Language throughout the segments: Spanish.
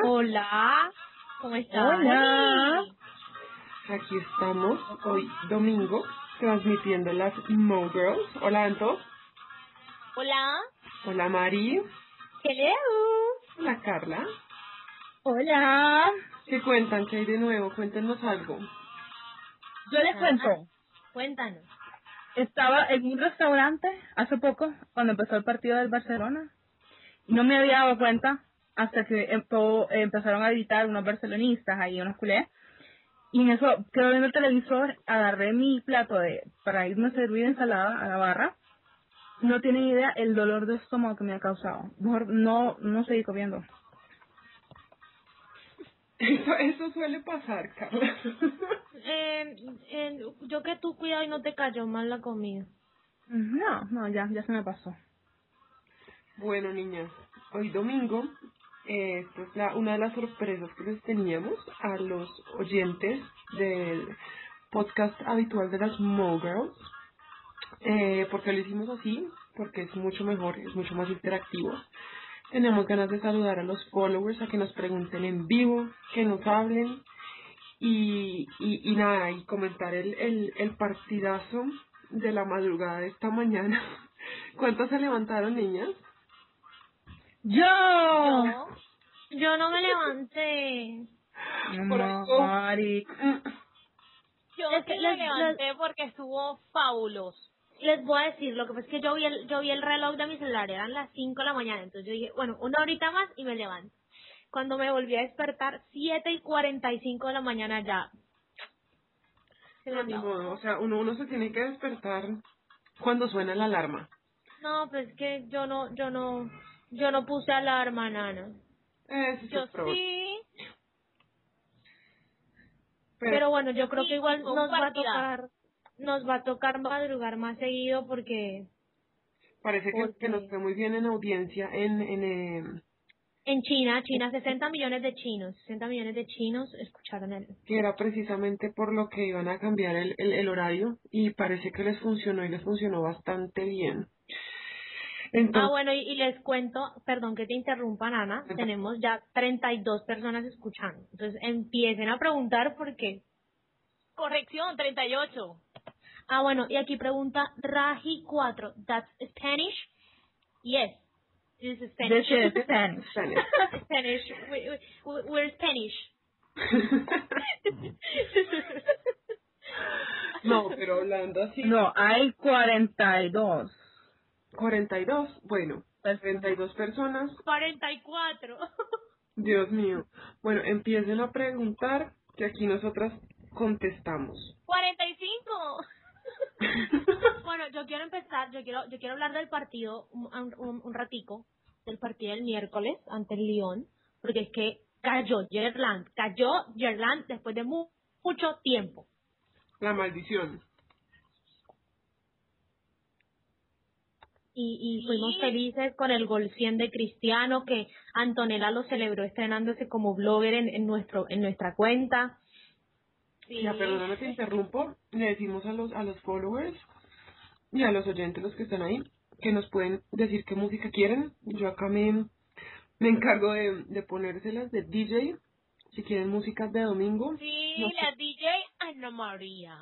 Hola. ¿Cómo estás? Hola. Aquí estamos hoy domingo transmitiendo las Mo Girls. Hola Anto. Hola. Hola Mari. Hello. Hola Carla. Hola. ¿Qué cuentan? ¿Qué hay de nuevo? Cuéntenos algo. Yo les cuento. Cuéntanos. Estaba en un restaurante hace poco, cuando empezó el partido del Barcelona. Y no me había dado cuenta hasta que empo- empezaron a gritar unos barcelonistas ahí, unos culés. Y en eso, quedo viendo el televisor, agarré mi plato de para irme a servir ensalada a la barra. No tienen idea el dolor de estómago que me ha causado. Mejor no, no seguí comiendo. Eso, eso suele pasar, Carla. Eh, eh, yo que tú cuidado y no te cayó mal la comida. No, no, ya, ya se me pasó. Bueno, niñas, hoy domingo, esta es la, una de las sorpresas que les teníamos a los oyentes del podcast habitual de las Mo Girls. Eh, ¿Por qué lo hicimos así? Porque es mucho mejor, es mucho más interactivo. Tenemos ganas de saludar a los followers, a que nos pregunten en vivo, que nos hablen y, y, y nada, y comentar el, el, el partidazo de la madrugada de esta mañana. ¿Cuántas se levantaron, niñas? ¡Yo! Yo, yo no me levanté. Por algo. Mari. Yo Es que sí me levanté porque estuvo fabuloso. Les voy a decir, lo que pasa es que yo vi el, yo vi el reloj de mi celular, eran las 5 de la mañana, entonces yo dije, bueno, una horita más y me levanto. Cuando me volví a despertar, 7 y 45 de la mañana ya. Se me Ni modo, o sea, uno, uno se tiene que despertar cuando suena la alarma. No, pues es que yo no, yo no, yo no puse alarma, nana. Eso sí Yo sí. Pero, Pero bueno, yo creo Sí, que igual nos va a tocar, nos va a tocar madrugar más seguido porque parece que, porque- que nos fue muy bien en audiencia en, en eh, en China, China, 60 millones de chinos, 60 millones de chinos escucharon el, que era precisamente por lo que iban a cambiar el, el, el horario y parece que les funcionó y les funcionó bastante bien. Ah, Entonces, bueno, y, y les cuento, perdón que te interrumpa, Ana, Cuenta. tenemos ya 32 personas escuchando. Entonces empiecen a preguntar porque... Corrección, 38. Ah, bueno, y aquí pregunta Raji4, ¿that's Spanish? Yes, this is Spanish. This is Spanish. Spanish. Spanish, we, we, we're Spanish. no, pero hablando así, No, hay 42. 42, bueno, 42 personas 44. Dios mío. Bueno, empiecen a preguntar que aquí nosotras contestamos. 45. Bueno, yo quiero empezar, yo quiero, yo quiero hablar del partido un, un, un ratico, del partido del miércoles ante el Lyon, porque es que cayó Gerland, cayó Gerland después de mu- mucho tiempo. La maldición. Y, y fuimos felices con el gol 100 de Cristiano, que Antonella lo celebró estrenándose como blogger en, en nuestro, en nuestra cuenta. Sí. Ya, perdóname te interrumpo. Le decimos a los, a los followers y a los oyentes, los que están ahí, que nos pueden decir qué música quieren. Yo acá me, me encargo de, de ponérselas de DJ. Si quieren músicas de domingo. Sí, no sé. la DJ Ana María.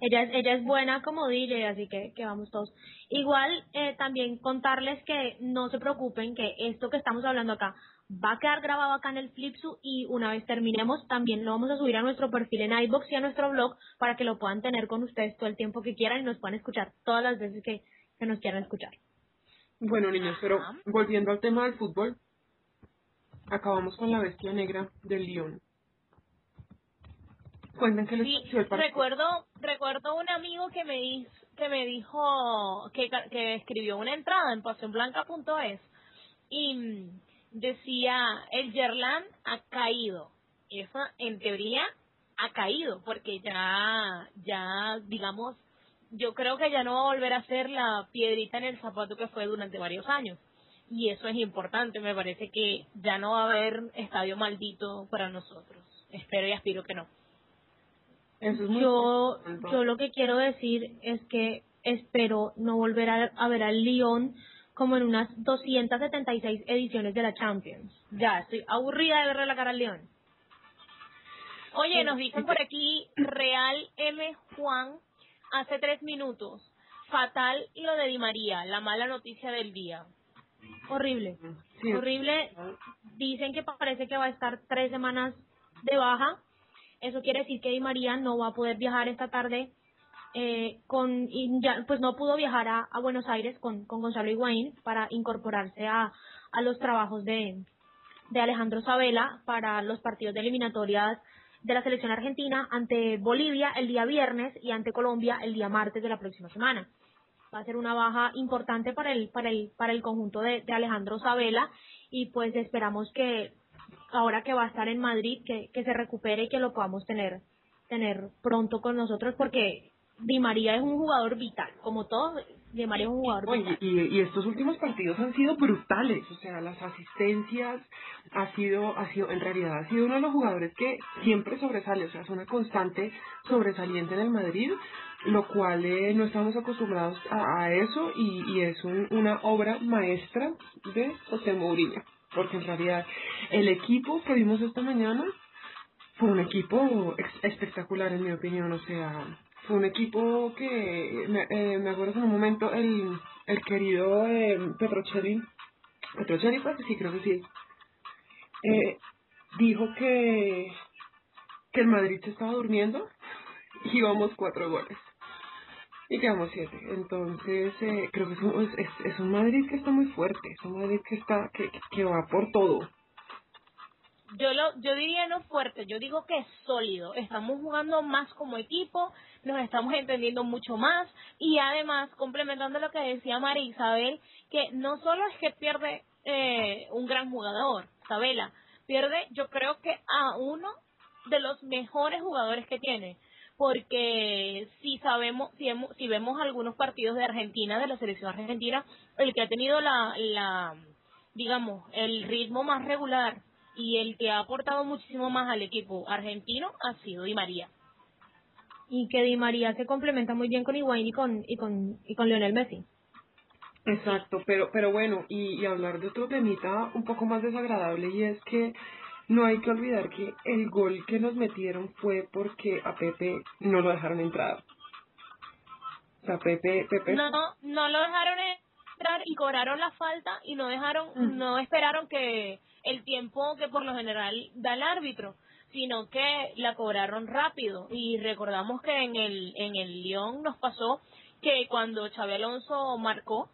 Ella, es- ella es buena como DJ, así que, que vamos todos. Igual, eh, también contarles que no se preocupen, que esto que estamos hablando acá va a quedar grabado acá en el Flipsu y una vez terminemos también lo vamos a subir a nuestro perfil en iBox y a nuestro blog para que lo puedan tener con ustedes todo el tiempo que quieran y nos puedan escuchar todas las veces que, que nos quieran escuchar. Bueno, niños, pero volviendo al tema del fútbol, acabamos con la bestia negra del Lyon. Cuenten que les Sí, pareció el partido. recuerdo, recuerdo un amigo que me hizo, que me dijo, que, que escribió una entrada en pasionblanca.es y decía, el Yerland ha caído. Eso, en teoría, ha caído, porque ya, ya, digamos, yo creo que ya no va a volver a ser la piedrita en el zapato que fue durante varios años. Y eso es importante, me parece que ya no va a haber estadio maldito para nosotros. Espero y aspiro que no. Yo, yo lo que quiero decir es que espero no volver a, a ver al Lyon como en unas 276 ediciones de la Champions. Ya, estoy aburrida de verle la cara al Lyon. Oye, nos dicen por aquí, Real M. Juan, hace tres minutos. Fatal lo de Di María, la mala noticia del día. Horrible. Sí. Horrible. Dicen que parece que va a estar tres semanas de baja. Eso quiere decir que Di María no va a poder viajar esta tarde. Eh, con y ya, pues no pudo viajar a, Buenos Aires con, con Gonzalo Higuaín para incorporarse a, a los trabajos de, de Alejandro Sabela para los partidos de eliminatorias de la selección argentina ante Bolivia el día viernes y ante Colombia el día martes de la próxima semana va a ser una baja importante para el para el para el conjunto de, de Alejandro Sabela y pues esperamos que ahora que va a estar en Madrid que, que se recupere y que lo podamos tener tener pronto con nosotros porque Di María es un jugador vital como todos Di María es un jugador Oye, vital. y, y estos últimos partidos han sido brutales, o sea, las asistencias ha sido, ha sido, en realidad ha sido uno de los jugadores que siempre sobresale, o sea, es una constante sobresaliente en el Madrid, lo cual eh, no estamos acostumbrados a, a eso y, y es un- una obra maestra de José Mourinho, porque en realidad el equipo que vimos esta mañana fue un equipo espectacular en mi opinión, o sea, fue un equipo que me, eh, me acuerdo en un momento el, el querido eh, Petrocelli, Petrocelli pues sí, creo que sí, eh, dijo que, que el Madrid se estaba durmiendo y íbamos cuatro goles. Y quedamos siete. Entonces, eh, creo que es un, es, un Madrid que está muy fuerte. Es un Madrid que está que, que va por todo. Yo lo, yo diría no fuerte, yo digo que es sólido. Estamos jugando más como equipo, nos estamos entendiendo mucho más y además complementando lo que decía María Isabel, que no solo es que pierde eh, un gran jugador, Isabela, pierde yo creo que a uno de los mejores jugadores que tiene, porque si sabemos, si, hemos- si vemos algunos partidos de Argentina, de la selección argentina, el que ha tenido la, la digamos, el ritmo más regular y el que ha aportado muchísimo más al equipo argentino ha sido Di María. y que Di María se complementa muy bien con Higuaín y con y con y con Lionel Messi Exacto, pero, pero bueno, y, y hablar de otro temita un poco más desagradable y es que no hay que olvidar que el gol que nos metieron fue porque a Pepe no lo dejaron entrar. O sea, Pepe, Pepe No, no lo dejaron entrar y cobraron la falta y no dejaron, Mm. no esperaron que el tiempo que por lo general da el árbitro, sino que la cobraron rápido y recordamos que en el en el Lyon nos pasó que cuando Xabi Alonso marcó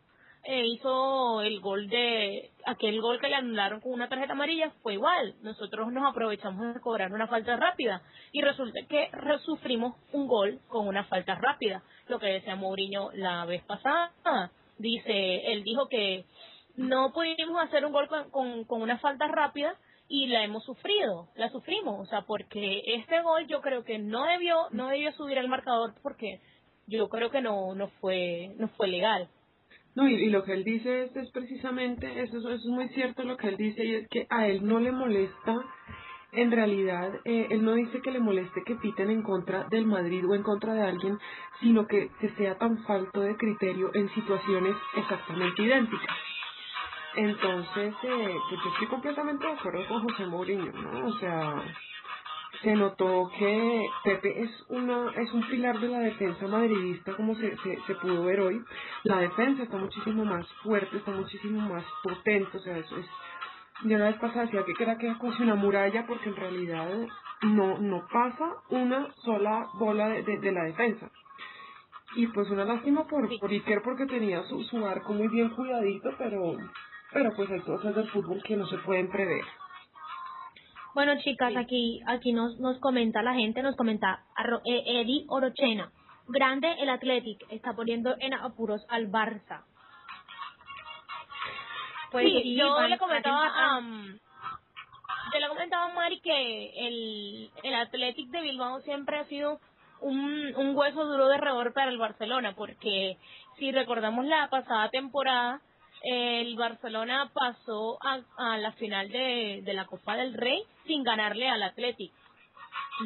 eh, hizo el gol de aquel gol que le anularon con una tarjeta amarilla fue igual. Nosotros nos aprovechamos de cobrar una falta rápida y resulta que sufrimos un gol con una falta rápida lo que decía Mourinho la vez pasada. Dice él dijo que no pudimos hacer un gol con, con, con una falta rápida y la hemos sufrido, la sufrimos, o sea, porque este gol yo creo que no debió, no debió subir al marcador porque yo creo que no, no fue, no fue legal. No, y, lo que él dice es, es precisamente, eso, eso es muy cierto lo que él dice, y es que a él no le molesta, en realidad, eh, él no dice que le moleste que piten en contra del Madrid o en contra de alguien, sino que, que sea tan falto de criterio en situaciones exactamente idénticas. Entonces, eh, pues yo estoy completamente de acuerdo con José Mourinho, ¿no? O sea, se notó que Pepe es una es un pilar de la defensa madridista como se, se, se pudo ver hoy. La defensa está muchísimo más fuerte está muchísimo más potente o sea eso es yo la vez pasada decía que era que era casi una muralla porque en realidad no no pasa una sola bola de, de, de la defensa. Y pues una lástima por, por Iker porque tenía su, su arco muy bien cuidadito pero pero pues hay cosas del fútbol que no se pueden prever Bueno, chicas, aquí aquí nos nos comenta la gente, nos comenta arro- eh, Eddie Orochena. grande el Athletic está poniendo en apuros al Barça. Pues sí, yo le comentaba a, yo le comentaba a Mari que el, el Athletic de Bilbao siempre ha sido un, un hueso duro de roer para el Barcelona, porque si recordamos la pasada temporada, el Barcelona pasó a, la final de, de la Copa del Rey sin ganarle al Athletic,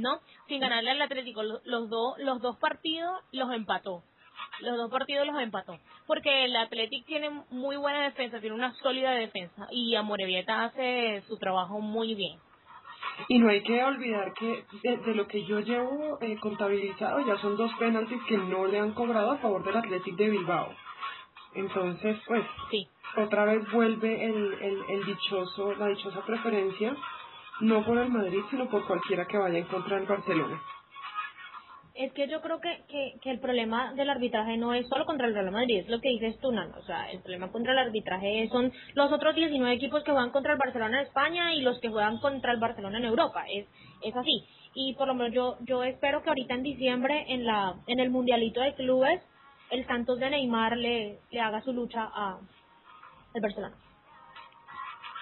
¿no? Sin ganarle al Atlético. Los, los, dos los dos partidos los empató. Los dos partidos los empató. Porque el Athletic tiene muy buena defensa, tiene una sólida defensa. Y Amorebieta hace su trabajo muy bien. Y no hay que olvidar que de, lo que yo llevo eh, contabilizado ya son dos penaltis que no le han cobrado a favor del Athletic de Bilbao. Entonces, pues, sí. otra vez vuelve el, el, el dichoso, la dichosa preferencia, no por el Madrid, sino por cualquiera que vaya en contra del Barcelona. Es que yo creo que, que, que, el problema del arbitraje no es solo contra el Real Madrid, es lo que dices tú, Nano. O sea, el problema contra el arbitraje son los otros 19 equipos que juegan contra el Barcelona en España y los que juegan contra el Barcelona en Europa. Es, es así. Y por lo menos yo, yo espero que ahorita en diciembre, en, la, en el Mundialito de Clubes, el Santos de Neymar le, le haga su lucha a el Barcelona.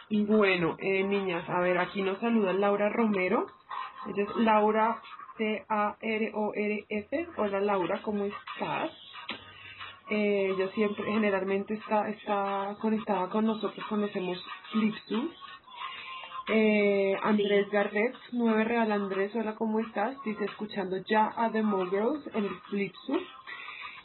Y bueno, eh, niñas, a ver, aquí nos saluda Laura Romero. Ella es Laura C-A-R-O-R-F. Hola Laura, ¿cómo estás? Eh, ella siempre, generalmente está, está conectada con nosotros cuando hacemos. Eh, Andrés Garret, 9 Real Andrés, hola, ¿cómo estás? Dice, escuchando ya a The Girls en el Flipsus.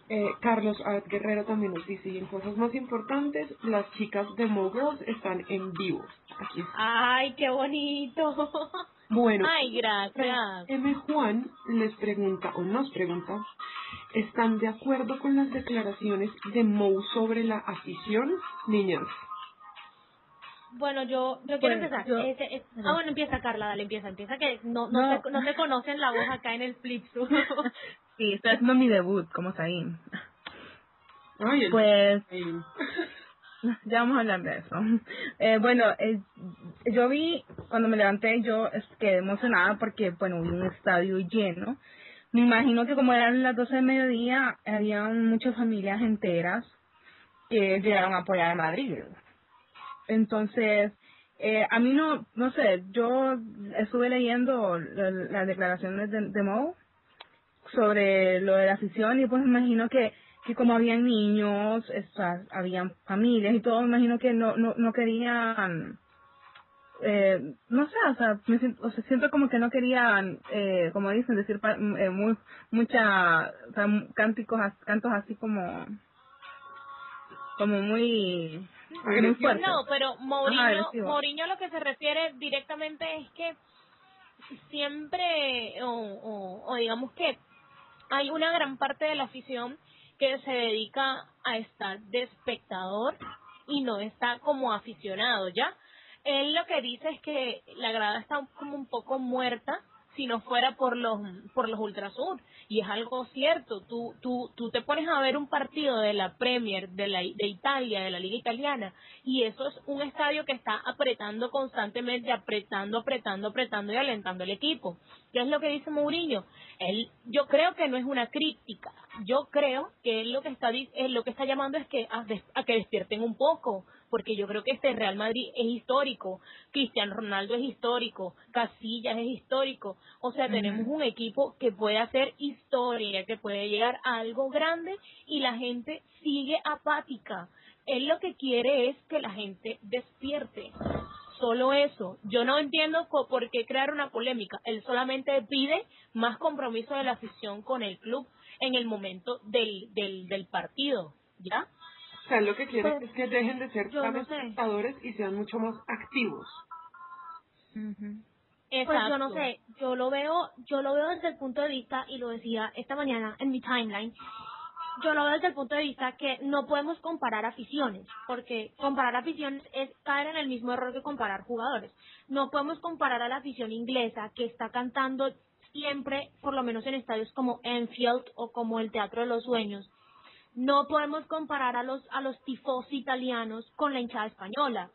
Eh, Carlos Art Guerrero también nos dice, y en cosas más importantes, las chicas de Girls están en vivo. Aquí está. ¡Ay, qué bonito! Bueno, Ay, gracias. M. Juan les pregunta, o nos pregunta, ¿están de acuerdo con las declaraciones de Mou sobre la afición? Niñas. Bueno, yo, yo quiero Bueno, empezar. yo- Ese- es- ah, bueno, empieza Carla, dale, empieza, empieza, que no, no, No. Se, no se conocen la voz acá en el flip Sí, estoy haciendo mi debut como Zayn. Pues el- ya vamos a hablar de eso. Eh, bueno, eh, yo vi, cuando me levanté, yo quedé emocionada porque, bueno, vi un estadio lleno. Me imagino que como eran las 12 de mediodía, habían muchas familias enteras que llegaron a apoyar a Madrid. Entonces, eh, a mí no, no sé, yo estuve leyendo la- las declaraciones de, de Mo sobre lo de la afición y pues imagino que, que como habían niños, habían familias y todo, imagino que no, no, no querían, eh, no sé, o sea, me siento, o sea, siento como que no querían, eh, como dicen, decir pa- eh, muy, mucha, o sea, cánticos, cantos así como, como muy, No, pero Mourinho, Ajá. Mourinho lo que se refiere directamente es que siempre, o, o, o digamos que hay una gran parte de la afición que se dedica a estar de espectador y no está como aficionado, ¿ya? Él lo que dice es que la grada está como un poco muerta si no fuera por los por los ultrasur y es algo cierto tú tú tú te pones a ver un partido de la Premier de la de Italia de la liga italiana y eso es un estadio que está apretando constantemente apretando apretando apretando y alentando al equipo. Qué es lo que dice Mourinho él yo creo que no es una crítica. Yo creo que él lo que está él lo que está llamando es que a, des- a que despierten un poco porque yo creo que este Real Madrid es histórico, Cristiano Ronaldo es histórico, Casillas es histórico, o sea, tenemos un equipo que puede hacer historia, que puede llegar a algo grande y la gente sigue apática. Él lo que quiere es que la gente despierte. Solo eso. Yo no entiendo por qué crear una polémica. Él solamente pide más compromiso de la afición con el club en el momento del, del, del partido. ¿Ya? O sea, lo que quieren Pues, es que dejen de ser tan no sé. espectadores y sean mucho más activos. Pues yo no sé, yo lo veo, yo lo veo desde el punto de vista, y lo decía esta mañana en mi timeline, yo lo veo desde el punto de vista que no podemos comparar aficiones, porque comparar aficiones es caer en el mismo error que comparar jugadores. No podemos comparar a la afición inglesa que está cantando siempre, por lo menos en estadios como Enfield o como el Teatro de los Sueños. No podemos comparar a los a los tifosi italianos con la hinchada española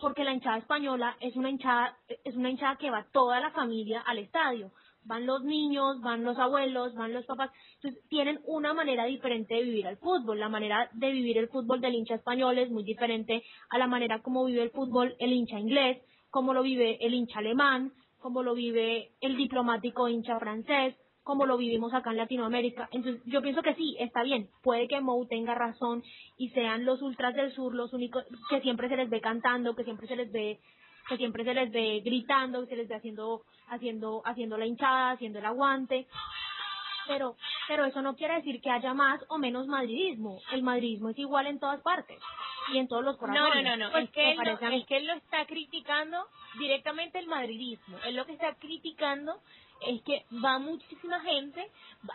porque la hinchada española es una hinchada es una hinchada que va toda la familia al estadio van los niños, van los abuelos, van los papás, entonces tienen una manera diferente de vivir el fútbol. La manera de vivir el fútbol del hincha español es muy diferente a la manera como vive el fútbol el hincha inglés, como lo vive el hincha alemán, como lo vive el diplomático hincha francés, como lo vivimos acá en Latinoamérica. Entonces, yo pienso que sí, está bien. Puede que Mou tenga razón y sean los ultras del sur los únicos que siempre se les ve cantando, que siempre se les ve que siempre se les ve gritando, que se les ve haciendo haciendo haciendo la hinchada, haciendo el aguante. Pero pero eso no quiere decir que haya más o menos madridismo. El madridismo es igual en todas partes y en todos los corazones. No, no, no, no. Pues, es, que él no- es que él lo está criticando directamente el madridismo. Él lo que está criticando es que va muchísima gente,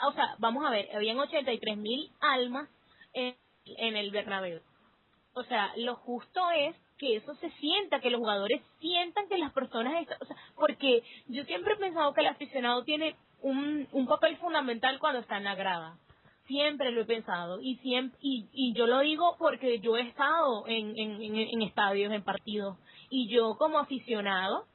o sea, vamos a ver, habían 83 mil almas en, en el Bernabéu. O sea, lo justo es que eso se sienta, que los jugadores sientan que las personas están, o sea, porque yo siempre he pensado que el aficionado tiene un, un papel fundamental cuando está en la grada. Siempre lo he pensado y siempre y, y yo lo digo porque yo he estado en, en, en, en estadios, en partidos y yo como aficionado,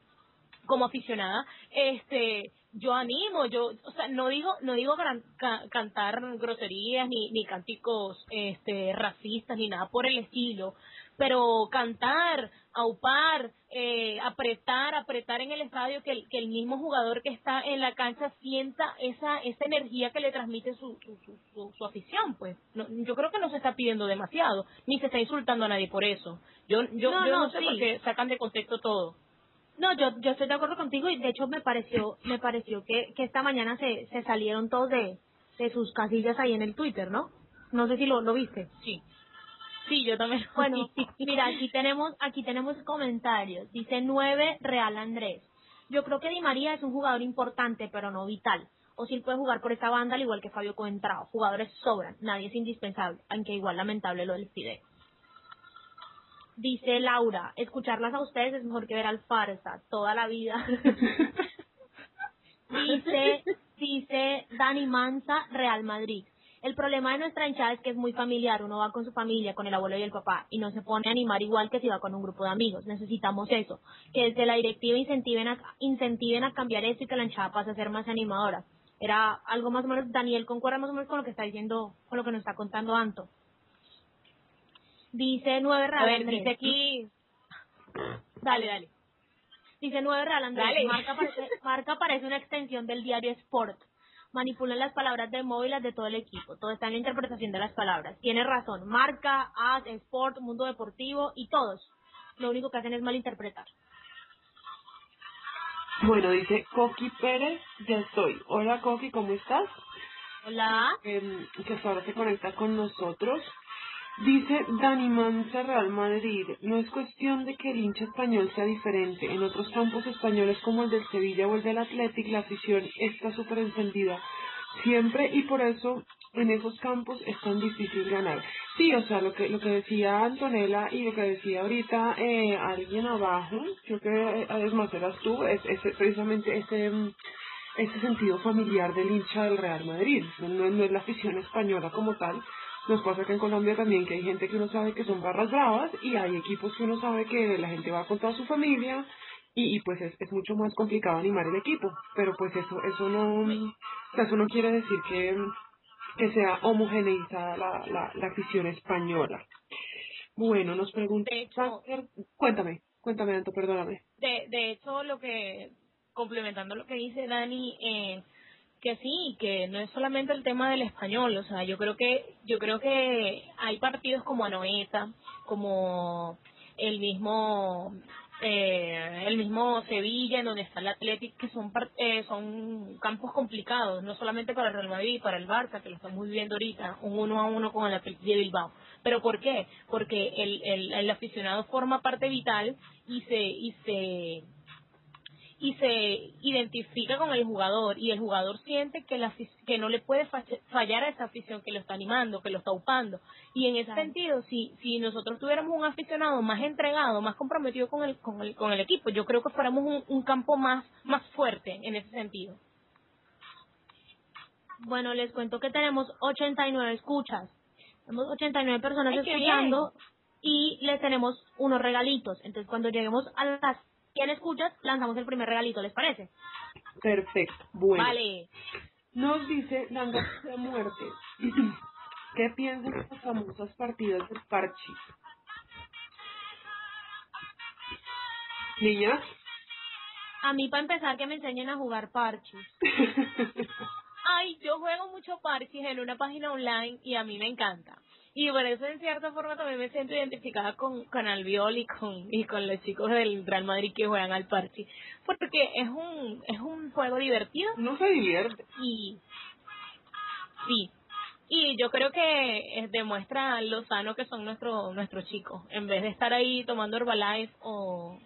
como aficionada, este, yo animo, yo, o sea, no digo, no digo gran- ca- cantar groserías ni, ni cánticos, este, racistas ni nada por el estilo, pero cantar, aupar, eh, apretar, apretar en el estadio que el, que el mismo jugador que está en la cancha sienta esa, esa energía que le transmite su, su, su, su- su afición, pues. No, yo creo que no se está pidiendo demasiado, ni se está insultando a nadie por eso. Yo, yo, No, yo no, no, sé sí. por qué sacan de contexto todo. No, yo, yo estoy de acuerdo contigo y de hecho me pareció, me pareció que, que esta mañana se, se salieron todos de, de sus casillas ahí en el Twitter, ¿no? No sé si lo, lo viste. Sí. Sí, yo también. Bueno, mira, aquí tenemos, aquí tenemos comentarios. Dice 9 Real Andrés. Yo creo que Di María es un jugador importante, pero no vital. O si puede jugar por esta banda, al igual que Fabio Coentrao. Jugadores sobran, nadie es indispensable, aunque igual lamentable lo del Fidel. Dice Laura, escucharlas a ustedes es mejor que ver al farsa toda la vida. dice, dice Dani Manza, Real Madrid. El problema de nuestra hinchada es que es muy familiar, uno va con su familia, con el abuelo y el papá, y no se pone a animar igual que si va con un grupo de amigos. Necesitamos eso, que desde la directiva incentiven a, incentiven a cambiar esto y que la hinchada pase a ser más animadora. Era algo más o menos, Daniel concuerda más o menos con lo que está diciendo, con lo que nos está contando Anto. Dice nueve A Real ver, Andrés. dice aquí. Dale, dale. Dice nueve Real Andrés. Dale. Marca parece, marca parece una extensión del diario Sport. Manipulan las palabras de móviles de todo el equipo. Todo está en la interpretación de las palabras. Tiene razón. Marca, AS, Sport, Mundo Deportivo y todos. Lo único que hacen es malinterpretar. Bueno, dice Coqui Pérez, ya estoy. Hola Coqui, ¿cómo estás? Hola. Em, que hasta ahora se conecta con nosotros. Dice Dani Manza Real Madrid, no es cuestión de que el hincha español sea diferente. En otros campos españoles como el del Sevilla o el del Athletic, la afición está súper encendida siempre y por eso en esos campos es tan difícil ganar. Sí, o sea, lo que lo que decía Antonella y lo que decía ahorita eh, alguien abajo, creo que eh, además eras tú, es, es precisamente ese ese sentido familiar del hincha del Real Madrid. No- no es la afición española como tal. Nos pasa acá en Colombia también que hay gente que uno sabe que son barras bravas y hay equipos que uno sabe que la gente va con toda su familia y, y pues es, es mucho más complicado animar el equipo. Pero pues eso eso no, o sea, eso no quiere decir que, que sea homogeneizada la, la, la afición española. Bueno, nos pregunta... Cuéntame, cuéntame, Anto, perdóname. De, de hecho, lo que, complementando lo que dice Dani, eh, que sí, que no es solamente el tema del español, o sea, yo creo que, yo creo que hay partidos como Anoeta, como el mismo, eh, el mismo Sevilla, en donde está el Athletic, que son, eh, son campos complicados, no solamente para el Real Madrid, para el Barça, que lo estamos viviendo ahorita, un uno a uno con el Athletic de Bilbao. ¿Pero por qué? Porque el, el, el aficionado forma parte vital y se, y se, y se identifica con el jugador y el jugador siente que, la, que no le puede fa- fallar a esa afición que lo está animando, que lo está upando. Y en ese Claro. sentido, si, si nosotros tuviéramos un aficionado más entregado, más comprometido con el, con el, con el equipo, yo creo que fuéramos un, un campo más, más fuerte en ese sentido. Bueno, les cuento que tenemos 89 escuchas. Tenemos 89 personas Ay, escuchando y les tenemos unos regalitos. Entonces, cuando lleguemos a las 100 escuchas, lanzamos el primer regalito, ¿les parece? Perfecto. Bueno. Vale. Nos dice Danga de Muerte. ¿Qué piensas de las famosas partidas de parchis? Niñas. A mí, para empezar, que me enseñen a jugar parches. Ay, yo juego mucho parches en una página online y a mí me encanta. Y por eso en cierta forma también me siento identificada con, con Albiol y con, y con los chicos del Real Madrid que juegan al parche. Porque es un, es un juego divertido. No se divierte. Y sí. Y yo creo que eh, demuestra lo sano que son nuestros nuestros chicos. En vez de estar ahí tomando Herbalife o,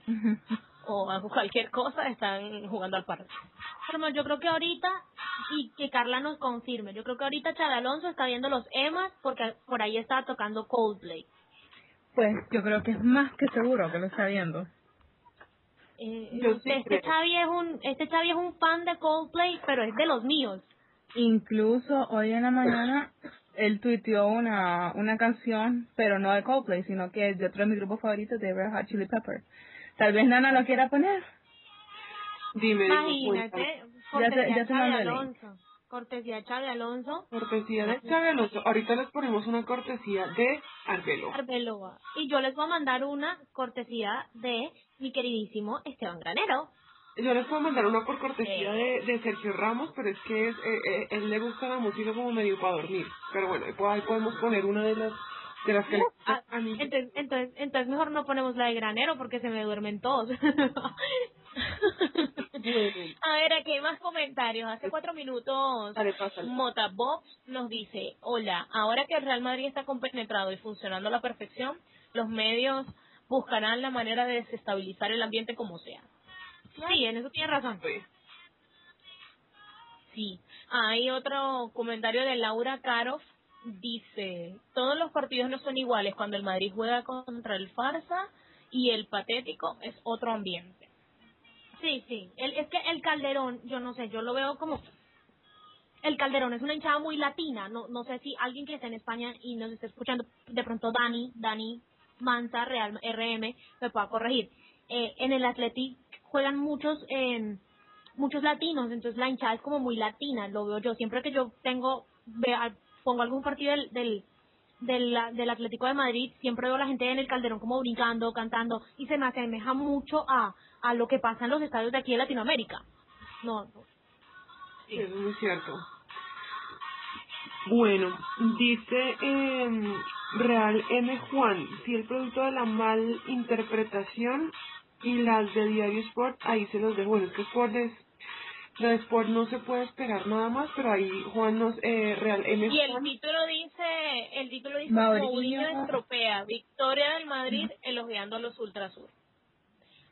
o cualquier cosa, están jugando al parche. Pero yo creo que ahorita, y que Carla nos confirme, yo creo que ahorita Chad Alonso está viendo los EMAs porque por ahí está tocando Coldplay. Pues yo creo que es más que seguro que lo está viendo. Eh, sí este creo. Xavi es un este Xavi es un fan de Coldplay, pero es de los míos. Incluso hoy en la mañana él tuiteó una, una canción, pero no de Coldplay, sino que es de otro de mis grupos favoritos de Red Hot Chili Pepper. Tal vez Nana lo quiera poner. Dime, dime, Imagínate, cortesía ya se. Alonso. Cortesía Xavi Alonso, Cortesía de Xavi Alonso. Ahorita les ponemos una cortesía de Arbelo. Arbeloa. Y yo les voy a mandar una cortesía de mi queridísimo Esteban Granero. Yo les puedo mandar una por cortesía de, de Sergio Ramos, pero es que es, eh, eh, él le gusta la música como medio para dormir. Pero bueno, ahí podemos poner una de las de las que Ah, entonces, entonces, entonces mejor no ponemos la de Granero porque se me duermen todos. A ver, aquí hay más comentarios. Hace cuatro minutos. Mota Bob nos dice, hola, ahora que el Real Madrid está compenetrado y funcionando a la perfección, los medios buscarán la manera de desestabilizar el ambiente como sea. sí, en eso tiene razón. Sí. Sí. Hay otro comentario de Laura Karoff. Dice, todos los partidos no son iguales cuando el Madrid juega contra el Farsa y el Patético es otro ambiente. Sí, sí. El, es que el Calderón, yo no sé, yo lo veo como... El Calderón es una hinchada muy latina. No, no sé si alguien que está en España y nos está escuchando, de pronto Dani, Dani Manza, Real RM, me pueda corregir. Eh, en el Athletic juegan muchos eh, muchos latinos, entonces la hinchada es como muy latina, lo veo yo. Siempre que yo tengo, pongo algún partido del, del, del, Atlético de Madrid, siempre veo a la gente en el Calderón como brincando, cantando, y se me asemeja mucho a, a lo que pasa en los estadios de aquí de Latinoamérica. No. Sí, es muy cierto. Bueno, dice eh, Real M. Juan, si el producto de la mal interpretación y las de Diario Sport, ahí se los dejo. Bueno, es que Sport es, la de Sport no se puede esperar nada más, pero ahí Juan nos, eh, Real M. Y el Juan, título dice, el título dice Mourinho. Mourinho estropea, victoria del Madrid elogiando a los ultrasur.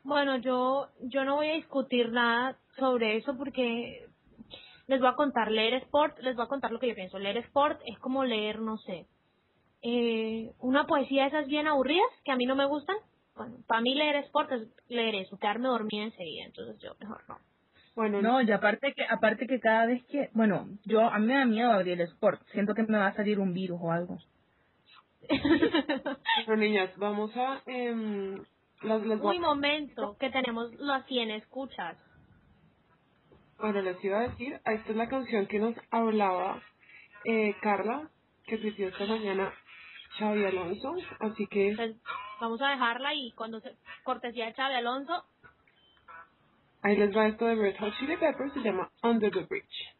Bueno, yo, yo no voy a discutir nada sobre eso porque les voy a contar, leer sport, les voy a contar lo que yo pienso. Leer sport es como leer, no sé, eh, una poesía de esas bien aburridas que a mí no me gustan. Bueno, para mí leer sport es leer eso, quedarme dormida enseguida, entonces yo mejor no. Bueno, No, y aparte que, aparte que cada vez que, bueno, yo, a mí me da miedo abrir el sport. Siento que me va a salir un virus o algo. bueno, niñas, vamos a, las, las voy Uy, a- momento, que tenemos las 100 escuchas. Bueno, les iba a decir, esta es la canción que nos hablaba eh, Carla, que pidió esta mañana Xavi Alonso, así que Entonces, vamos a dejarla y cuando se, cortesía de Xavi Alonso, ahí les va esto de Red Hot Chili Peppers, se llama Under the Bridge.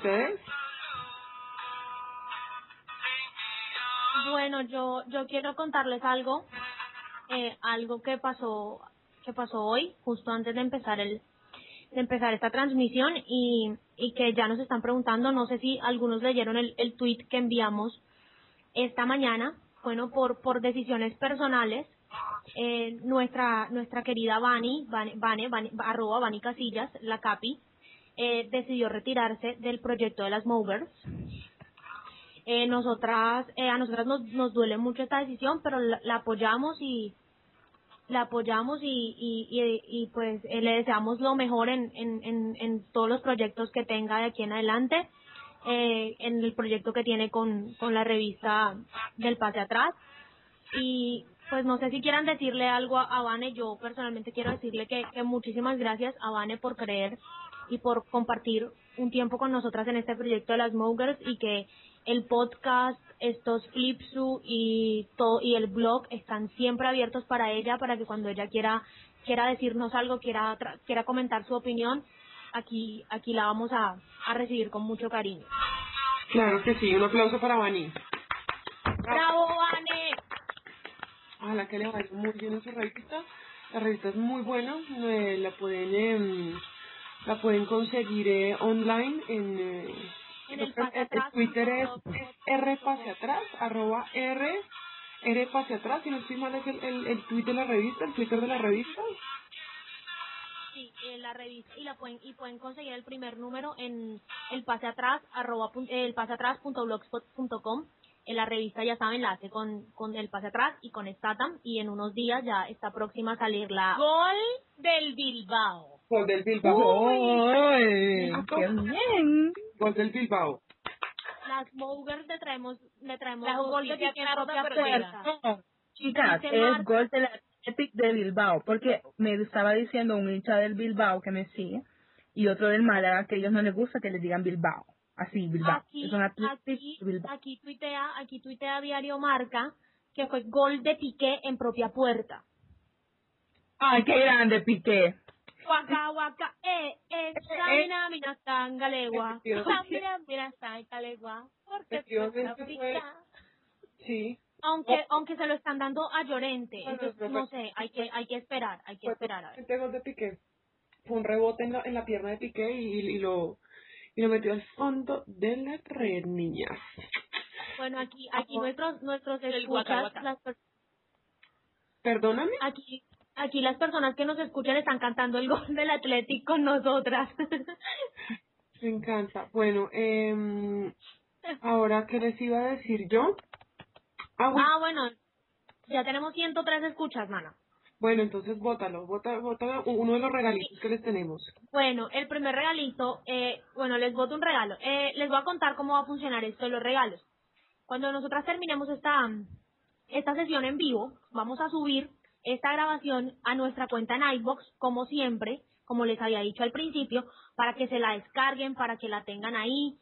Ustedes. Bueno, yo yo quiero contarles algo, eh, algo que pasó que pasó hoy, justo antes de empezar el de empezar esta transmisión y, y que ya nos están preguntando, no sé si algunos leyeron el, el tweet que enviamos esta mañana, bueno, por por decisiones personales, eh, nuestra nuestra querida Vani, Vane, Vane, Vane- arroba Vani Casillas, la capi, eh, decidió retirarse del proyecto de las Movers. Eh, nosotras, eh, a nosotras nos, nos duele mucho esta decisión, pero la, la apoyamos y la apoyamos y, y, y, y, pues eh, le deseamos lo mejor en, en, en, en todos los proyectos que tenga de aquí en adelante, eh, en el proyecto que tiene con, con la revista del Pase Atrás. Y pues no sé si quieran decirle algo a, a Vane, yo personalmente quiero decirle que, que muchísimas gracias a Vane por creer y por compartir un tiempo con nosotras en este proyecto de las Mogers y que el podcast, estos Flipsu y todo y el blog están siempre abiertos para ella para que cuando ella quiera quiera decirnos algo, quiera quiera comentar su opinión, aquí aquí la vamos a, a recibir con mucho cariño. Claro que sí, un aplauso para Vani. ¡Bravo, Vane! Ojalá que le vaya muy bien en su revista. La revista es muy buena, la pueden em, la pueden conseguir eh, online en, eh, En el Twitter es, R pase atrás, arroba R, R pase atrás, si no estoy mal es el, el, el tweet de la revista, el Twitter de la revista. Sí, en la revista y la pueden y pueden conseguir el primer número en el pase atrás arroba pun- el pase atrás punto blogspot punto com. En la revista ya saben la hace con con el pase atrás y con Statam y en unos días ya está próxima a salir la Gol del Bilbao. Gol del Bilbao. ¡Uy! ¡Qué bien! Gol del Bilbao. las Mogers le traemos le traemos Las gol de tarda, propia pero puerta. No, chicas, es gol del Athletic de Bilbao, porque me estaba diciendo un hincha del Bilbao que me sigue y otro del Málaga que a ellos no les gusta que les digan Bilbao. Así, Bilbao. Aquí, es un Athletic aquí, Bilbao. aquí tuitea, aquí tuitea Diario Marca que fue gol de Piqué en propia puerta. ¡Ay, qué grande, Piqué! Waka waka, eh, eh, camina, mina, tangalegua. Efectivamente. Mira, mira, Santalegua. Porque fue- Sí, Aunque, aunque se lo están dando a Llorente, Bueno, entonces, pero no sé, hay que, hay que esperar, hay que fue esperar a ver. totalmente gol de Piqué. Fue un rebote en la, en la pierna de Piqué y, y lo y lo metió al fondo de la red, niñas. Bueno, aquí, aquí nuestros, nuestros escuchas, guaca, guaca. las per- Perdóname. aquí, aquí las personas que nos escuchan están cantando el gol del Atlético con nosotras. Me encanta. Bueno, eh, ahora, ¿qué les iba a decir yo? Ah, bueno, ah, bueno, ya tenemos 103 escuchas, mana. bueno, entonces bótalo, bota, bota uno de los regalitos que les tenemos. Bueno, el primer regalito, eh, bueno, les voto un regalo. Eh, les voy a contar cómo va a funcionar esto de los regalos. Cuando nosotras terminemos esta, esta sesión en vivo, vamos a subir esta grabación a nuestra cuenta en iBox, como siempre, como les había dicho al principio, para que se la descarguen, para que la tengan ahí,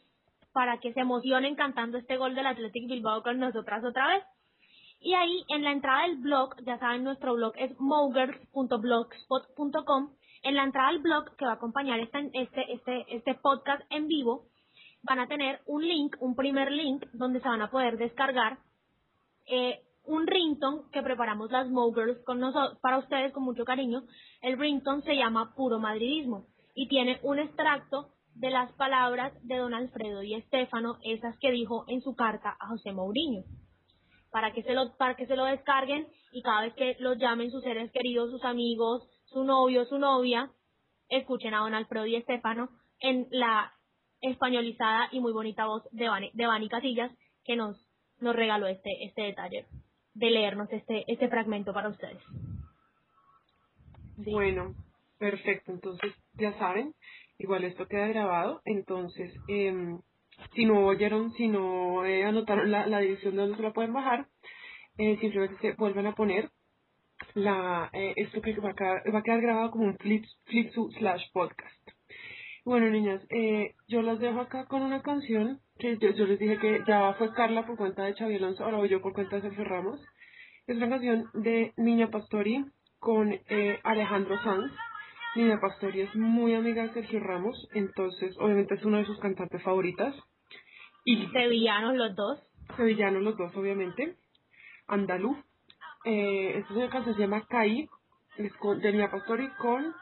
para que se emocionen cantando este gol del Athletic Bilbao con nosotras otra vez. Y ahí en la entrada del blog, ya saben, nuestro blog es mogers.blogspot.com. En la entrada del blog que va a acompañar esta- este, este, este podcast en vivo, van a tener un link, un primer link, donde se van a poder descargar eh, un ringtone que preparamos las Mogers con noso- para ustedes con mucho cariño. El ringtone se llama Puro Madridismo y tiene un extracto de las palabras de don Alfredo y Estefano, esas que dijo en su carta a José Mourinho para que se lo para que se lo descarguen y cada vez que los llamen sus seres queridos, sus amigos, su novio, su novia, escuchen a Don Alfredo y Estefano en la españolizada y muy bonita voz de Vani, de Vani Casillas que nos nos regaló este este detalle de leernos este este fragmento para ustedes. Bueno, perfecto. Entonces, ya saben, igual esto queda grabado. Entonces, em, si no oyeron, si no eh, anotaron la, la dirección de donde se la pueden bajar, eh, simplemente se vuelven a poner la eh, esto que va a, quedar, va a quedar grabado como un flip, flipsu slash podcast. Bueno, niñas, eh, yo las dejo acá con una canción que yo, yo les dije que ya fue Carla por cuenta de Xavi Alonso, ahora voy yo por cuenta de Sergio Ramos. Es una canción de Niña Pastori con eh, Alejandro Sanz. Niña Pastori es muy amiga de Sergio Ramos, entonces obviamente es una de sus cantantes favoritas. Y Sevillanos los dos. sevillanos los dos, obviamente. Andaluz. Eh, esta canción se llama Caí, es de Nia Pastori con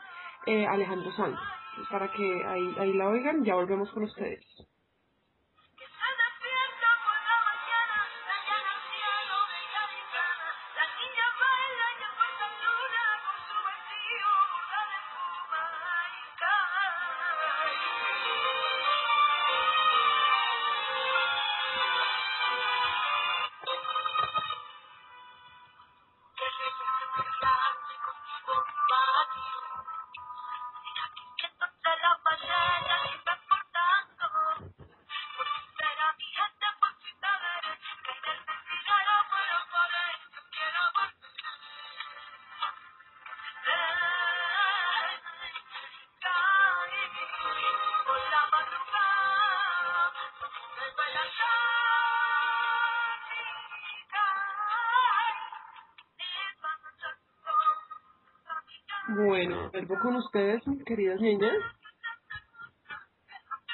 eh, Alejandro Sanz. Para que ahí, ahí la oigan, ya volvemos con ustedes. Ustedes, queridas niñas.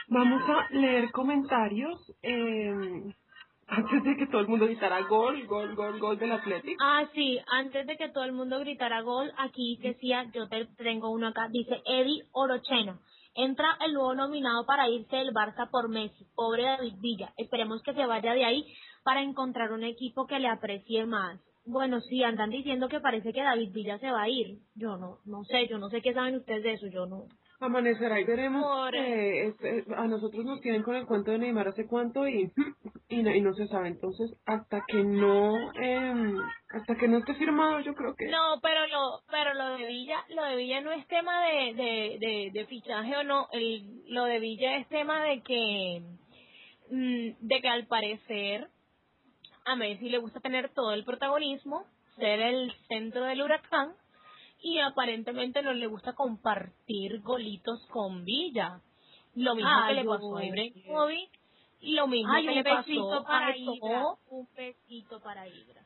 Vamos a leer comentarios eh, antes de que todo el mundo gritara gol, gol, gol, gol del Atlético. Ah, sí, antes de que todo el mundo gritara gol, aquí decía, yo te tengo uno acá, dice Eddie Orochena. Entra el nuevo nominado para irse del Barça por Messi, pobre David Villa. Esperemos que se vaya de ahí para encontrar un equipo que le aprecie más. Bueno, sí, andan diciendo que parece que David Villa se va a ir. Yo no, no sé, yo no sé qué saben ustedes de eso, yo no. Amanecerá y veremos. Por- eh, este, a nosotros nos tienen con el cuento de Neymar hace cuánto y, y, no, y no se sabe. Entonces, hasta que no, eh, hasta que no esté firmado, yo creo que... No, pero lo, pero lo de Villa, lo de Villa no es tema de, de, de, de fichaje o no, el, lo de Villa es tema de que, mm, de que al parecer a Messi le gusta tener todo el protagonismo, ser el centro del huracán y aparentemente no le gusta compartir golitos con Villa. Lo mismo Ay, que le pasó a oye. Ibrahimovic, lo mismo Ay, que le pasó para a Ibra, un besito para Ibra.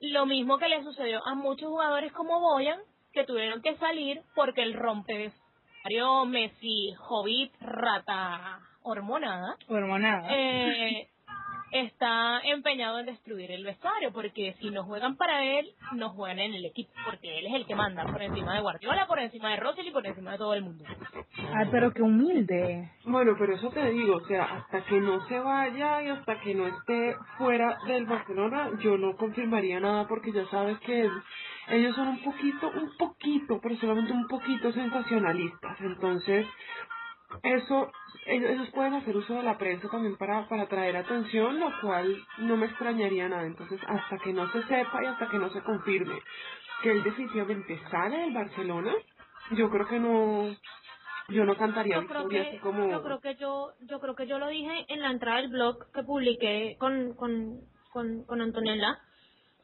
lo mismo que le sucedió a muchos jugadores como Boyan, que tuvieron que salir porque el rompevestuario Messi, Hobbit, rata hormonada, Hormonada. eh, está empeñado en destruir el vestuario, porque si no juegan para él, no juegan en el equipo, porque él es el que manda por encima de Guardiola, por encima de Russell y por encima de todo el mundo. Ay, pero qué humilde. Bueno, pero eso te digo, o sea, hasta que no se vaya y hasta que no esté fuera del Barcelona, yo no confirmaría nada porque ya sabes que ellos son un poquito, un poquito, pero solamente un poquito sensacionalistas. Entonces, eso, ellos, ellos pueden hacer uso de la prensa también para, para atraer atención, lo cual no me extrañaría nada. Entonces, hasta que no se sepa y hasta que no se confirme que él definitivamente sale del Barcelona, yo creo que no, yo no cantaría Yo creo que así como... yo creo que yo yo creo que yo lo dije en la entrada del blog que publiqué con con con, con Antonella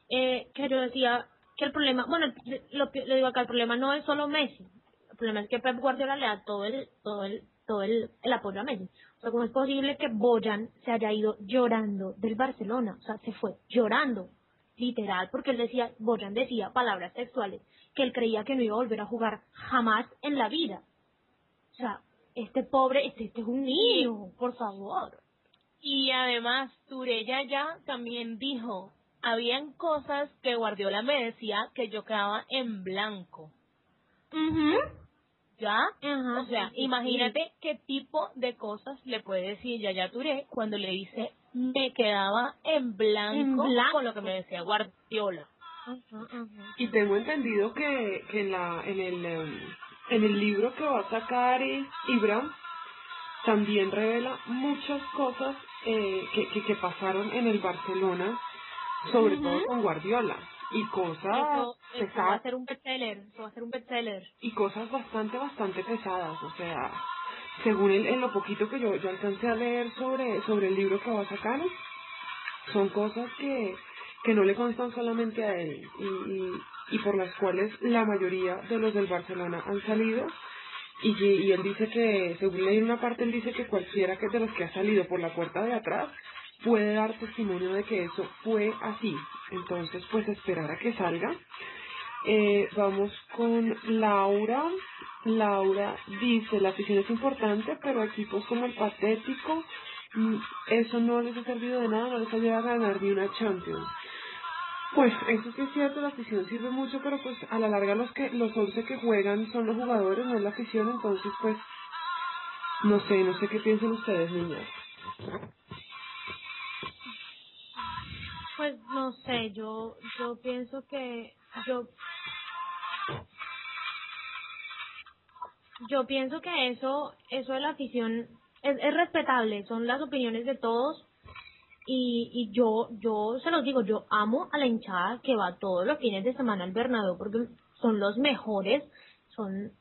eh, que yo decía que el problema, bueno, lo le digo acá, el problema no es solo Messi, el problema es que Pep Guardiola le da todo el todo el todo el, el apoyo a Messi. O sea, ¿cómo es posible que Boyan se haya ido llorando del Barcelona? O sea, se fue llorando, literal, porque él decía, Boyan decía palabras textuales, que él creía que no iba a volver a jugar jamás en la vida. O sea, este pobre, este, este es un niño, por favor. Y además, Turella ya también dijo, habían cosas que Guardiola me decía que yo quedaba en blanco. ¿Ya? Ajá, o sea, sí, sí, imagínate qué tipo de cosas le puede decir Yaya Touré cuando le dice me quedaba en blanco, En blanco. con lo que me decía Guardiola. Ajá, ajá. Y tengo entendido que, que en, la, en, el, em, en el libro que va a sacar eh, Ibra, también revela muchas cosas eh, que, que, que pasaron en el Barcelona, sobre todo con Guardiola. Y cosas Eso, eso va a pesadas, ser un bestseller, eso va a ser un bestseller. y cosas bastante, bastante pesadas. O sea, según el, en lo poquito que yo, yo alcancé a leer sobre, sobre el libro que va a sacar, son cosas que, que no le constan solamente a él y, y, y por las cuales la mayoría de los del Barcelona han salido. Y, y él dice que, según leí una parte, él dice que cualquiera que de los que ha salido por la puerta de atrás puede dar testimonio de que eso fue así. Entonces, pues esperar a que salga. Eh, vamos con Laura. Laura dice, la afición es importante, pero equipos como el Patético mm, eso no les ha servido de nada, no les ha ayudado a ganar ni una Champions. Pues eso sí es cierto, la afición sirve mucho, pero pues a la larga los que los 11 que juegan son los jugadores, no es la afición, entonces pues no sé, no sé qué piensan ustedes, niñas. Pues no sé, yo yo pienso que yo yo pienso que eso eso de la afición es, es respetable, son las opiniones de todos. Y, y yo yo se los digo, yo amo a la hinchada que va todos los fines de semana al Bernabéu porque son los mejores, son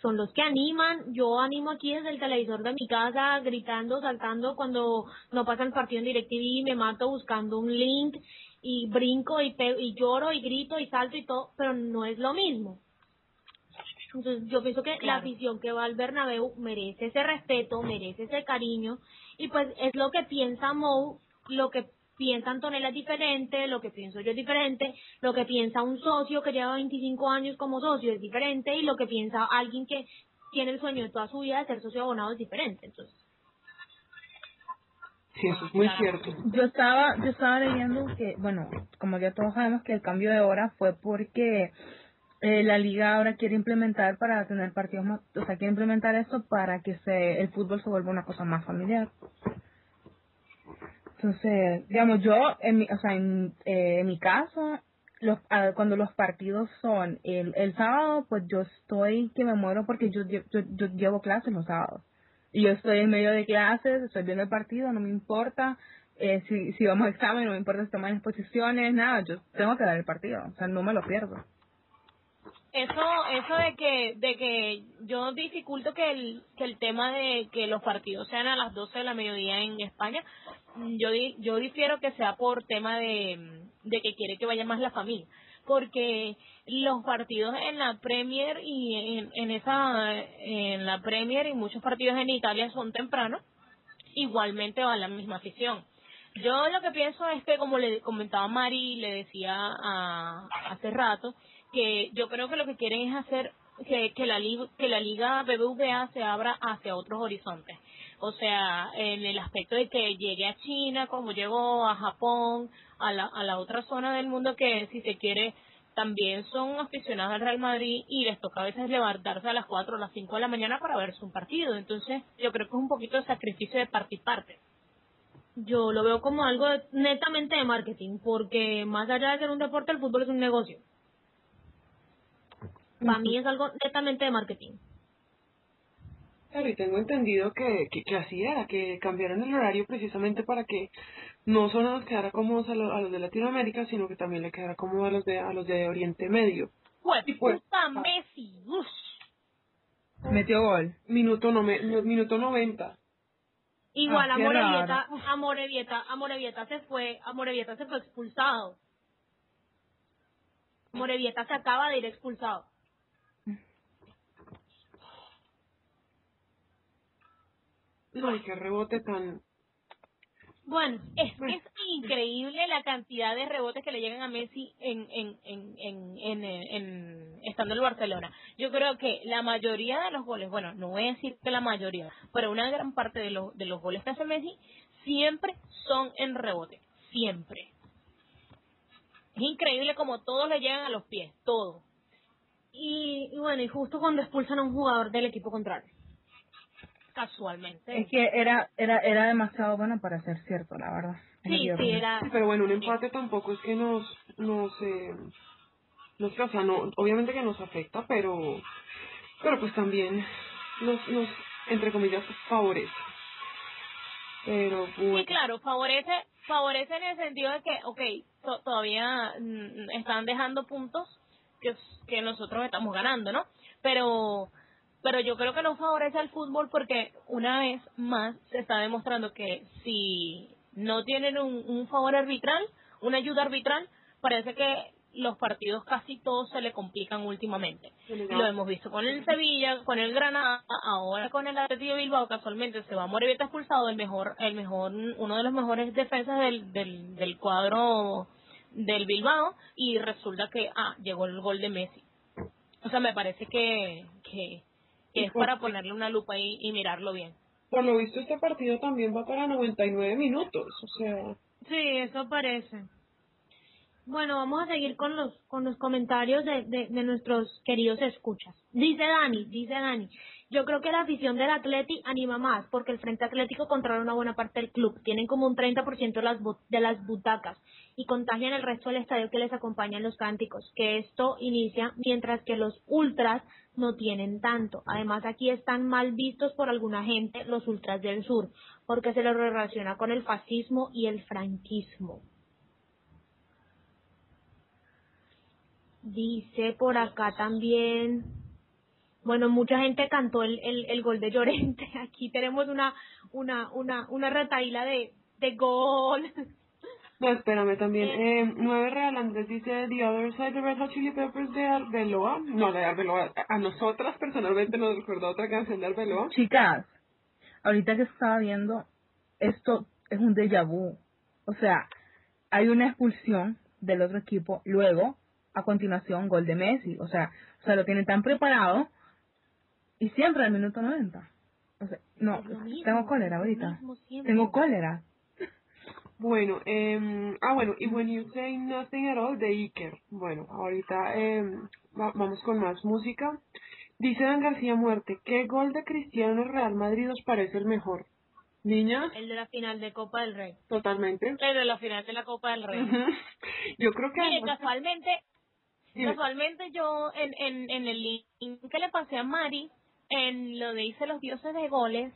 son los que animan. Yo animo aquí desde el televisor de mi casa, gritando, saltando cuando no pasa el partido en DirecTV, me mato buscando un link y brinco y, y lloro y grito y salto y todo, pero no es lo mismo. Entonces yo pienso que la afición que va al Bernabéu merece ese respeto, merece ese cariño y pues es lo que piensa Mo, lo que piensa Antonella es diferente, lo que pienso yo es diferente, lo que piensa un socio que lleva 25 años como socio es diferente y lo que piensa alguien que tiene el sueño de toda su vida de ser socio abonado es diferente. Entonces, Sí, eso es muy cierto. Yo estaba, yo estaba leyendo que, bueno, como ya todos sabemos que el cambio de hora fue porque eh, la liga ahora quiere implementar para tener partidos más, o sea, quiere implementar esto para que se, el fútbol se vuelva una cosa más familiar. Entonces, digamos, yo, en mi, o sea, en, eh, en mi caso, los, cuando los partidos son el, el sábado, pues yo estoy que me muero porque yo, yo, yo, yo llevo clases los sábados. Y yo estoy en medio de clases, estoy viendo el partido, no me importa. Eh, si, si vamos a examen, no me importa si toman exposiciones, nada, yo tengo que dar el partido, o sea, no me lo pierdo. Eso, eso de que, de que yo dificulto que el, que el tema de que los partidos sean a las 12 de la mediodía en España, yo, di, yo difiero que sea por tema de, de que quiere que vaya más la familia. Porque los partidos en la Premier y en, en esa en la Premier y muchos partidos en Italia son tempranos igualmente va la misma afición. Yo lo que pienso es que como le comentaba Mari le decía a, hace rato que yo creo que lo que quieren es hacer que, que la que la liga BBVA se abra hacia otros horizontes o sea, en el aspecto de que llegue a China, como llegó a Japón, a la, a la otra zona del mundo que si se quiere también son aficionados al Real Madrid y les toca a veces levantarse a las 4 o las 5 de la mañana para verse un partido. Entonces, yo creo que es un poquito de sacrificio de parte. Yo lo veo como algo netamente de marketing, porque más allá de ser un deporte, el fútbol es un negocio. Para mí es algo netamente de marketing. Claro, y tengo entendido que, que, que, así era, que cambiaron el horario precisamente para que no solo nos quedara cómodos a, a los de Latinoamérica, sino que también le quedara cómodo a los de, a los de Oriente Medio. Pues, pues, puta Messi, uf. Metió gol. Minuto, no, minuto 90. Igual Ah, a qué Morevieta, a Morevieta, a Morevieta se fue, a Morevieta se fue expulsado. Morevieta se acaba de ir expulsado. No, y qué rebote tan... Bueno, Es que es increíble la cantidad de rebotes que le llegan a Messi en, en, en, en, en, en- estando en el Barcelona. Yo creo que la mayoría de los goles, bueno, no voy a decir que la mayoría, pero una gran parte de los, de los goles que hace Messi siempre son en rebote. Siempre. Es increíble como todos le llegan a los pies, todo. y, y bueno, y justo cuando expulsan a un jugador del equipo contrario. Casualmente. Es que era, era, era demasiado bueno para ser cierto, la verdad. Sí, sí, era... Pero bueno, un empate tampoco es que nos... nos eh, nos, o sea, no, obviamente que nos afecta, pero... Pero pues también nos, nos entre comillas, favorece. Pero bueno... Sí, claro, favorece, favorece en el sentido de que, ok, to- todavía mm, están dejando puntos que, que nosotros estamos ganando, ¿no? Pero, pero yo creo que no favorece al fútbol porque una vez más se está demostrando que si no tienen un, un favor arbitral, una ayuda arbitral, parece que los partidos casi todos se le complican últimamente. Lo hemos visto con el Sevilla, con el Granada, ahora con el Atlético de Bilbao, casualmente se va Morevieta expulsado, el mejor, el mejor, uno de los mejores defensas del, del, del cuadro del Bilbao, y resulta que, ah, llegó el gol de Messi. O sea, me parece que, que, que es para ponerle una lupa y, y mirarlo bien. por lo visto este partido también va para 99 minutos, o sea... Sí, eso parece. Bueno, vamos a seguir con los con los comentarios de, de, de nuestros queridos escuchas. Dice Dani, dice Dani, yo creo que la afición del Atleti anima más porque el Frente Atlético controla una buena parte del club. Tienen como un 30% de las, de las butacas y contagian el resto del estadio que les acompaña en los cánticos. Que esto inicia mientras que los ultras no tienen tanto. Además, aquí están mal vistos por alguna gente los ultras del sur porque se los relaciona con el fascismo y el franquismo. Dice por acá también. Bueno, mucha gente cantó el, el, el gol de Llorente. Aquí tenemos una una una una retaíla de, de gol. No, espérame también. Eh, 9 Real Andrés dice The Other Side de Red Hot Chili Peppers de Arbeloa. No, de Arbeloa. A nosotras personalmente nos recordó otra canción de Arbeloa. Chicas, ahorita que estaba viendo, esto es un déjà vu. O sea, hay una expulsión del otro equipo, luego, a continuación, gol de Messi. O sea, o sea lo tienen tan preparado y siempre al minuto 90. O sea, no, mismo, tengo cólera ahorita. Tengo cólera. Bueno, eh, ah, bueno, y When You Say Nothing at All de Iker. Bueno, ahorita eh, va- vamos con más música. Dice Dan García Muerte, ¿qué gol de Cristiano Real Madrid os parece el mejor? Niñas, El de la final de Copa del Rey. totalmente. El de la final de la Copa del Rey. Yo creo que... Mire, además- casualmente, Dime. casualmente yo en, en, en el link que le pasé a Mari, en lo de Hice los dioses de goles,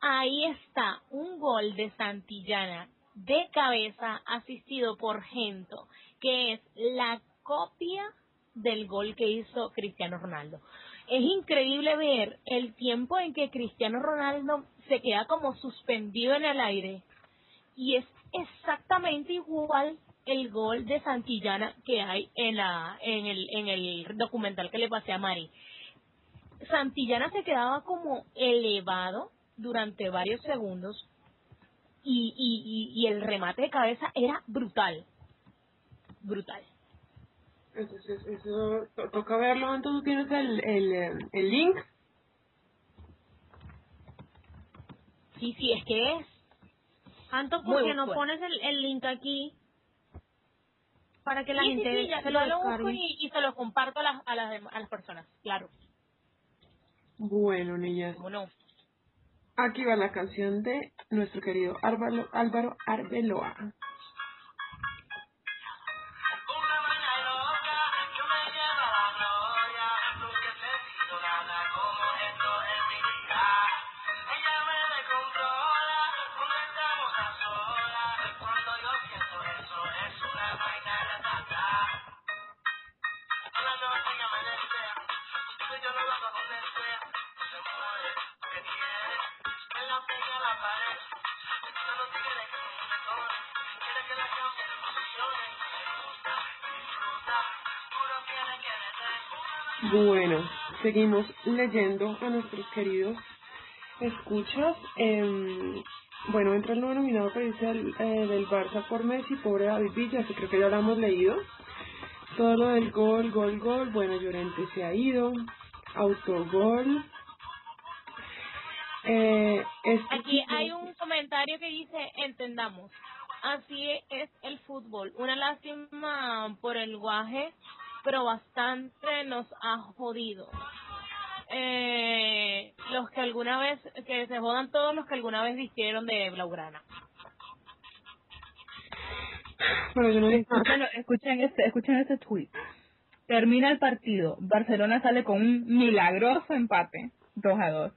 ahí está un gol de Santillana de cabeza asistido por Gento, que es la copia del gol que hizo Cristiano Ronaldo. Es increíble ver el tiempo en que Cristiano Ronaldo se queda como suspendido en el aire y es exactamente igual el gol de Santillana que hay en la en el en el documental que le pasé a Mari. Santillana se quedaba como elevado durante varios segundos y, y, y, y el remate de cabeza era brutal. Brutal. Eso, eso, eso to- toca verlo, entonces tú tienes el, el, eh, el link. Sí, sí, es que es. Anto, ¿por qué no pones el, el link aquí? Para que la Sí, sí, gente sí, ya, se lo lo busco y, y se lo comparto a las, a las, a las personas, claro. Bueno, niñas, ¿Cómo no? aquí va la canción de nuestro querido Álvaro, Álvaro Arbeloa. Seguimos leyendo a nuestros queridos escuchas. Em, bueno, entra el nuevo nominado que dice el, eh, del Barça por Messi, pobre David Villa, que creo que ya lo hemos leído. Todo lo del gol, gol, gol. Bueno, Llorente se ha ido. Autogol. Eh, este Aquí hay un comentario que dice, entendamos, así es el fútbol. Una lástima por el guaje, pero bastante nos ha jodido. Eh, los que alguna vez, que se jodan todos los que alguna vez vistieron de blaugrana. Bueno, yo no. Escuchen, escuchen este, escuchen este tweet. Termina el partido. Barcelona sale con un milagroso empate. 2 a 2.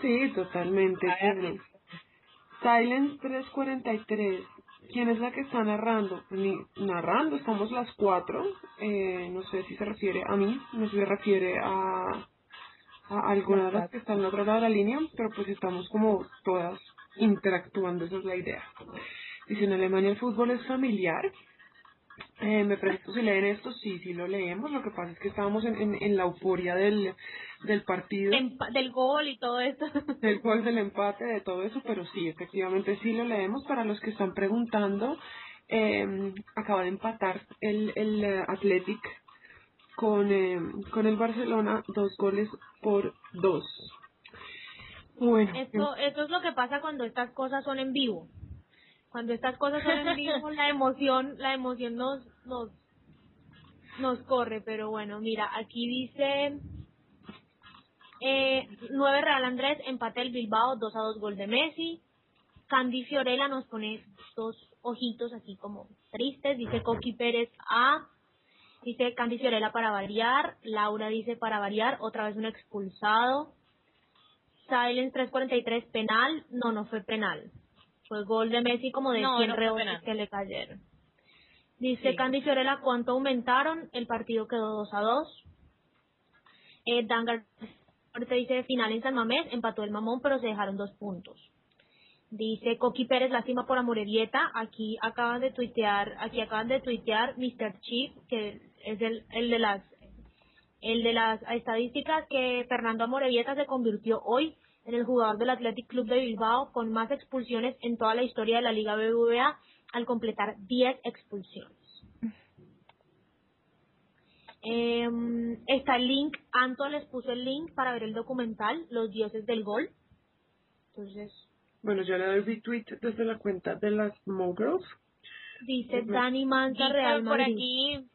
Sí, totalmente. Silence 343. ¿Quién es la que está narrando? Ni, narrando, estamos las cuatro. Eh, no sé si se refiere a mí, no sé si se refiere a, a alguna de las que están al otro lado de la línea, pero pues estamos como todas interactuando, esa es la idea. Dice, en Alemania el fútbol es familiar. Eh, me pregunto si leen esto, sí, sí lo leemos. Lo que pasa es que estábamos en, en, en la euforia del, del partido Empa- del gol y todo esto. del gol del empate, de todo eso, pero sí, efectivamente sí lo leemos. Para los que están preguntando, eh, acaba de empatar el, el eh, Athletic con, eh, con el Barcelona, dos goles por dos. Bueno, Esto, esto es lo que pasa cuando estas cosas son en vivo. Cuando estas cosas son en vivo, la emoción, la emoción nos, nos, nos corre. Pero bueno, mira, aquí dice eh, 9 Real Andrés, empate el Bilbao, 2 a 2 gol de Messi. Candy Fiorella nos pone dos ojitos así como tristes. Dice Coqui Pérez A. Dice Candy Fiorella para variar. Laura dice para variar. Otra vez un expulsado. Silence 343 penal. No, no fue penal. Fue gol de Messi como de No, 100 no rebotes que le cayeron. Dice Sí. Candy Fiorella cuánto aumentaron. El partido quedó 2 a 2. Eh, Dangar ahorita dice final en San Mamés, empató el Mamón, pero se dejaron dos puntos. Dice Coqui Pérez, lástima por Amorevieta. Aquí acaban de tuitear, aquí acaban de tuitear Mr. Chip, que es el, el de las el de las estadísticas que Fernando Amorevieta se convirtió hoy en el jugador del Athletic Club de Bilbao con más expulsiones en toda la historia de la Liga BBVA al completar 10 expulsiones. Em, está el link, Anto les puso el link para ver el documental Los Dioses del Gol. Entonces, bueno, yo le doy retweet desde la cuenta de las Mogirls. dice Ujú. Dani Dice Real por Madrid. aquí,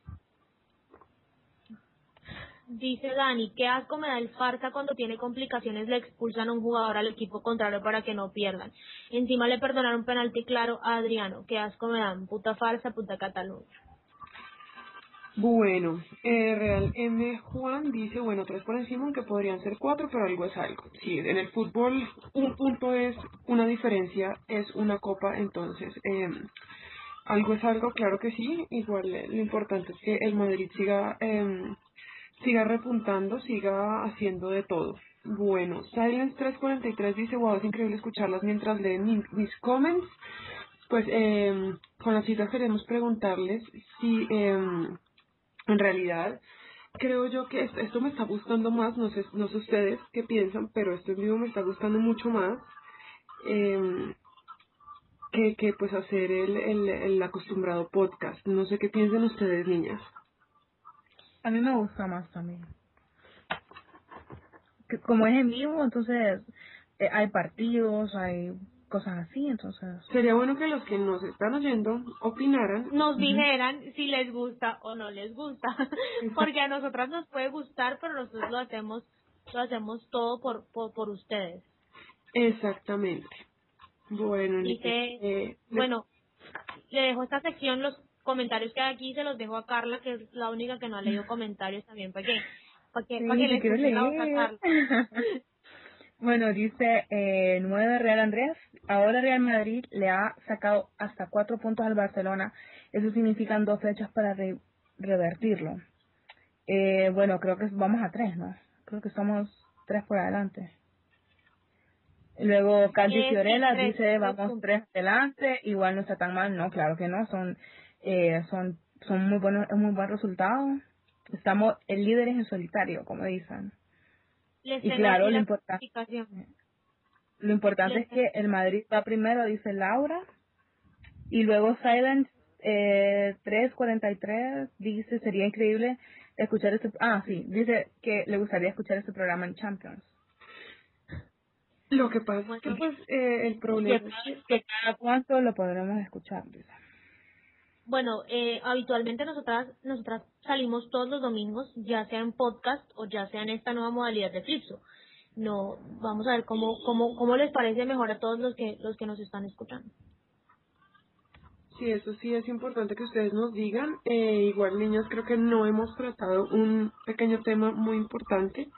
Dice Dani, qué asco me da el farsa cuando tiene complicaciones le expulsan a un jugador al equipo contrario para que no pierdan. Encima le perdonaron un penalti claro a Adriano. Qué asco me dan. Puta farsa, puta Cataluña. Bueno, eh, Real M. Juan dice, bueno, tres por encima, aunque podrían ser cuatro, pero algo es algo. Sí, en el fútbol un punto es una diferencia, es una copa, entonces eh, algo es algo, claro que sí. Igual eh, lo importante es que el Madrid siga, eh, siga repuntando, siga haciendo de todo. Bueno, Silence 343 dice, wow, es increíble escucharlas mientras leen mi- mis comments. Pues eh, con las citas queremos preguntarles si... En realidad, creo yo que esto, me está gustando más, no sé, no sé ustedes qué piensan, pero esto en vivo me está gustando mucho más eh, que, que pues hacer el, el, el acostumbrado podcast. No sé qué piensan ustedes, niñas. A mí me gusta más también. Como es en vivo, entonces eh, hay partidos, hay cosas así, entonces... Sería bueno que los que nos están oyendo opinaran. Nos dijeran si les gusta o no les gusta. Porque a nosotras nos puede gustar, pero nosotros lo hacemos, lo hacemos todo por, por, por ustedes. Exactamente. Bueno, Dice, eh, bueno, le dejo esta sección, los comentarios que hay aquí, se los dejo a Carla, que es la única que no ha leído comentarios también, para que, para que, Sí, para yo le quiero voz a leer. Carla. bueno, dice eh, 9 Real Andrés. Ahora Real Madrid le ha sacado hasta cuatro puntos al Barcelona. Eso significan dos fechas para re- revertirlo. Eh, bueno, creo que vamos a tres, ¿no? Creo que somos tres por adelante. Luego Candy Eh, Fiorella dice vamos tres adelante, igual no está tan mal, no, claro que no, son eh, son son muy buenos, es muy buen resultado. Estamos el líder en solitario, como dicen. Les Y claro, lo la importa- clasificación. Lo importante es que el Madrid va primero, dice Laura, y luego Silent eh, 343 dice sería increíble escuchar este ah sí dice que le gustaría escuchar este programa en Champions. Lo que pasa es que pues eh, el problema que cada cuánto lo podremos escuchar dice. Bueno, eh, habitualmente nosotras, nosotras salimos todos los domingos, ya sea en podcast o ya sea en esta nueva modalidad de Flipso. No, vamos a ver cómo, cómo, cómo les parece mejor a todos los que, los que nos están escuchando. Sí, eso sí es importante que ustedes nos digan. Eh, igual, niñas, creo que no hemos tratado un pequeño tema muy importante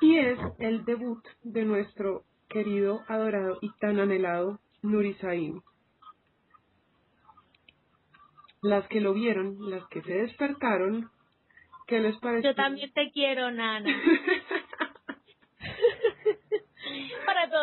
y es el debut de nuestro querido, adorado y tan anhelado Nuri Sahin. Las que lo vieron, las que se despertaron, ¿qué les pareció? Yo también te quiero, Nana.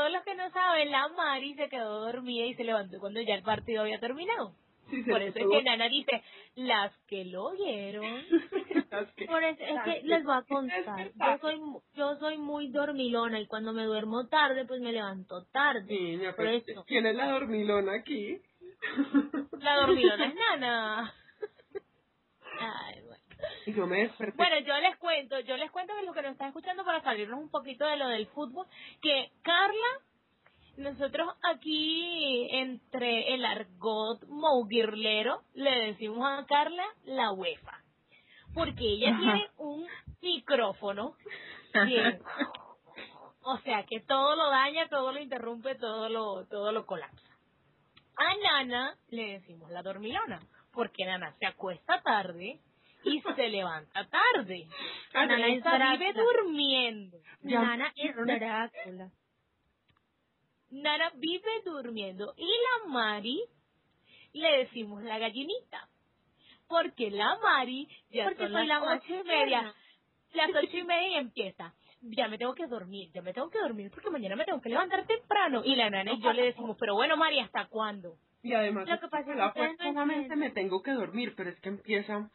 todos los que no saben, la Mari se quedó dormida y se levantó cuando ya el partido había terminado. Sí, Por eso es que Nana dice, las que lo vieron. que- Por eso, es que les voy a contar. Yo soy, yo soy muy dormilona y cuando me duermo tarde, pues me levanto tarde. Niña, Por pues, eso. ¿quién es la dormilona aquí? La dormilona es Nana. Ay, bueno. Y yo me desperté. Bueno, yo les cuento, yo les cuento que lo que nos están escuchando para salirnos un poquito de lo del fútbol, que Carla, nosotros aquí entre el argot mouguirlero le decimos a Carla la UEFA, porque ella Ajá. tiene un micrófono que, o sea, que todo lo daña, todo lo interrumpe, todo lo, todo lo colapsa. A Nana le decimos la dormilona, porque Nana se acuesta tarde y se levanta tarde. Nana vive durmiendo. Ya. Nana es Drácula. Nana vive durmiendo. Y la Mari le decimos la gallinita. Porque la Mari ya Porque son soy las la ocho y media. Las ocho y media y empieza. Ya me tengo que dormir, ya me tengo que dormir porque mañana me tengo que levantar temprano. Y la nana y yo le decimos, pero bueno, Mari, ¿hasta cuándo? Y además, Lo que pasa es que me tengo que dormir, pero es que empieza.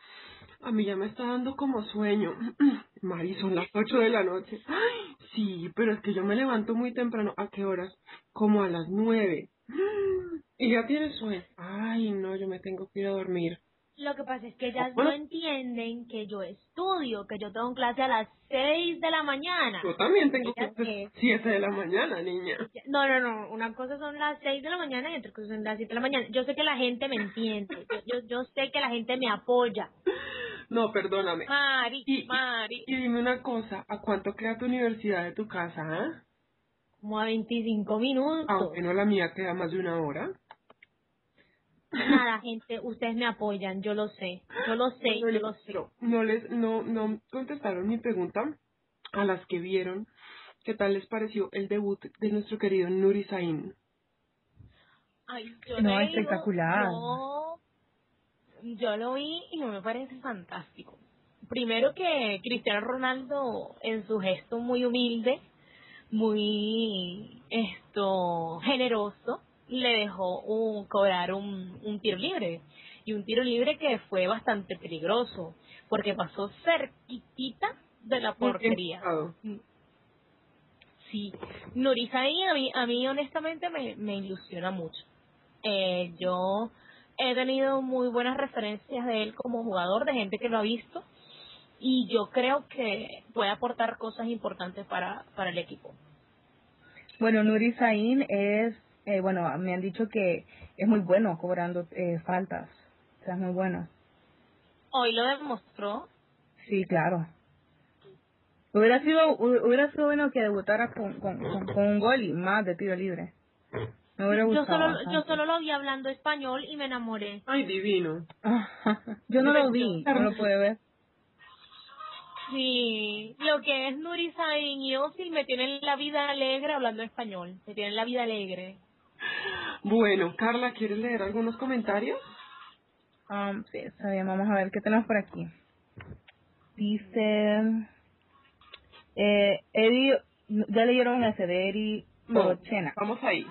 A mí ya me está dando como sueño. Mari, son las 8 de la noche. Ay, sí, pero es que yo me levanto muy temprano. ¿A qué horas? Como a las 9. Y ya tienes sueño. Ay, no, yo me tengo que ir a dormir. Lo que pasa es que ellas Bueno. no entienden que yo estudio, que yo tengo clase a las 6 de la mañana. Yo también tengo Ellas que que- 7 de la mañana, niña. No, no, no. Una cosa son las 6 de la mañana y otra cosa son las 7 de la mañana. Yo sé que la gente me entiende. Yo, yo, yo sé que la gente me apoya. No, perdóname. Mari, Y- Mari. Y dime una cosa, ¿a cuánto queda tu universidad de tu casa, ah? Como a 25 minutos. Aunque no la mía queda más de una hora. Nada, gente, ustedes me apoyan. Yo lo sé. Yo lo sé, yo lo sé. No, no les, no, no contestaron mi pregunta a las que vieron. ¿Qué tal les pareció el debut de nuestro querido Nuri Sain? Ay, yo No, le digo, espectacular. yo- yo lo vi y me parece fantástico. Primero que Cristiano Ronaldo en su gesto muy humilde, muy esto generoso, le dejó un, cobrar un, un tiro libre. Y un tiro libre que fue bastante peligroso, porque pasó cerquitita de la portería. Empezado. Sí, Nurizaí a mí, a mí honestamente me, me ilusiona mucho. Eh, yo he tenido muy buenas referencias de él como jugador, de gente que lo ha visto, y yo creo que puede aportar cosas importantes para, para el equipo. Bueno, Nuri Sain es, eh, bueno, me han dicho que es muy bueno cobrando eh, faltas. O sea, es muy bueno. Hoy lo demostró, Sí, claro. Hubiera sido, hu- hubiera sido bueno que debutara con, con, con, con un gol y más de tiro libre. Me hubiera Yo gustado. solo, yo solo lo vi hablando español y me enamoré. Ay, divino. Yo no lo vi, no lo pude ver. sí, lo que es Nurizaín y Ozil me tienen la vida alegre hablando español, me tienen la vida alegre. Bueno, Carla, ¿quieres leer algunos comentarios? Um, sí, está bien, vamos a ver qué tenemos por aquí. Dice, eh, Eddie, ya leyeron ese de Eddie No, Orochena. vamos ahí.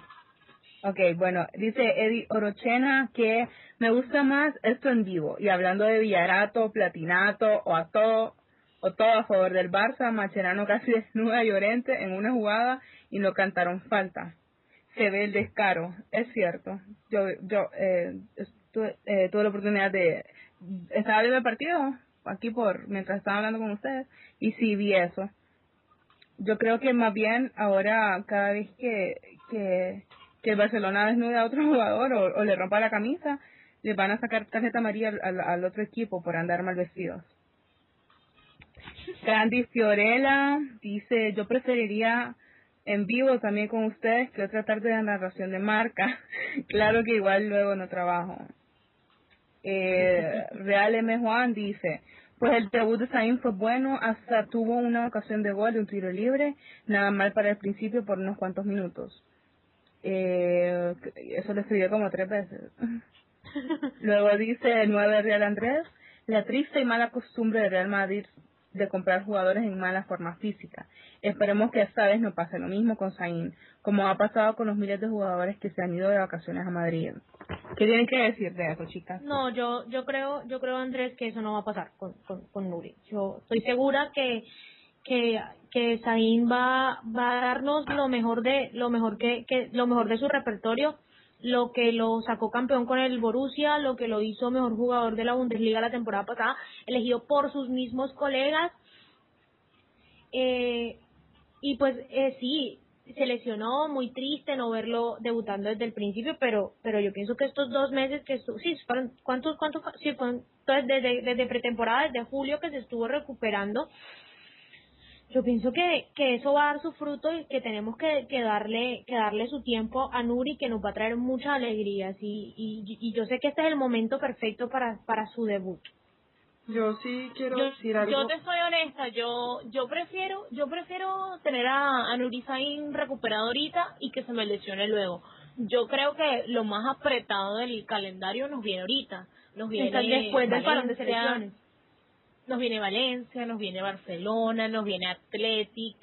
Ok, bueno, dice Eddie Orochena que me gusta más esto en vivo. Y hablando de Villarato, Platinato o a todo, o todo a favor del Barça, Macherano casi desnuda y Llorente en una jugada y no cantaron falta. Se ve el descaro, es cierto. Yo, yo eh, estuve- eh, tuve la oportunidad de, estaba viendo el partido aquí por, mientras estaba hablando con ustedes y sí vi eso. Yo creo que más bien ahora cada vez que, que, que el Barcelona desnude a otro jugador o, le rompa la camisa, le van a sacar tarjeta amarilla al otro equipo por andar mal vestidos. Candy Fiorella dice, yo preferiría en vivo también con ustedes que otra tarde de narración de marca. claro que igual luego no trabajo. Eh, Real M. Juan dice, pues el debut de Sain fue bueno, hasta tuvo una ocasión de gol un tiro libre, nada mal para el principio por unos cuantos minutos. Eh, eso lo escribió como tres veces. Luego dice el 9 Real Andrés, la triste y mala costumbre de Real Madrid de comprar jugadores en mala forma física. Esperemos que esta vez no pase lo mismo con Sain, como ha pasado con los miles de jugadores que se han ido de vacaciones a Madrid. ¿Qué tienen que decir de eso, chicas? No, yo yo creo yo creo Andrés que eso no va a pasar con con, con Nuri. Yo estoy segura que que que Saín va va a darnos lo mejor de lo mejor que, que lo mejor de su repertorio lo que lo sacó campeón con el Borussia, lo que lo hizo mejor jugador de la Bundesliga la temporada pasada, elegido por sus mismos colegas. Eh, y pues eh, sí, se lesionó, muy triste no verlo debutando desde el principio, pero pero yo pienso que estos dos meses que estuvo, sí, fueron, ¿cuántos, cuántos, entonces desde, desde pretemporada, desde julio que se estuvo recuperando, yo pienso que, que eso va a dar su fruto y que tenemos que, que darle que darle su tiempo a Nuri que nos va a traer muchas alegrías y, y, y yo sé que este es el momento perfecto para, para su debut. Yo sí quiero yo, decir algo. yo te soy honesta, yo yo prefiero yo prefiero tener a, a Nuri Sahin recuperado ahorita y que se me lesione luego. Yo creo que lo más apretado del calendario nos viene ahorita. Nos viene después del parón de selecciones. Nos viene Valencia, nos viene Barcelona, nos viene Athletic,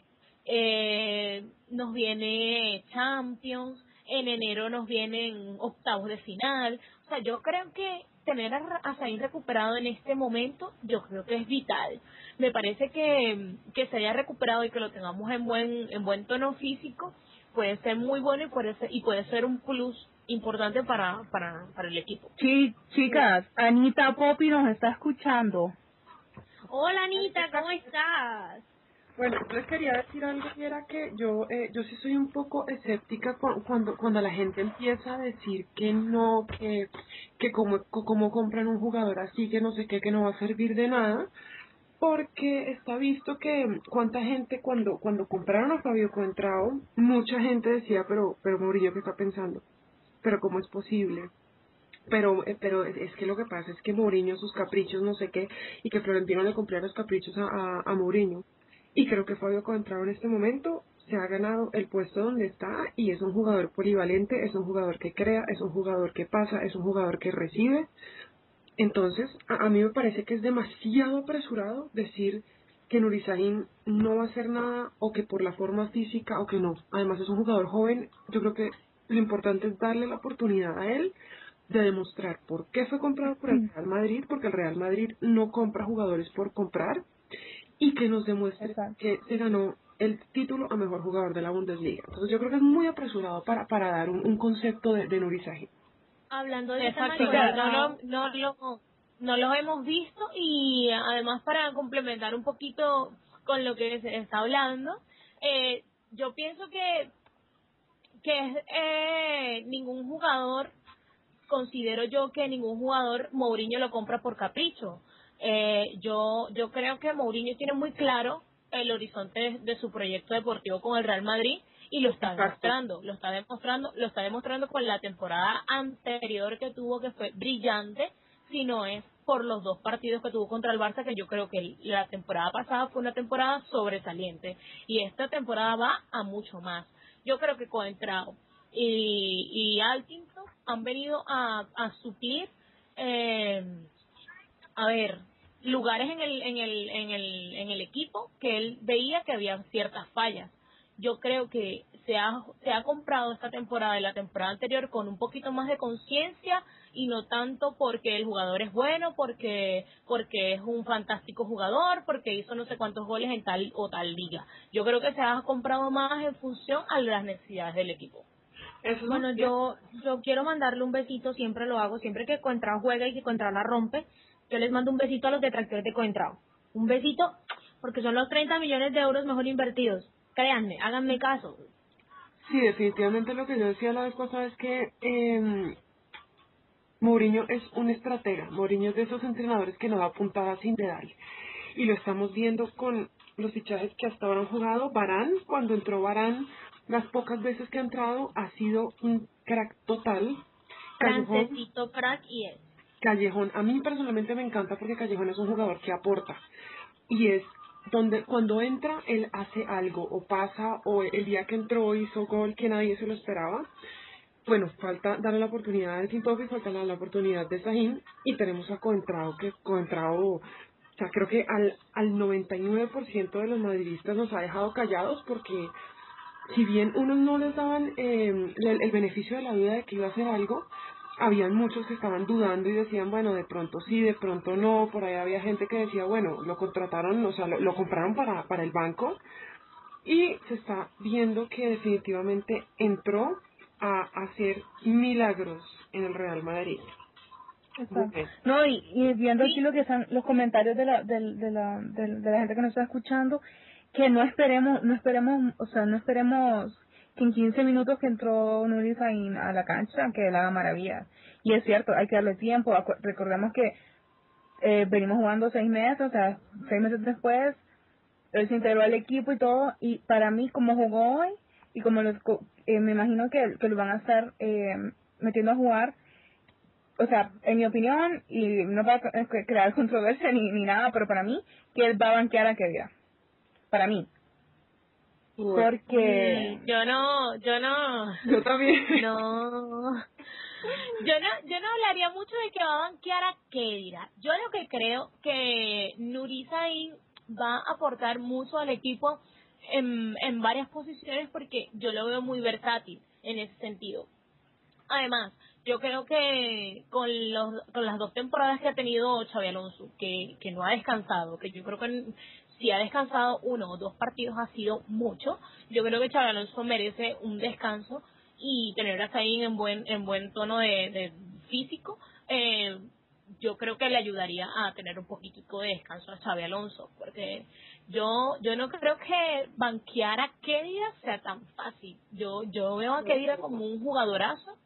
eh, nos viene Champions, en enero nos vienen octavos de final. O sea, yo creo que tener a, a recuperado en este momento, yo creo que es vital. Me parece que, que se haya recuperado y que lo tengamos en buen, en buen tono físico puede ser muy bueno y puede ser, y puede ser un plus importante para, para, para el equipo. Sí, chicas, Anita Popi nos está escuchando. Hola Anita, ¿cómo estás? Bueno, les quería decir algo y era que yo eh, yo sí soy un poco escéptica cu- cuando cuando la gente empieza a decir que no, que que como como compran un jugador así, que no sé qué, que no va a servir de nada, porque está visto que cuánta gente cuando cuando compraron a Fabio Contrao, mucha gente decía, pero pero Mourinho qué está pensando, pero cómo es posible, pero eh, pero es, que lo que pasa es que Mourinho sus caprichos no sé qué y que Florentino le compró los caprichos a, a, Mourinho y creo que Fabio Contrao en este momento se ha ganado el puesto donde está y es un jugador polivalente, es un jugador que crea, es un jugador que pasa, es un jugador que recibe. Entonces, a, a mí me parece que es demasiado apresurado decir que Nuri Sahin no va a hacer nada o que por la forma física o que no. Además es un jugador joven, yo creo que lo importante es darle la oportunidad a él de demostrar por qué fue comprado por el Real Madrid, porque el Real Madrid no compra jugadores por comprar y que nos demuestre Exacto. que se ganó el título a mejor jugador de la Bundesliga. Entonces yo creo que es muy apresurado para, para dar un, un concepto de, de Sahin. Hablando de Exacto, manera, no, lo, no, lo, no los hemos visto y además para complementar un poquito con lo que se está hablando, eh, yo pienso que que es, eh, ningún jugador, considero yo que ningún jugador Mourinho lo compra por capricho. Eh, yo, yo creo que Mourinho tiene muy claro el horizonte de, de su proyecto deportivo con el Real Madrid y lo está Exacto. demostrando, lo está demostrando, lo está demostrando con la temporada anterior que tuvo que fue brillante, si no es por los dos partidos que tuvo contra el Barça, que yo creo que la temporada pasada fue una temporada sobresaliente y esta temporada va a mucho más. Yo creo que Coentrao y, y Alkinson han venido a, a suplir, eh, a ver, lugares en el, en, el, en, el, en el equipo que él veía que había ciertas fallas. Yo creo que se ha, se ha comprado esta temporada y la temporada anterior con un poquito más de conciencia y no tanto porque el jugador es bueno, porque porque es un fantástico jugador, porque hizo no sé cuántos goles en tal o tal liga. Yo creo que se ha comprado más en función a las necesidades del equipo. Eso es Bueno, yo yo quiero mandarle un besito, siempre lo hago, siempre que Coentrao juega y que Coentrao la rompe, yo les mando un besito a los detractores de Coentrao. Un besito, porque son los 30 millones de euros mejor invertidos. Créanme, háganme caso. Sí, definitivamente lo que yo decía la vez pasada es que eh, Mourinho es un estratega. Mourinho es de esos entrenadores que no da puntada sin pedal. Y lo estamos viendo con los fichajes que hasta ahora han jugado. Barán, cuando entró Barán, las pocas veces que ha entrado, ha sido un crack total. Callejón, crack y es. Callejón, a mí personalmente me encanta porque Callejón es un jugador que aporta. Y es donde cuando entra, él hace algo, o pasa, o el día que entró hizo gol que nadie se lo esperaba. Bueno, falta darle la oportunidad de Tintofi, falta darle la oportunidad de Sahin, y tenemos a Coentrao, que Coentrao, o sea, creo que al, al 99% de los madridistas nos ha dejado callados porque si bien unos no les daban eh, el, el beneficio de la duda de que iba a hacer algo, habían muchos que estaban dudando y decían, bueno, de pronto sí, de pronto no, por ahí había gente que decía, bueno, lo contrataron, o sea, lo, lo compraron para, para el banco y se está viendo que definitivamente entró a hacer milagros en el Real Madrid. Exacto. Ok. No, y, y viendo aquí lo que están los comentarios de la, del- de, la, de, de la gente que nos está escuchando, que no esperemos, no esperemos, o sea, no esperemos que en 15 minutos que entró Nuri Sahin a la cancha, que él haga maravillas. Y es cierto, hay que darle tiempo. Recordemos que eh, venimos jugando seis meses, o sea, seis meses después, él se integró al equipo y todo, y para mí, como jugó hoy, y como los, eh, me imagino que, que lo van a estar eh, metiendo a jugar, o sea, en mi opinión, y no para cre- crear controversia ni, ni nada, pero para mí, que él va a banquear a Kedira. Para mí. Porque... Yo no, yo no, Yo también. no. Yo no, yo no hablaría mucho de que va a banquear a Kedira. Yo lo que creo que Nurisain va a aportar mucho al equipo en, en varias posiciones porque yo lo veo muy versátil en ese sentido. Además, yo creo que con, los, con las dos temporadas que ha tenido Xavi Alonso, que, que no ha descansado, que yo creo que si ha descansado uno o dos partidos ha sido mucho, yo creo que Xavi Alonso merece un descanso y tener a Zayn en buen, en buen tono de, de físico, eh, yo creo que le ayudaría a tener un poquitico de descanso a Xavi Alonso, porque yo yo no creo que banquear a Kedira sea tan fácil. Yo yo veo a Kedira como un jugadorazo,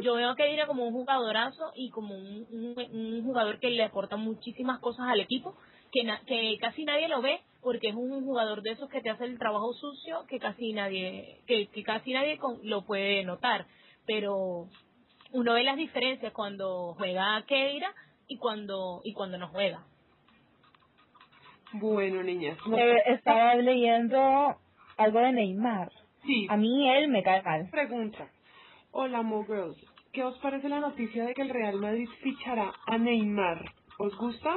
yo veo a Kedira como un jugadorazo y como un, un, un jugador que le aporta muchísimas cosas al equipo, que, na- que casi nadie lo ve porque es un jugador de esos que te hace el trabajo sucio que casi nadie que, que casi nadie con- lo puede notar pero uno ve las diferencias cuando juega a Kedira y cuando y cuando no juega Bueno, niñas. no- Eh, estaba leyendo algo de Neymar. sí, A mí él me cae mal. pregunta. Hola, Mo Girls. ¿Qué os parece la noticia de que el Real Madrid fichará a Neymar? ¿Os gusta?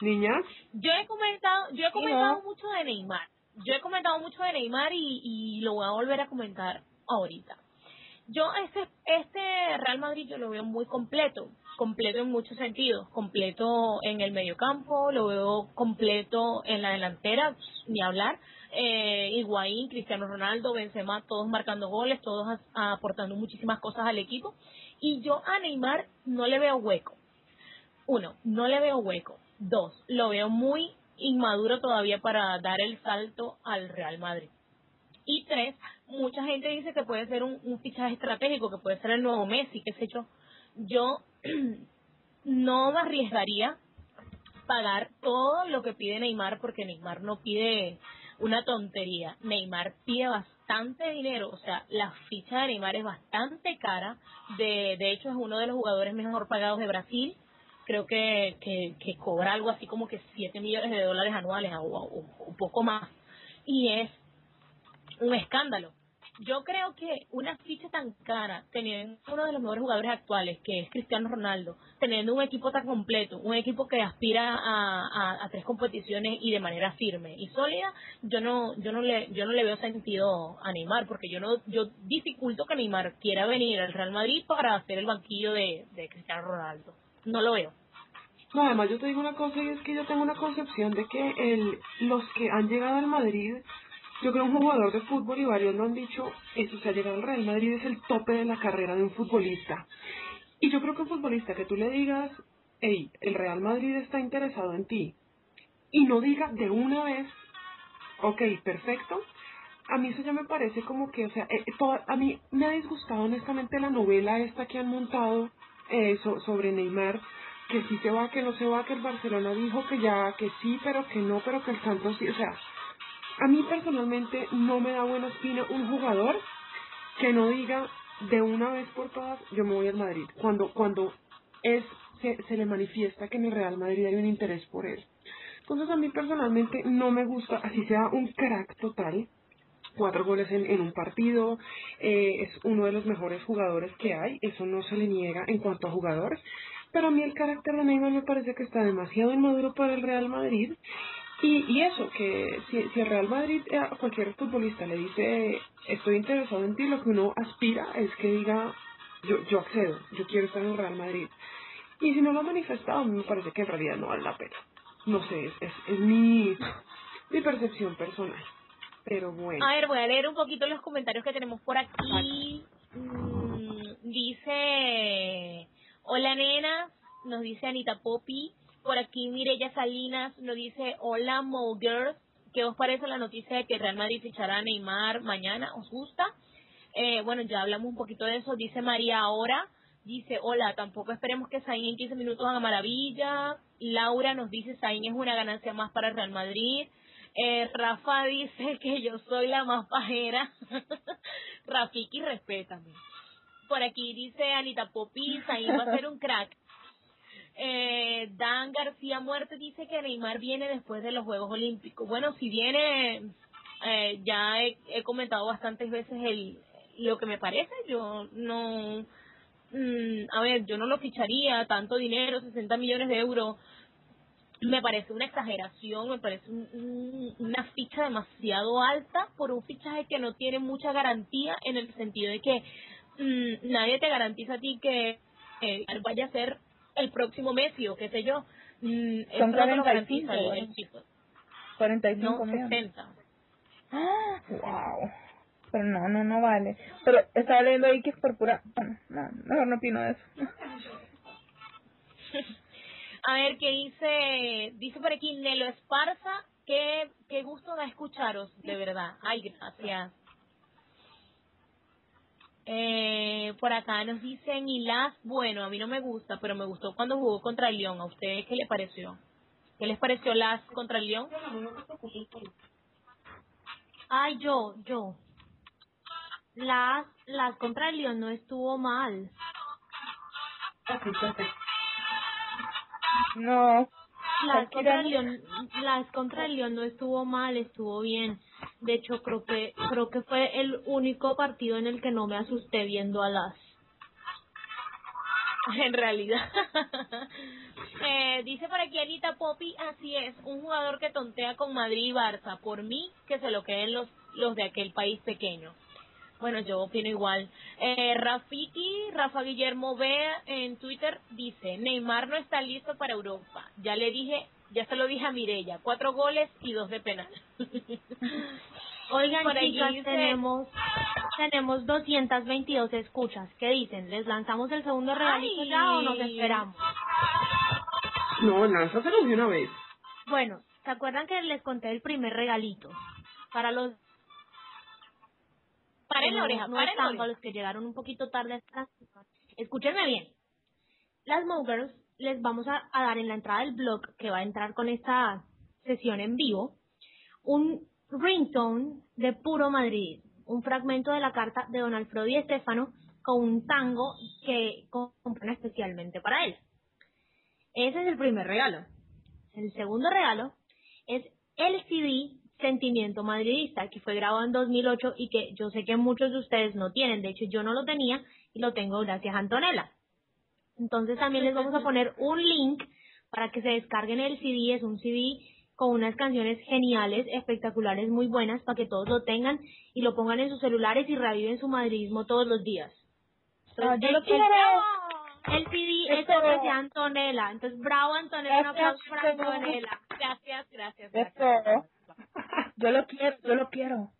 Niñas. yo he comentado yo he comentado ¿no? mucho de Neymar yo he comentado mucho de Neymar y, y lo voy a volver a comentar ahorita yo este este Real Madrid yo lo veo muy completo completo en muchos sentidos completo en el mediocampo lo veo completo en la delantera ni hablar eh, Higuaín, Cristiano Ronaldo, Benzema, todos marcando goles, todos aportando muchísimas cosas al equipo. Y yo a Neymar no le veo hueco. Uno, no le veo hueco. Dos, lo veo muy inmaduro todavía para dar el salto al Real Madrid. Y tres, mucha gente dice que puede ser un, un fichaje estratégico, que puede ser el nuevo Messi, qué sé yo. Yo no me arriesgaría pagar todo lo que pide Neymar porque Neymar no pide una tontería. Neymar pide bastante dinero, o sea, la ficha de Neymar es bastante cara. De, de hecho, es uno de los jugadores mejor pagados de Brasil. Creo que, que, que cobra algo así como que 7 millones de dólares anuales o, un poco más. Y es un escándalo. Yo creo que una ficha tan cara, teniendo uno de los mejores jugadores actuales, que es Cristiano Ronaldo, teniendo un equipo tan completo, un equipo que aspira a, a, tres competiciones y de manera firme y sólida, yo no, yo no le, yo no le veo sentido a Neymar, porque yo no, yo dificulto que Neymar quiera venir al Real Madrid para hacer el banquillo de Cristiano Ronaldo. No lo veo. No, además yo te digo una cosa y es que yo tengo una concepción de que el, los que han llegado al Madrid, yo creo un jugador de fútbol y varios lo han dicho, eso, o sea, llegar al Real Madrid es el tope de la carrera de un futbolista. Y yo creo que un futbolista que tú le digas, hey, el Real Madrid está interesado en ti, y no diga de una vez, ok, perfecto, a mí eso ya me parece como que, o sea, eh, toda- a mí me ha disgustado honestamente la novela esta que han montado eh, so- sobre Neymar, que sí se va, que no se va, que el Barcelona dijo que ya, que sí, pero que no, pero que el Santos sí, o sea, a mí personalmente no me da buena espina un jugador que no diga de una vez por todas, yo me voy al Madrid, cuando, cuando es, se, se le manifiesta que en el Real Madrid hay un interés por él. Entonces a mí personalmente no me gusta, así sea un crack total, cuatro goles en, en un partido, eh, es uno de los mejores jugadores que hay, eso no se le niega en cuanto a jugadores, pero a mí el carácter de Neymar me parece que está demasiado inmaduro para el Real Madrid y, y eso, que si, si el Real Madrid eh, a cualquier futbolista le dice estoy interesado en ti, lo que uno aspira es que diga yo, yo accedo, yo quiero estar en el Real Madrid. Y si no lo ha manifestado, a mí me parece que en realidad no vale la pena. No sé, es, es, es mi, mi percepción personal. A ver, voy a leer un poquito los comentarios que tenemos por aquí. Mm, dice, hola nena, nos dice Anita Poppy. Por aquí Mireya Salinas nos dice, hola Mo Girls. ¿Qué os parece la noticia de que Real Madrid fichará a Neymar mañana? ¿Os gusta? Eh, bueno, ya hablamos un poquito de eso. Dice María ahora. Dice, hola, tampoco esperemos que Zayn en 15 minutos haga maravilla. Laura nos dice, Zayn es una ganancia más para Real Madrid. Eh, Rafa dice que yo soy la más pajera. Rafiki, respétame. Por aquí dice Anita Popi, Zayn va a ser un crack. Eh, Dan García Muerte dice que Neymar viene después de los Juegos Olímpicos. Bueno, si viene, eh, ya he, he comentado bastantes veces el lo que me parece. Yo no, mm, a ver, yo no lo ficharía, tanto dinero, 60 millones de euros. Me parece una exageración, me parece un- un- una ficha demasiado alta por un fichaje que no tiene mucha garantía en el sentido de que mm, nadie te garantiza a ti que eh, vaya a ser el próximo Messi o qué sé yo. Mm, Son no te lo 45, garantiza el- ¿eh? 45 No, millones. 60. Ah, wow. Pero no, no, no vale. Pero estaba leyendo ahí que es por pura... Bueno, no, mejor no opino de eso. A ver, ¿qué dice? Dice por aquí Nelo Esparza. Qué, qué gusto da escucharos, de verdad. Ay, gracias. Eh, por acá nos dicen Ilas, bueno, a mí no me gusta, pero me gustó cuando jugó contra el León. ¿A ustedes qué les pareció? ¿Qué les pareció Las contra el León? Ay, yo, yo. Las, las contra el León no estuvo mal. No. Las Shakira contra, el no- León, las contra el León no estuvo mal, estuvo bien. De hecho, creo que creo que fue el único partido en el que no me asusté viendo a las. En realidad. eh, dice por aquí Anita Poppy, así es, un jugador que tontea con Madrid y Barça. Por mí, que se lo queden los, los de aquel país pequeño. Bueno, yo opino igual. Eh, Rafiki, Rafa Guillermo B en Twitter dice, Neymar no está listo para Europa. Ya le dije, ya se lo dije a Mirella, cuatro goles y dos de penal. Oigan, Por ahí chicas, dice- tenemos tenemos 222 escuchas. ¿Qué dicen? ¿Les lanzamos el segundo regalito Ay. ya o nos esperamos? No, lánzaselo de una vez. Bueno, ¿se acuerdan que les conté el primer regalito? Para los Paren que la no- oreja, no paren la están, oreja. para los que llegaron un poquito tarde. Escúchenme bien. Las Mogers les vamos a, a dar en la entrada del blog que va a entrar con esta sesión en vivo un ringtone de puro Madrid, un fragmento de la carta de Don Alfredo y Estefano con un tango que compran especialmente para él. Ese es el primer regalo. El segundo regalo es el CD Sentimiento Madridista, que fue grabado en 2008 y que yo sé que muchos de ustedes no tienen. De hecho, yo no lo tenía y lo tengo gracias a Antonella. Entonces también les vamos a poner un link para que se descarguen el CD. Es un CD con unas canciones geniales, espectaculares, muy buenas, para que todos lo tengan y lo pongan en sus celulares y reviven su madridismo todos los días. Ah, yo lo el, quiero. el CD es de Antonella. Entonces, bravo Antonella, un aplauso para Antonella. Gracias, gracias, gracias. Yo lo quiero, yo lo quiero.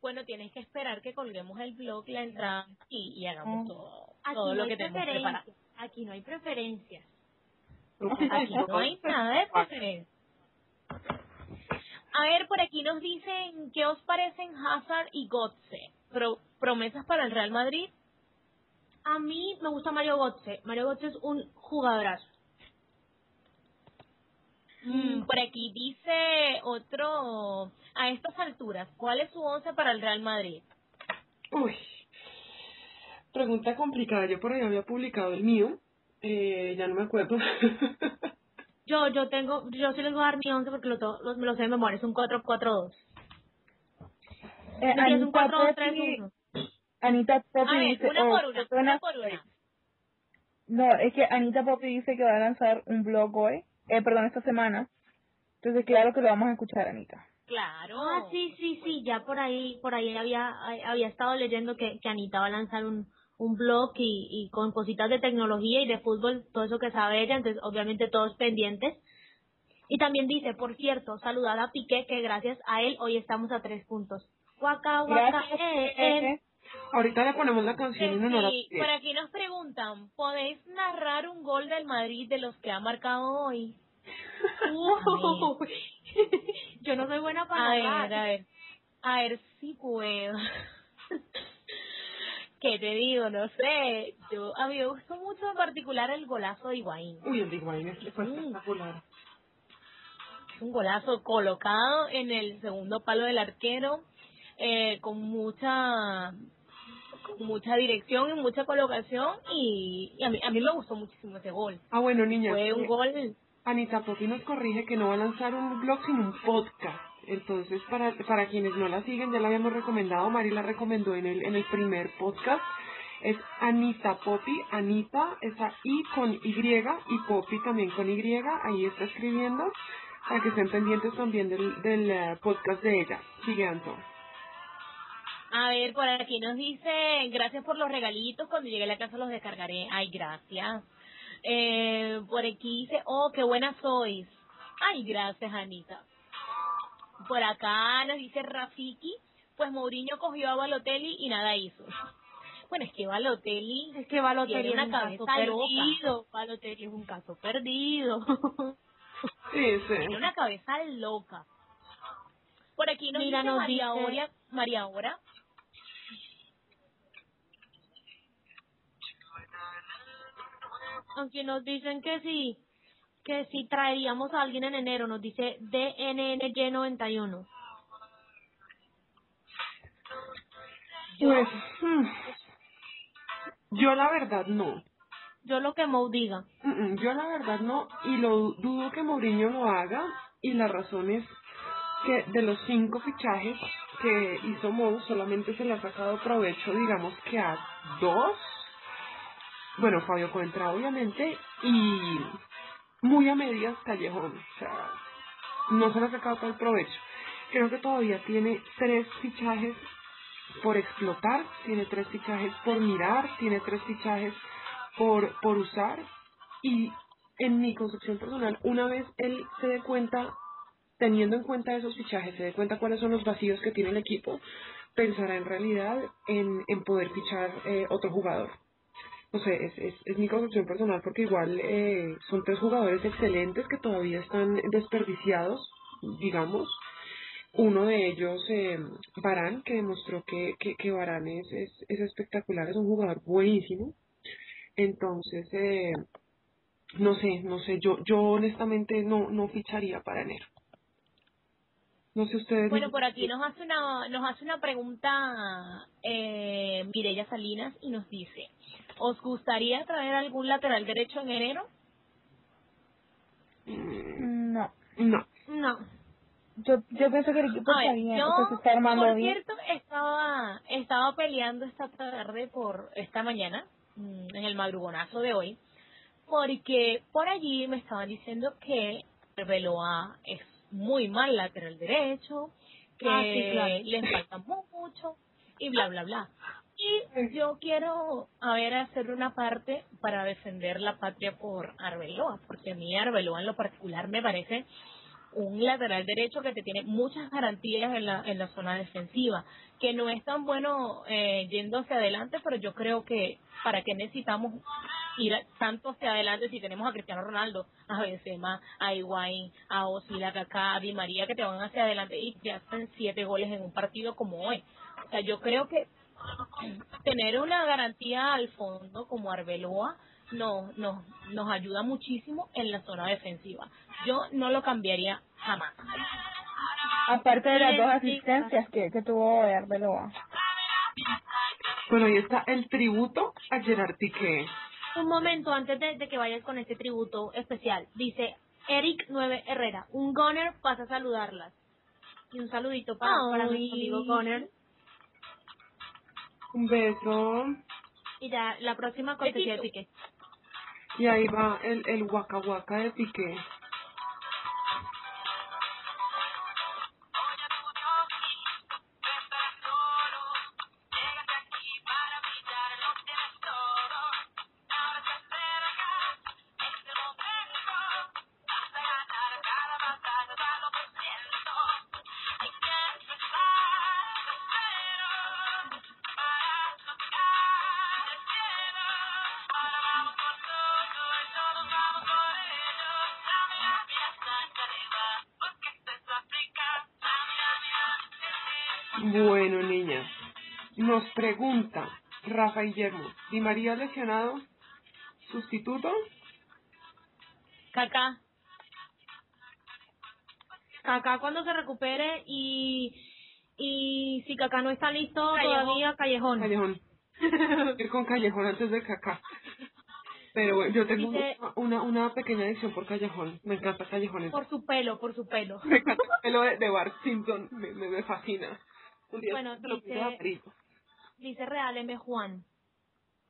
Bueno, tienes que esperar que colguemos el blog, la entrada y, y hagamos Mm. todo, Aquí todo no lo hay que tenemos preparado. preferencias. Aquí no hay preferencias. Aquí no hay nada de preferencia. A ver, por aquí nos dicen, ¿qué os parecen Hazard y Gotze? Pro- ¿Promesas para el Real Madrid? A mí me gusta Mario Götze. Mario Götze es un jugadorazo. Mm, por aquí dice otro, a estas alturas, ¿cuál es su once para el Real Madrid? Uy. Pregunta complicada. Yo por ahí había publicado el mío. Eh, ya no me acuerdo. Yo, yo tengo, yo sí les voy a dar mi 11 porque lo, to- los- me lo sé de memoria. Es un 4-4-2. Eh, No, es un Anita 4-2-3-1. Poppy, Anita Poppy A ver, dice, una oh, por una, buena- una por una. No, es que Anita Poppy dice que va a lanzar un blog hoy, eh, perdón, esta semana. Entonces, claro que lo vamos a escuchar, Anita. Claro. Ah, sí, sí, sí. Ya por ahí, por ahí había, había estado leyendo que, que Anita va a lanzar un, un blog y, y con cositas de tecnología y de fútbol, todo eso que sabe ella. Entonces, obviamente todos pendientes. Y también dice, por cierto, saludad a Piqué, que gracias a él hoy estamos a tres puntos. Gracias. eh, eh, eh. Ahorita le ponemos la canción en honor a Sí, Piqué. por aquí nos preguntan, ¿podéis narrar un gol del Madrid de los que ha marcado hoy? Yo no soy buena para A ver, narrar. a ver, a ver si puedo. ¿Qué te digo? No sé. Yo A mí me gustó mucho en particular el golazo de Higuaín. Uy, el Big Wine es fue Mm. espectacular. un golazo colocado en el segundo palo del arquero eh, con mucha con mucha dirección y mucha colocación y, y a, mí, a mí me gustó muchísimo ese gol Ah, bueno, niña. fue un eh, gol Anita Popi nos corrige que no va a lanzar un blog sino un podcast. Entonces, para, para quienes no la siguen, ya la habíamos recomendado, Mari la recomendó en el, en el primer podcast. Es Anita Popi, Anita, esa I con Y y Popi también con Y, ahí está escribiendo, para que estén pendientes también del, del eh, podcast de ella. Sigue, Anto. A ver por aquí nos dice gracias por los regalitos cuando llegue a la casa los descargaré ay gracias eh, por aquí dice oh qué buena sois ay gracias Anita por acá nos dice Rafiki pues Mourinho cogió a Balotelli y nada hizo bueno es que Balotelli Es que Balotelli tiene es una un cabeza caso perdido. perdido. Balotelli es un caso perdido. Sí, sí. tiene una cabeza loca. Por aquí nos Mira, dice nos María dice- María Ora. Aunque nos dicen que sí, que si traeríamos a alguien en enero, nos dice DNNY91. Pues, hmm, yo la verdad no. Yo lo que Mo diga. Mm, mm, Yo la verdad no, y lo dudo que Mourinho lo haga, y la razón es que de los cinco fichajes que hizo Mou, solamente se le ha sacado provecho, digamos que a dos. Bueno, Fabio Coentra, obviamente, y muy a medias Callejón. O sea, no se le ha sacado todo el provecho. Creo que todavía tiene tres fichajes por explotar, tiene tres fichajes por mirar, tiene tres fichajes por, por usar y en mi concepción personal, una vez él se dé cuenta, teniendo en cuenta esos fichajes, se dé cuenta cuáles son los vacíos que tiene el equipo, pensará en realidad en, en poder fichar eh, otro jugador. No sé, es, es, es mi concepción personal porque igual eh, son tres jugadores excelentes que todavía están desperdiciados, digamos. Uno de ellos, eh, Barán, que demostró que, que, que Barán es, es, es espectacular, es un jugador buenísimo. Entonces, eh, no sé, no sé, yo, yo honestamente no, no ficharía para enero. No sé ustedes. Bueno, por aquí nos hace una, nos hace una pregunta eh, Mireya Salinas y nos dice, ¿os gustaría traer algún lateral derecho en enero? Mm, No. No. No. Yo, yo pienso que el equipo A está ver, bien, yo, se está armando por bien. cierto, estaba, estaba peleando esta tarde por esta mañana, mm, en el madrugonazo de hoy, porque por allí me estaban diciendo que Arbeloa es muy mal lateral derecho, que Ah, sí, claro. le falta mucho y bla, bla, bla. Y yo quiero, a ver, hacer una parte para defender la patria por Arbeloa, porque a mí Arbeloa en lo particular me parece un lateral derecho que te tiene muchas garantías en la, en la zona defensiva, que no es tan bueno eh, yendo hacia adelante, pero yo creo que para qué necesitamos ir tanto hacia adelante si tenemos a Cristiano Ronaldo, a Benzema, a Higuaín, a Ozil, a Kaká, a Di María que te van hacia adelante y te hacen siete goles en un partido como hoy. O sea, yo creo que tener una garantía al fondo como Arbeloa no, no, nos ayuda muchísimo en la zona defensiva. Yo no lo cambiaría jamás. Aparte de las dos asistencias que, que tuvo Arbeloa. Bueno, ahí está el tributo a Gerard Piqué. Un momento antes de, de que vayas con este tributo especial. Dice Eric 9 Herrera, un goner pasa a saludarlas. Y un saludito para, para nuestro amigo goner. Un beso. Y ya la próxima cortesía de. Piqué. Y ahí va el, el waka waka de Piqué. Bueno, niñas, nos pregunta Rafa Guillermo, ¿Di María lesionado? ¿Sustituto? Kaká. Kaká cuando se recupere y y si Kaká no está listo Callejón. todavía Callejón. Callejón. Ir con Callejón antes de Kaká. Pero bueno, yo tengo Dice- una, una pequeña adicción por Callejón. Me encanta Callejón. Por su pelo, por su pelo. Me encanta el pelo de, de Bart Simpson. Me, me, me fascina. Un día Bueno, lo dice-. Dice Real M. Juan.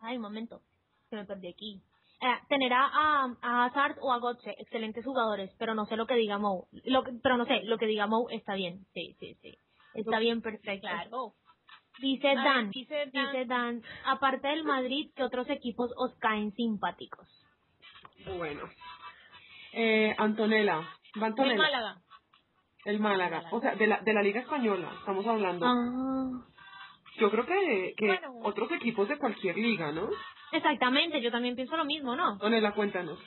Ay, un momento. Se me perdí aquí. Eh, tener a, a, Hazard o a Gotze, excelentes jugadores, pero no sé lo que diga Mou. Lo que- pero no sé, lo que diga Mou está bien. Sí, sí, sí. Está bien, perfecto. Claro. Dice A ver, Dan, dice Dan- dice Dan, aparte del Madrid, ¿qué otros equipos os caen simpáticos? Bueno. Eh, Antonella. Va El Antonella. Málaga. El Málaga. O sea, de la, de la Liga Española estamos hablando. Ah, Yo creo que, que Bueno. otros equipos de cualquier liga, ¿no? exactamente, yo también pienso lo mismo, ¿no? Antonella, cuéntanos.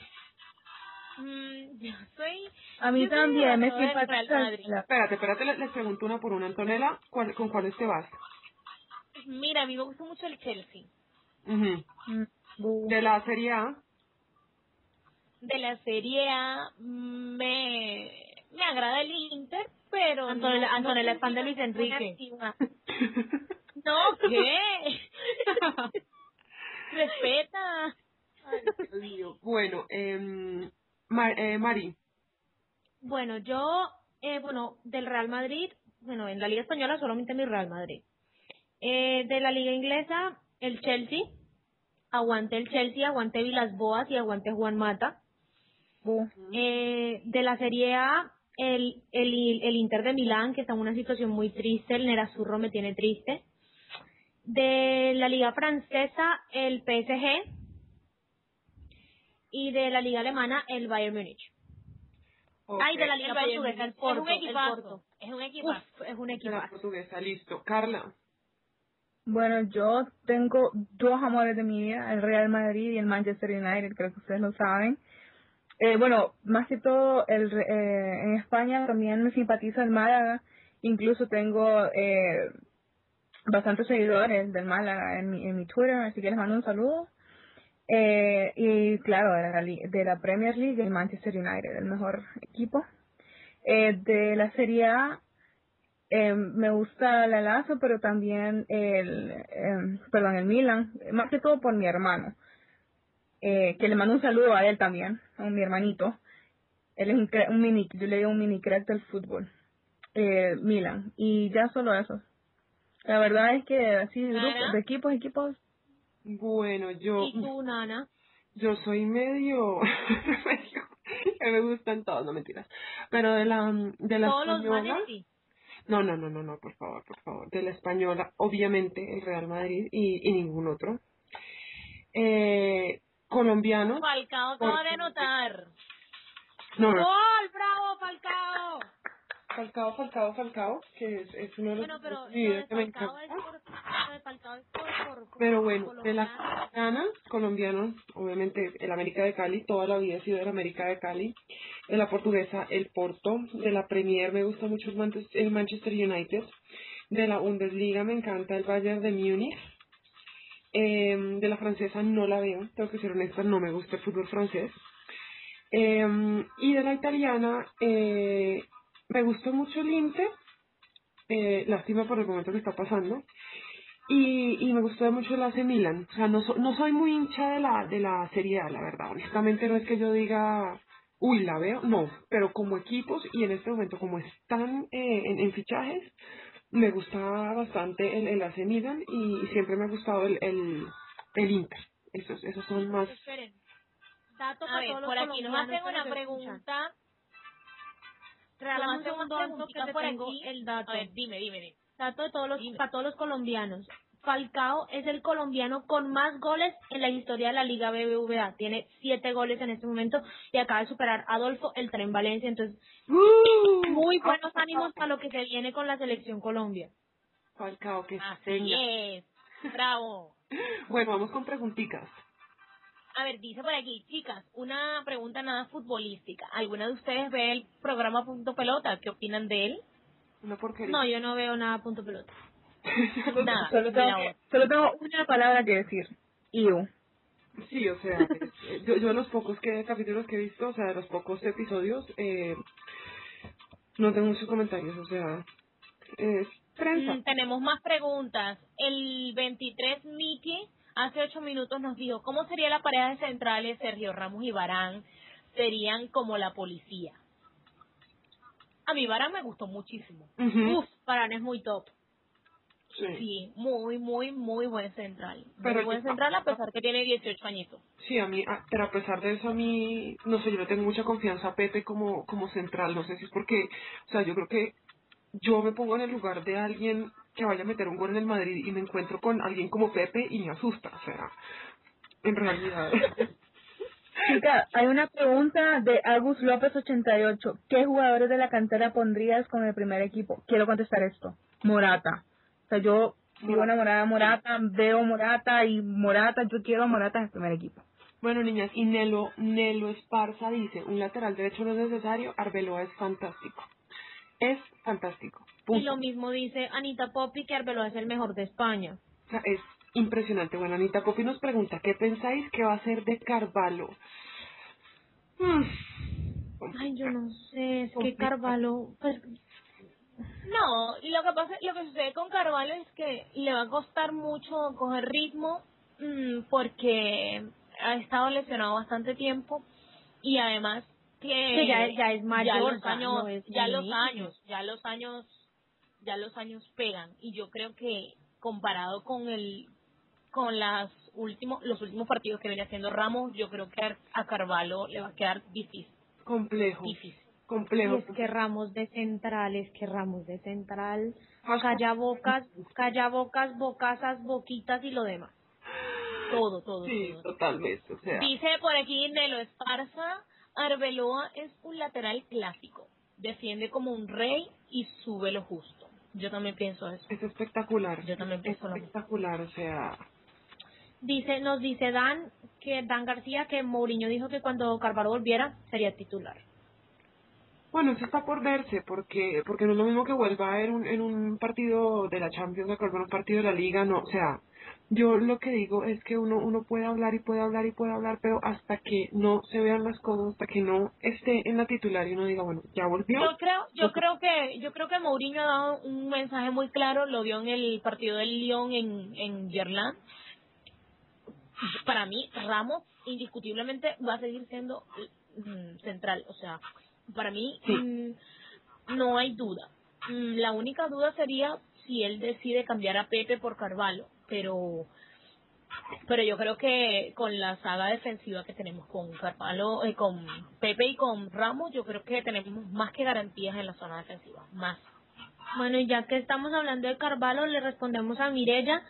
Mm, yo soy. A mí yo también me la- Espérate, espérate, les, les pregunto una por una. Antonella, ¿cuál, ¿con cuáles te vas? Mira, a mí me gusta mucho el Chelsea. Mm, De la Serie A, De la Serie A mm, me, me agrada el Inter, pero. Antonella- no- Antonella no es fan de Luis Enrique. No, ¿qué? Respeta. Ay, Dios mío. Bueno, eh, eh, Mari, Bueno, yo, eh, bueno, del Real Madrid, bueno, en la Liga Española solamente mi Real Madrid. Eh, de la Liga Inglesa, el Chelsea. Aguante el Chelsea, aguante Vilas Boas y aguante Juan Mata. Eh, de la Serie A, el, el, el Inter de Milán, que está en una situación muy triste, el Nerazzurro me tiene triste. De la Liga Francesa, el PSG. Y de la Liga Alemana, el Bayern Múnich. Ay, de la Liga El Portuguesa, el. Porto. Es un el equipazo. Porto. Es un equipazo. Uf, es un de la equipazo. portuguesa, listo. Carla, Bueno, yo tengo dos amores de mi vida, el Real Madrid y el Manchester United, creo que ustedes lo saben. Eh, bueno, más que todo, el, eh, en España también me simpatiza el Málaga, incluso tengo eh, bastantes seguidores del Málaga en mi, en mi Twitter, así que les mando un saludo. Eh, y claro, de la, li- de la Premier League, el Manchester United, el mejor equipo. Eh, de la Serie A, eh, me gusta la Lazio, pero también el, eh, perdón, el Milan, más que todo por mi hermano, eh, que le mando un saludo a él también, a mi hermanito. Él es un, un mini, yo le digo un mini crack del fútbol, eh, Milan, y ya solo eso. La verdad es que así, grupos, de equipos, equipos, bueno, yo, ¿Y tú, Nana? yo soy medio, medio, que me gustan todos, no mentiras. Pero de la, de la Todos los española, sí. no, no, no, no, no, por favor, por favor. De la española, obviamente el Real Madrid y, y ningún otro. Eh, colombiano, Falcao acaba de anotar. no, no, ¡Gol! ¡Bravo, Falcao! Falcao, Falcao, Falcao, que es, es uno de los Bueno, pero lo de que me es por, lo de Falcao es por, Pero bueno, de la colombiano. colombiana, colombianos, obviamente el América de Cali, toda la vida he sido del América de Cali. De la portuguesa, el Porto. De la Premier me gusta mucho el el Manchester United. De la Bundesliga me encanta el Bayern de Múnich. Eh, de la francesa no la veo, tengo que ser honesta, no me gusta el fútbol francés. Eh, y de la italiana, eh, me gustó mucho el Inter. Eh, lástima por el momento que está pasando y, y me gustó mucho el AC Milan. O sea, no, so- no soy muy hincha de la, de la Serie A, la verdad. Honestamente no es que yo diga, uy, la veo, no. Pero como equipos y en este momento como están eh, en, en fichajes, me gusta bastante el, el AC Milan y, siempre me ha gustado el, el, el Inter. Esos, esos son más... Esperen. Dato A para ver, todos los por aquí nos hacen una pregunta. Regálame un segundo, que por tengo aquí. el dato. A ver, dime, dime, dime. Dato de todos los, Dime. para todos los colombianos. Falcao es el colombiano con más goles en la historia de la Liga BBVA. Tiene siete goles en este momento y acaba de superar a Adolfo el Tren Valencia. Entonces, muy buenos ánimos para lo que se viene con la selección Colombia. Falcao, que es. Bravo. Bueno, vamos con preguntitas. A ver, dice por aquí, chicas, una pregunta nada futbolística. ¿Alguna de ustedes ve el programa Punto Pelota? ¿Qué opinan de él? Una porquería. No, yo no veo nada punto pelota. Nada, Solo tengo, solo tengo una palabra que decir. Iu. Sí, o sea, yo, yo de los pocos que, capítulos que he visto, o sea, de los pocos episodios, eh, no tengo muchos comentarios, o sea, es prensa. Mm, tenemos más preguntas. El 23 Miki hace ocho minutos nos dijo, ¿cómo sería la pareja de centrales Sergio Ramos y Barán? Serían como la policía. A mí Barán me gustó muchísimo. Ujú, Uf, Varane es muy top. Sí. Sí, muy, muy, muy buen central. Muy buen yo- central a pesar que tiene 18 añitos. Sí, a mí, ah, pero a pesar de eso, a mí, no sé, yo le tengo mucha confianza a Pepe como, como central, no sé si es porque, o sea, yo creo que yo me pongo en el lugar de alguien que vaya a meter un gol en el Madrid y me encuentro con alguien como Pepe y me asusta, o sea, en realidad. Chica, hay una pregunta de Agus López 88. ¿Qué jugadores de la cantera pondrías con el primer equipo? Quiero contestar esto. Morata. O sea, yo vivo enamorada de Morata, veo Morata y Morata, yo quiero a Morata en el primer equipo. Bueno, niñas, y Nelo, Nelo Esparza dice, un lateral derecho no es necesario, Arbeloa es fantástico. Es fantástico. Y lo mismo dice Anita Poppy que Arbeloa es el mejor de España. O sea, es impresionante. Bueno, Anita Popi nos pregunta, ¿qué pensáis que va a ser de Carvalho? Hmm. Ay, yo no sé, es que. Carvalho, pues, No, y lo que pasa, lo que sucede con Carvalho es que le va a costar mucho coger ritmo mm, porque ha estado lesionado bastante tiempo y además que Que ya- ya es mayor, ya los años, no es ya los años, ya los años, ya los años pegan y yo creo que comparado con el con las últimos los últimos partidos que viene haciendo Ramos, yo creo que a Carvalho le va a quedar difícil, Complejo. difícil. Y Complejo. es que Ramos de central, es que Ramos de central, Hashtag- calla bocas, calla bocas, bocasas, boquitas y lo demás. Todo, todo, Sí, todo. totalmente. O sea, Dice por aquí Nelo Esparza, Arbeloa es un lateral clásico. Defiende como un rey y sube lo justo. Yo también pienso eso. es espectacular. Yo también es pienso lo mismo. espectacular, o sea, Dice, nos dice Dan que Dan García que Mourinho dijo que cuando Carvalho volviera sería titular. Bueno, eso está por verse, porque porque no es lo mismo que vuelva en un, en un partido de la Champions, que un partido de la Liga, no, o sea, yo lo que digo es que uno uno puede hablar y puede hablar y puede hablar, pero hasta que no se vean las cosas, hasta que no esté en la titular y uno diga, bueno, ya volvió. Yo creo, yo creo que, yo creo que Mourinho ha dado un mensaje muy claro, lo dio en el partido del Lyon en, en. Para mí, Ramos indiscutiblemente va a seguir siendo mm, central. O sea, para mí Sí. mm, no hay duda. Mm, La única duda sería si él decide cambiar a Pepe por Carvalho, pero pero yo creo que con la saga defensiva que tenemos con Carvalho, eh, con Pepe y con Ramos, yo creo que tenemos más que garantías en la zona defensiva, más. Bueno, y ya que estamos hablando de Carvalho, le respondemos a Mirella.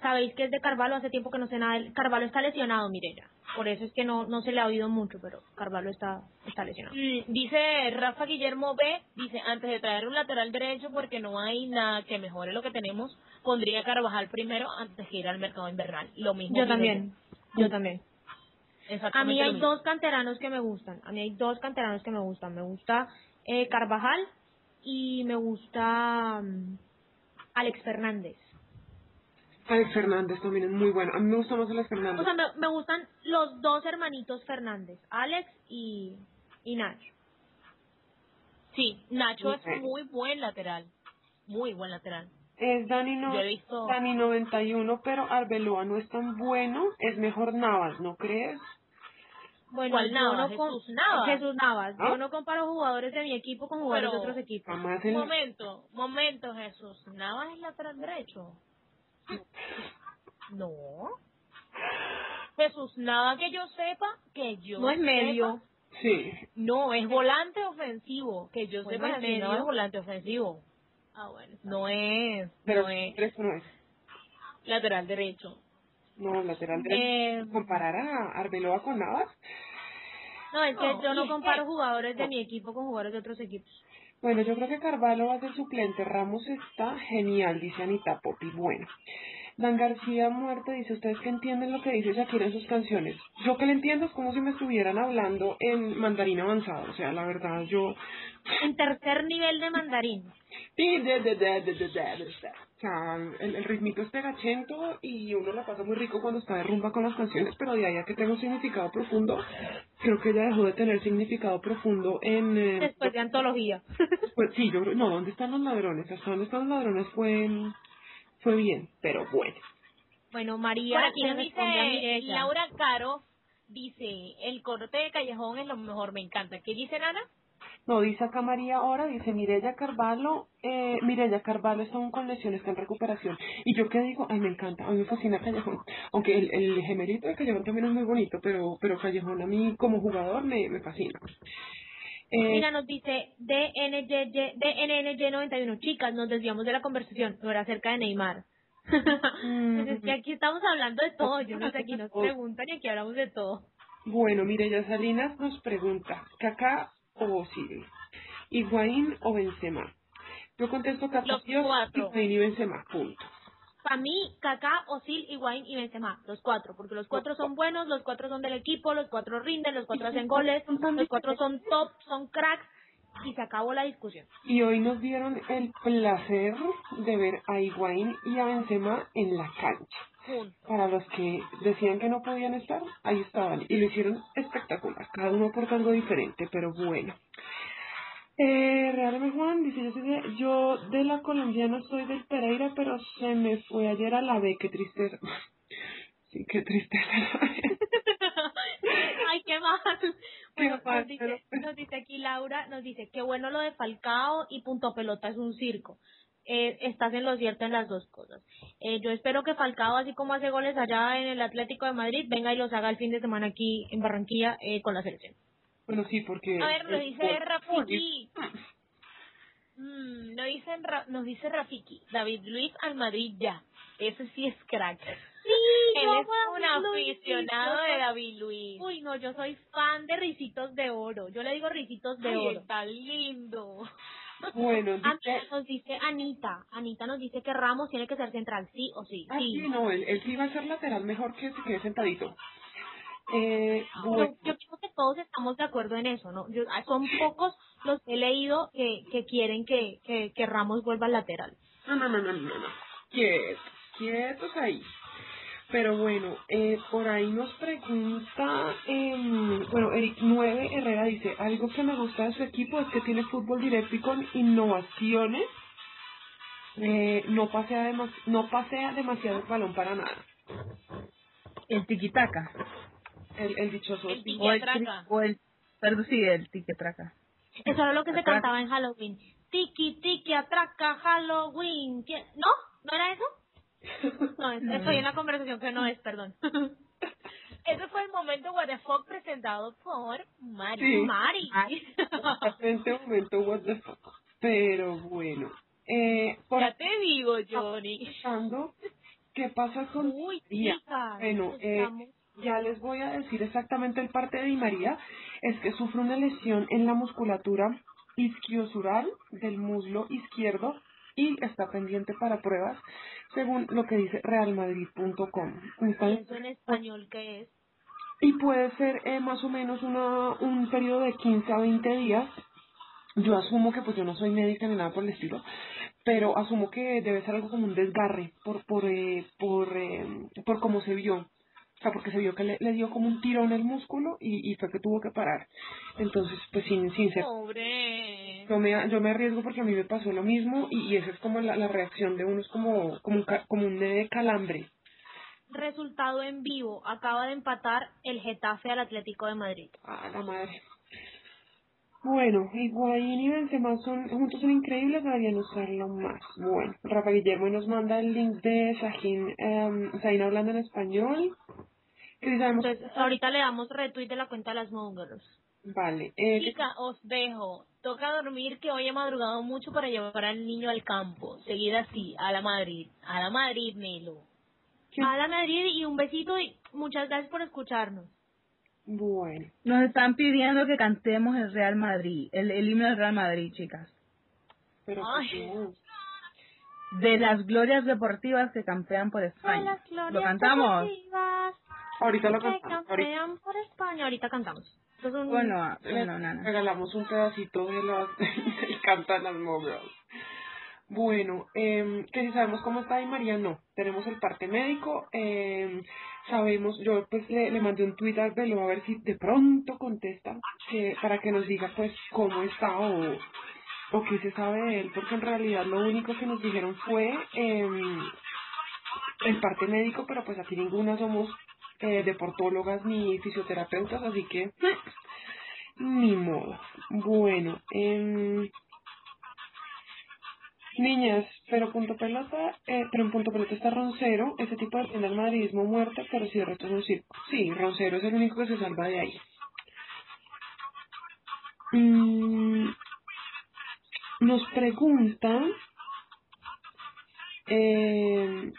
Sabéis que es de Carvalho, hace tiempo que no sé nada. de él. Carvalho está lesionado, Mirella. Por eso es que no, no se le ha oído mucho, pero Carvalho está, está lesionado. Mm, Dice Rafa Guillermo B, dice, antes de traer un lateral derecho, porque no hay nada que mejore lo que tenemos, pondría a Carvajal primero antes de ir al mercado invernal. Lo mismo. Yo también, yo también. yo. A Exactamente mí hay dos canteranos que me gustan. A mí hay dos canteranos que me gustan. Me gusta eh, Carvajal y me gusta mm, Alex Fernández. Alex Fernández también es muy bueno. A mí me gusta más Alex Fernández. O sea, me, me gustan los dos hermanitos Fernández, Alex y, y Nacho. Sí, Nacho es muy buen lateral. Muy buen lateral. Es Dani, no, visto- Dani 91, pero Arbeloa no es tan bueno. Es mejor Navas, ¿no crees? Bueno, ¿Cuál yo Navas? no com- Jesús Navas. Jesús Navas. ¿Ah? Yo no comparo jugadores de mi equipo con jugadores Pero- de otros equipos. Momento, momento, Jesús. Navas es lateral derecho. No. Jesús, nada que yo sepa, que yo No es medio. sepa, Sí. no, es volante ofensivo. Que yo Bueno, sepa, es Jesús, no medio. es volante ofensivo. Ah, bueno. No es, Pero no es tres no es. lateral derecho. No, lateral derecho. Eh, Comparar a Arbeloa con Navas. No, es que No, yo no comparo que- jugadores de mi equipo con jugadores de otros equipos. Bueno, yo creo que Carvalho va a ser suplente. Ramos está genial, dice Anita Popi. Bueno, Dan García Muerte dice, ¿ustedes que entienden lo que dice Shakira en sus canciones? Yo que le entiendo es como si me estuvieran hablando en mandarín avanzado. O sea, la verdad, yo... En tercer nivel de mandarín. O sea, el, el ritmito es pegachento y uno la pasa muy rico cuando está de rumba con las canciones, pero de ahí a que tenga un significado profundo, creo que ella dejó de tener significado profundo en... eh, Después de antología. pues sí, yo creo, no, ¿dónde están los ladrones? Hasta dónde están los ladrones fue, fue bien, pero bueno. Bueno, María, Por aquí nos dice. Laura Caro, dice, el corte de callejón es lo mejor, me encanta. ¿Qué dice Nana? No, dice acá María ahora, dice Mirella Carvalho, eh, Mirella Carvalho están con lesiones, está en recuperación. Y yo qué digo, ay, me encanta, a mí me fascina Callejón. Aunque el, el gemelito de Callejón también es muy bonito, pero, pero Callejón a mí como jugador me, me fascina. Eh, Mira, nos dice DNYY DNNY91. Chicas, nos desviamos de la conversación. No era acerca de Neymar. Pues es que aquí estamos hablando de todo. Yo no sé, aquí nos preguntan y aquí hablamos de todo. Bueno, Mireya Salinas nos pregunta, ¿Kaká o Osil? ¿Higuaín o Benzema? Yo contesto Kaká, Los cuatro. Higuaín y Benzema, punto. Para mí, Kaká, Osil, Higuaín y Benzema. Los cuatro. Porque los cuatro son buenos, los cuatro son del equipo, los cuatro rinden, los cuatro hacen goles, los cuatro son top, son cracks. Y se acabó la discusión. Y hoy nos dieron el placer de ver a Higuaín y a Benzema en la cancha. Juntos. Para los que decían que no podían estar, ahí estaban. Y lo hicieron espectacular. Cada uno aporta algo diferente, pero bueno. Eh, Real M. Juan dice, yo, soy de, yo de la colombiana soy del Pereira, pero se me fue ayer a la B, qué tristeza. Sí, qué tristeza. Ay, qué mal. Bueno, mal, nos dice, pero- nos dice aquí Laura, nos dice, qué bueno lo de Falcao y punto pelota es un circo. Eh, estás en lo cierto en las dos cosas. Eh, yo espero que Falcao, así como hace goles allá en el Atlético de Madrid, venga y los haga el fin de semana aquí en Barranquilla eh, con la selección. bueno, sí, porque... A ver, nos el dice Rafiki. Mm, nos, dicen, Ra- nos dice Rafiki, David Luis al Madrid ya. Ese sí es crack. Él yo es un aficionado de David Luis. Uy, no, yo soy fan de Ricitos de Oro. Yo le digo Ricitos de Ay, Oro. está lindo. Bueno, Ah, dice... nos dice Anita. Anita nos dice que Ramos tiene que ser central, sí o sí. Ah, sí. sí, no, él, él sí va a ser lateral mejor que se quede sentadito. Eh, bueno, Yo, yo creo que todos estamos de acuerdo en eso, ¿no? Yo, ah, son pocos los que he leído que, que quieren que, que, que Ramos vuelva al lateral. no, no, no, no, no, no. Quietos, quietos ahí. Pero bueno, eh, por ahí nos pregunta, em, bueno, Eric 9 Herrera dice, algo que me gusta de su equipo es que tiene fútbol directo y con innovaciones. Eh, no, pasea demas- no pasea demasiado el balón para nada. El tiquitaca. El, el dichoso. El sí. O el, o el, perdón, sí, el tiquetraca. Eso era lo que se cantaba en Halloween. Tiki, tiki, atraca, Halloween. ¿Qué- ¿No? ¿No era eso? No, es- estoy en una conversación que no es, perdón. Ese fue el momento what the fuck presentado por Mari. Sí. Mari. En este momento, what the fuck. Pero bueno. Eh, por Ya te digo, Johnny. pensando qué pasa con Uy, María. Bueno, eh, ya les voy a decir exactamente el parte de Di María. Es que sufre una lesión en la musculatura isquiosural del muslo izquierdo y está pendiente para pruebas, según lo que dice realmadrid.com. ¿Y Están- eso en español qué es? y puede ser eh, más o menos una, un periodo de 15 a 20 días. Yo asumo que pues yo no soy médica ni nada por el estilo, pero asumo que debe ser algo como un desgarre por por eh, por eh, por cómo se vio. O sea, porque se vio que le, le dio como un tirón el músculo y, y fue que tuvo que parar. Entonces, pues sin, sin ser Pobre. yo me, yo me arriesgo porque a mí me pasó lo mismo y, y esa es como la, la reacción de uno, es como, como un, como un calambre. Resultado en vivo. Acaba de empatar el Getafe al Atlético de Madrid. A la madre. Bueno, Higuaín y Benzema son, juntos son increíbles, deberían usarlo más. Bueno, Rafa Guillermo nos manda el link de Sahin, um, Sahin hablando en español. Entonces, ahorita le damos retweet de la cuenta de las Mongers. Vale, eh, Chica, os dejo. Toca dormir que hoy he madrugado mucho para llevar al niño al campo. Seguida así, a la Madrid. A la Madrid, Melo. A la Madrid y un besito y muchas gracias por escucharnos. Bueno, Nos están pidiendo que cantemos el Real Madrid, el, el himno del Real Madrid, chicas. pero Ay. de las glorias deportivas que campean por España. las glorias ¿Lo cantamos? deportivas Ahorita lo que cantamos. Ahorita campean por España. Ahorita cantamos. Un- Bueno, bueno, nana. regalamos un pedacito de las del cantan las Mowgirls. Bueno, eh, que si sabemos cómo está Di María, no. Tenemos el parte médico, eh, sabemos, yo pues le, le mandé un tweet a Velo a ver si de pronto contesta, que, para que nos diga pues cómo está o, o qué se sabe de él, porque en realidad lo único que nos dijeron fue eh, el parte médico, pero pues aquí ninguna somos eh, deportólogas ni fisioterapeutas, así que ni modo. Bueno, em, niñas, pero punto pelota, eh, pero en punto pelota está Roncero, ese tipo de el madridismo muerto, pero si de resto es un circo. Sí, Roncero es el único que se salva de ahí. Mm, nos preguntan, eh,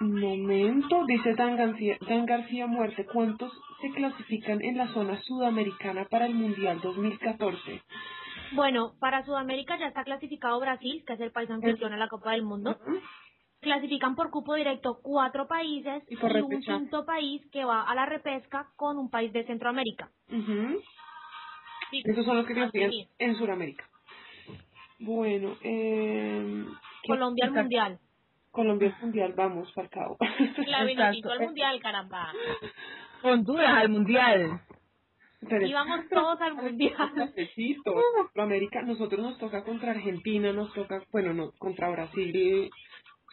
un momento, dice Dan García, Dan García Muerte, ¿cuántos se clasifican en la zona sudamericana para el Mundial 2014? Bueno, para Sudamérica ya está clasificado Brasil, que es el país anfitrión a la Copa del Mundo. Clasifican por cupo directo cuatro países Y por un quinto país que va a la repesca con un país de Centroamérica. Sí, Esos son los que clasifican en Sudamérica. Bueno, eh, ¿qué- Colombia al. Mundial. Colombia al Mundial, vamos, Falcao. La al mundial, caramba. Honduras al mundial. Pero- Y vamos todos al Mundial. Necesito. América, nosotros nos toca contra Argentina, nos toca, bueno, no, contra Brasil,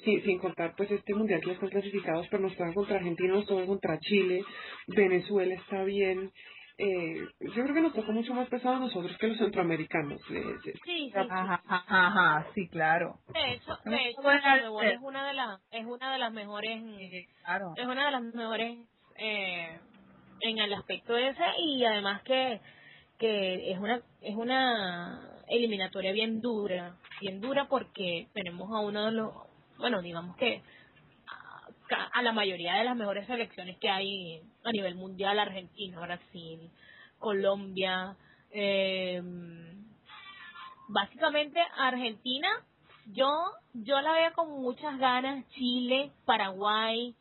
sí, sin contar pues este mundial que están clasificados, pero nos toca contra Argentina, nos toca contra Chile, Venezuela está bien. Eh, yo creo que nos toca mucho más pesado a nosotros que los centroamericanos. eh, eh, Sí, sí. Ajá, ajá, ajá, sí, claro. De hecho, de hecho, es una de las, es una de las mejores, Claro. es una de las mejores eh, en el aspecto ese y además que que es una es una eliminatoria bien dura, bien dura porque tenemos a uno de los, bueno, digamos que a, la mayoría de las mejores selecciones que hay a nivel mundial, Argentina, Brasil, Colombia, eh, básicamente Argentina, yo yo la veo con muchas ganas, Chile, Paraguay,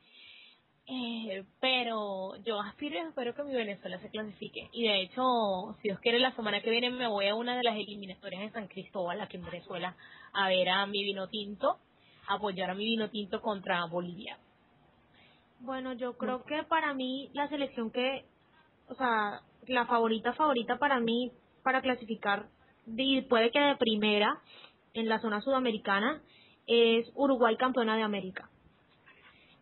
eh, pero yo aspiro y espero que mi Venezuela se clasifique. Y de hecho, si Dios quiere, la semana que viene me voy a una de las eliminatorias en San Cristóbal, aquí en Venezuela, a ver a mi vino tinto, apoyar a mi vino tinto contra Bolivia. Bueno, yo creo que para mí la selección que, o sea, la favorita favorita para mí para clasificar, y puede que de primera en la zona sudamericana, es Uruguay campeona de América.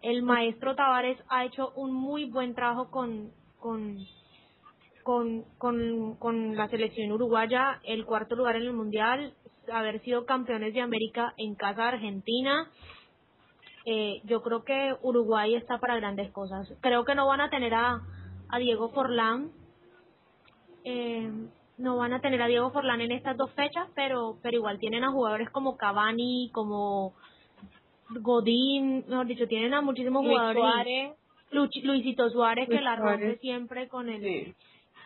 El maestro Tavares ha hecho un muy buen trabajo con, con, con, con, con la selección uruguaya, el cuarto lugar en el Mundial, haber sido campeones de América en casa de Argentina, eh, yo creo que Uruguay está para grandes cosas. Creo que no van a tener a, a Diego Forlán, eh, no van a tener a Diego Forlán en estas dos fechas, pero pero igual tienen a jugadores como Cavani, como Godín, mejor dicho, tienen a muchísimos Luis jugadores. Suárez, Luch- Luisito Suárez que Luis la rompe siempre con el. sí.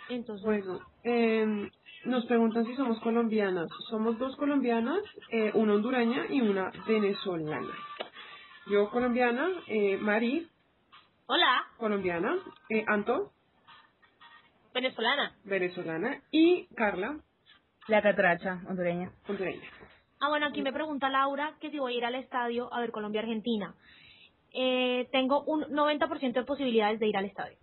Entonces, Bueno, eh, nos preguntan si somos colombianas. Somos dos colombianas, eh, una hondureña y una venezolana. Yo colombiana, eh, Mari, hola, colombiana, eh, Anto, venezolana. venezolana y Carla, La catracha hondureña. hondureña. Ah, bueno, aquí me pregunta Laura que si voy a ir al estadio a ver Colombia-Argentina. Eh, tengo un 90% de posibilidades de ir al estadio.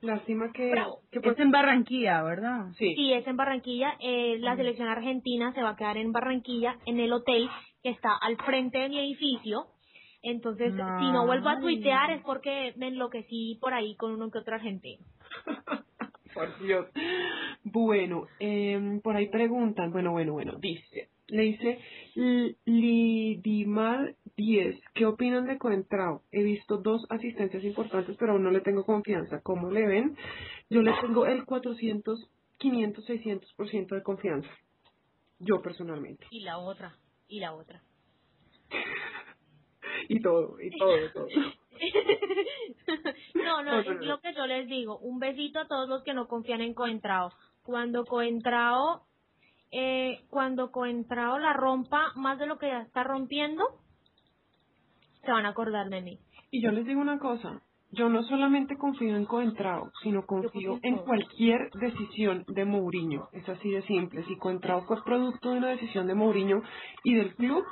Lástima que, Bravo. que pues, Es en Barranquilla, ¿verdad? sí. Sí, es en Barranquilla. Eh, la selección argentina se va a quedar en Barranquilla, en el hotel que está al frente de mi edificio. Entonces, si no vuelvo a tuitear es porque me enloquecí por ahí con uno que otro argentino. Por Dios. Bueno, em, por ahí preguntan, bueno, bueno, bueno, dice, le dice Lidimar 10, ¿qué opinan de Coentrao? He visto dos asistencias importantes, pero aún no le tengo confianza. ¿Cómo le ven? Yo le tengo el 400, 500, 600% de confianza. Yo personalmente. Y la otra, y la otra. Y todo, y todo, y todo. no, no, es lo que yo les digo. Un besito a todos los que no confían en Coentrao. Cuando Coentrao eh, cuando Coentrao la rompa más de lo que ya está rompiendo, se van a acordar de mí. Y yo les digo una cosa, yo no solamente confío en Coentrao, sino confío en cualquier decisión de Mourinho. Es así de simple. Si Coentrao fue producto de una decisión de Mourinho y del club,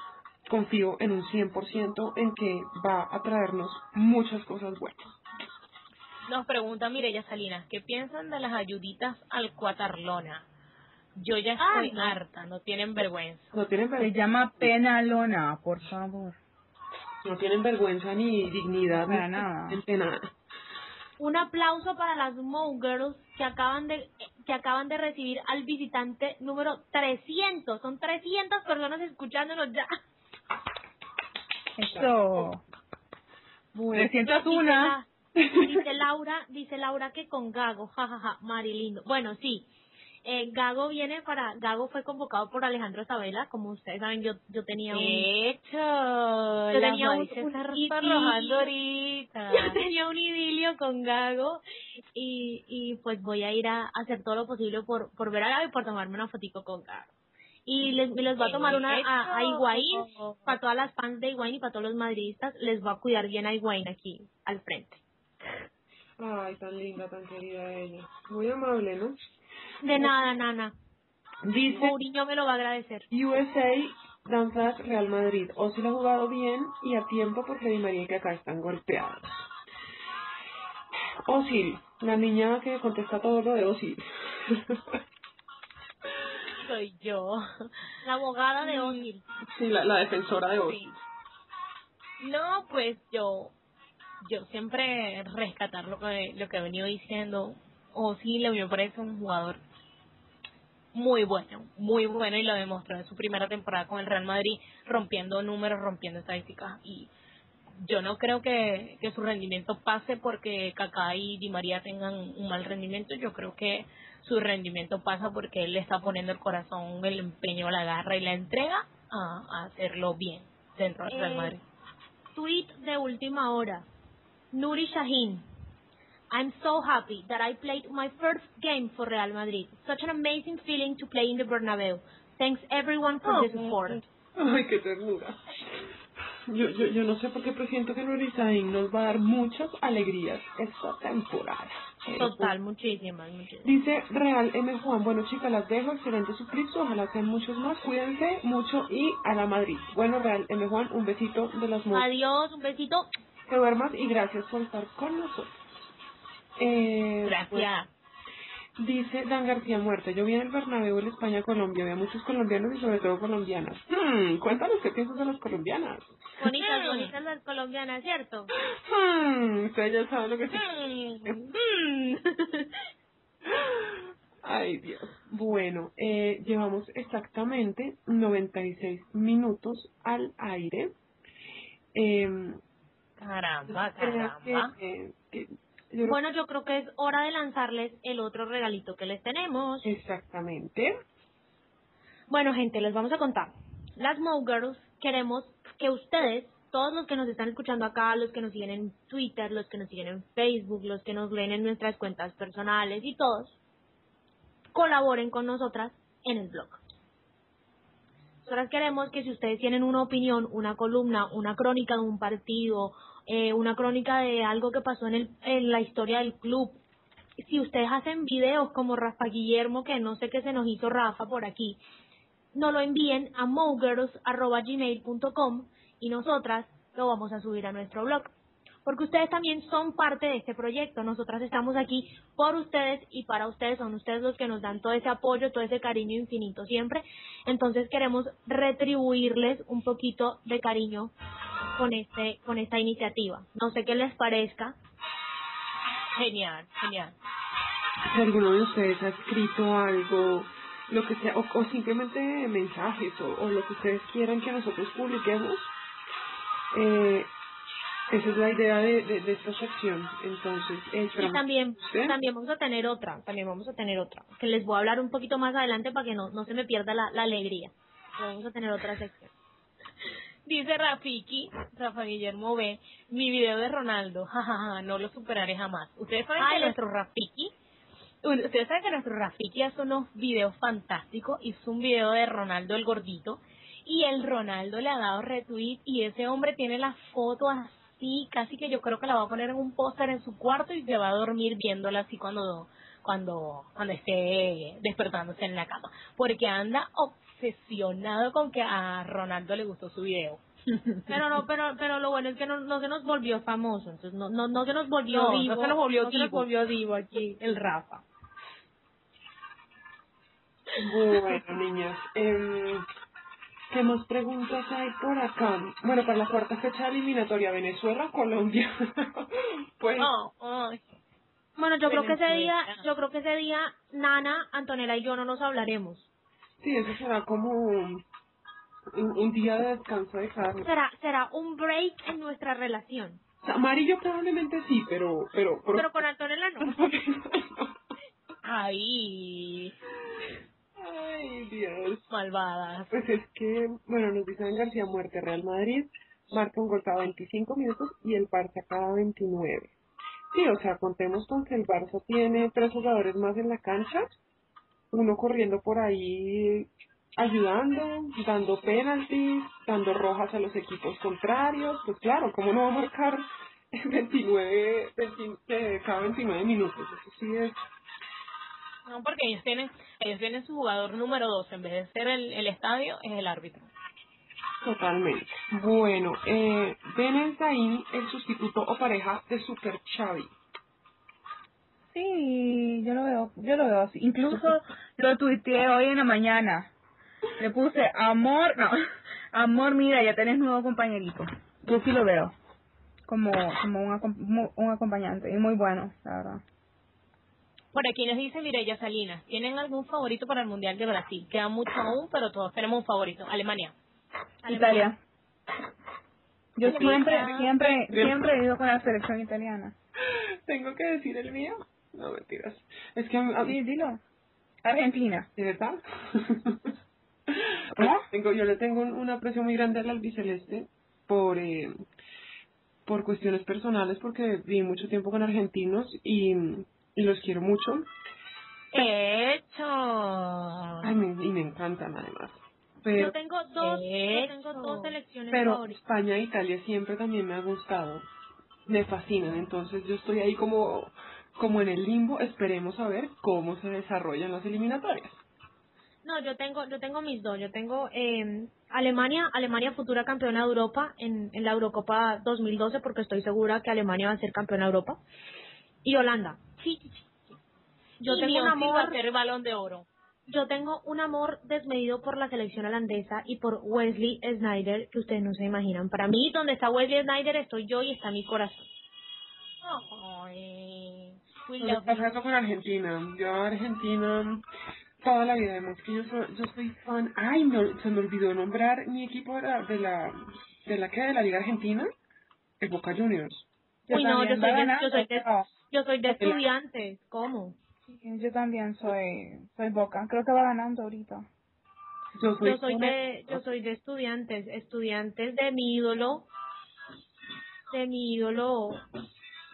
confío en un 100% en que va a traernos muchas cosas buenas. Nos pregunta Mireya Salinas, ¿qué piensan de las ayuditas al Cuatarlona? Yo ya estoy Ay, no. harta, no tienen vergüenza. No tienen, Se llama penalona, por favor. no tienen vergüenza ni dignidad. Para ni nada. nada. Un aplauso para las Mo Girls que acaban de que acaban de recibir al visitante número 300. Son 300 personas escuchándonos ya. Eso. Bueno, 301. Dice, la- dice Laura, dice Laura que con Gago, jajaja, Mari lindo. Bueno, sí. Eh, Gago viene para, Gago fue convocado por Alejandro Sabela, como ustedes saben, yo yo tenía un Hecho, Yo tenía un- un idilio. ahorita. yo tenía un idilio con Gago y, y pues voy a ir a hacer todo lo posible por, por ver a Gago y por tomarme una fotico con Gago. Y les, me les voy a tomar una a, a Higuaín, para todas las fans de Higuaín y para todos los madridistas, les voy a cuidar bien a Higuaín aquí, al frente. Ay, tan linda, tan querida ella. Muy amable, ¿no? De nada, nana. Dice Mourinho me lo va a agradecer. USA Dan Flash Real Madrid. Ozil ha jugado bien y a tiempo porque Di María y que acá están golpeados. Ozil, la niña que contesta todo lo de Ozil. Soy yo. La abogada de Ozil. sí, la, la defensora de Ozil. Sí. No, pues yo, yo siempre rescatar lo que, lo que he venido diciendo. O sí, me parece un jugador muy bueno, muy bueno y lo demostró en su primera temporada con el Real Madrid, rompiendo números, rompiendo estadísticas y yo no creo que, que su rendimiento pase porque Kaká y Di María tengan un mal rendimiento, yo creo que su rendimiento pasa porque él le está poniendo el corazón, el empeño, la garra y la entrega a, a hacerlo bien dentro del Real Eh, Madrid. Tweet de última hora. Nuri Shahin. I'm so happy that I played my first game for Real Madrid. Such an amazing feeling to play in the Bernabeu. Thanks everyone for the support. Ay, qué ternura. Yo, yo, yo no sé por qué presiento que Nurizain nos va a dar muchas alegrías esta temporada. Total, muchísimas, muchísimas. Dice Real M. Juan, bueno chicas, las dejo, excelente su clips, ojalá sean muchos más, cuídense mucho y a la Madrid. Bueno Real M. Juan, un besito de las mujeres. Adiós, un besito. Que duermas y gracias por estar con nosotros. Eh, Gracias. Dice Dan García Muerte, yo vi en el Bernabéu en España, Colombia, había muchos colombianos y sobre todo colombianas. Hmm, cuéntanos qué piensas de las colombianas. Bonitas, bonitas las colombianas, ¿cierto? Hmm, ustedes ya saben lo que Mm. Ay, Dios. Bueno, eh, llevamos exactamente 96 minutos al aire. Eh, Caramba, caramba. que, eh, que- Bueno, yo creo que es hora de lanzarles el otro regalito que les tenemos. exactamente. Bueno, gente, les vamos a contar. Las Mo Girls queremos que ustedes, todos los que nos están escuchando acá, los que nos siguen en Twitter, los que nos siguen en Facebook, los que nos leen en nuestras cuentas personales y todos, colaboren con nosotras en el blog. Nosotras queremos que si ustedes tienen una opinión, una columna, una crónica de un partido, eh, una crónica de algo que pasó en, el, en la historia del club, si ustedes hacen videos como Rafa Guillermo, que no sé qué se nos hizo Rafa por aquí, nos lo envíen a mogirls.gmail.com y nosotras lo vamos a subir a nuestro blog. Porque ustedes también son parte de este proyecto. Nosotras estamos aquí por ustedes y para ustedes. Son ustedes los que nos dan todo ese apoyo, todo ese cariño infinito siempre. Entonces queremos retribuirles un poquito de cariño con este con esta iniciativa. No sé qué les parezca. Genial, genial. Si alguno de ustedes ha escrito algo, lo que sea, o, o simplemente mensajes, o, o lo que ustedes quieran que nosotros publiquemos, eh, esa es la idea de, de, de esta sección. Entonces, eh, Y también, ¿Sí? también vamos a tener otra, también vamos a tener otra, que les voy a hablar un poquito más adelante para que no, no se me pierda la, la alegría. Pero Vamos a tener otra sección. Dice Rafiki, Rafa Guillermo B, mi video de Ronaldo, jajaja, no lo superaré jamás. Ustedes saben Ay, que nuestro Rafiki Ustedes saben que nuestro Rafiki hace unos videos fantásticos. Hizo un video de Ronaldo el gordito. Y el Ronaldo le ha dado retweet. Y ese hombre tiene la foto así. Casi que yo creo que la va a poner en un póster en su cuarto. Y se va a dormir viéndola así cuando, cuando, cuando esté despertándose en la cama. Porque anda obsesionado con que a Ronaldo le gustó su video. Pero no, pero, pero lo bueno es que no, no se nos volvió famoso, entonces no, no, no se nos volvió No, se nos volvió no se nos volvió divo aquí, el Rafa. Bueno, niñas, em, ¿qué más preguntas hay por acá? Bueno, para la cuarta fecha eliminatoria, Venezuela, Colombia. pues, Oh. Bueno, yo creo que ese día, yo creo que ese día Nana, Antonella y yo no nos hablaremos. Sí, eso será como un, un día de descanso de carne. Será, será un break en nuestra relación. Amarillo probablemente sí, pero... Pero, pero, Pero con Antonella no. Ay, Ay, Dios. malvadas. Pues es que, bueno, nos dicen García Muerte, Real Madrid marca un gol cada 25 minutos y el Barça cada 29. Sí, o sea, contemos con que el Barça tiene tres jugadores más en la cancha, uno corriendo por ahí ayudando, dando penaltis, dando rojas a los equipos contrarios, pues claro, ¿cómo no va a marcar 29, 20 eh, cada 29 minutos? Eso sí es No, porque ellos tienen, ellos tienen su jugador número dos. En vez de ser el, el estadio, es el árbitro. Totalmente. Bueno, eh, Ben Enzaín, el sustituto o pareja de Super Xavi. Sí, yo lo veo, yo lo veo así. Incluso lo tuiteé hoy en la mañana. Le puse, amor, no, amor, mira, ya tenés nuevo compañerito. Yo sí lo veo como, como un, un acompañante y muy bueno, la verdad. Por aquí nos dice Mireya Salinas, ¿tienen algún favorito para el Mundial de Brasil? Queda mucho aún, pero todos tenemos un favorito. Alemania. Italia. Yo siempre, siempre, siempre he ido con la selección italiana. ¿Tengo que decir el mío? No, mentiras. Es que, Sí, dilo. Argentina. ¿de verdad? ¿Cómo? tengo, yo le tengo un, un aprecio muy grande al albiceleste por, eh, por cuestiones personales, porque viví mucho tiempo con argentinos y, y los quiero mucho. ¡Hecho! Ay, me- y me encantan además. Pero, Yo tengo dos, yo tengo dos selecciones pero favoritas. España e Italia siempre también me ha gustado. Me fascinan. Entonces yo estoy ahí como, como en el limbo. Esperemos a ver cómo se desarrollan las eliminatorias. No, yo tengo, yo tengo mis dos. Yo tengo eh, Alemania, Alemania futura campeona de Europa en, en la Eurocopa 2012, porque estoy segura que Alemania va a ser campeona de Europa. Y Holanda. Sí. Yo Y tengo un Beyoncé va a amor, ser balón de oro. yo tengo un amor desmedido por la selección holandesa y por Wesley Snyder que ustedes no se imaginan. Para mí, donde está Wesley Snyder estoy yo y está mi corazón. Ay, we Lo que love pasa you. eso con Argentina. Yo a Argentina toda la vida, además que yo soy, yo soy fan. Ay, me- se me olvidó nombrar mi equipo de la, de la, de la que de la Liga Argentina, el Boca Juniors. Uy, no, yo soy de- yo soy de- Yo soy de estudiantes. ¿Cómo? Yo también soy, soy Boca. Creo que va ganando ahorita. Yo soy, Yo soy de, yo soy de estudiantes, estudiantes de mi ídolo, de mi ídolo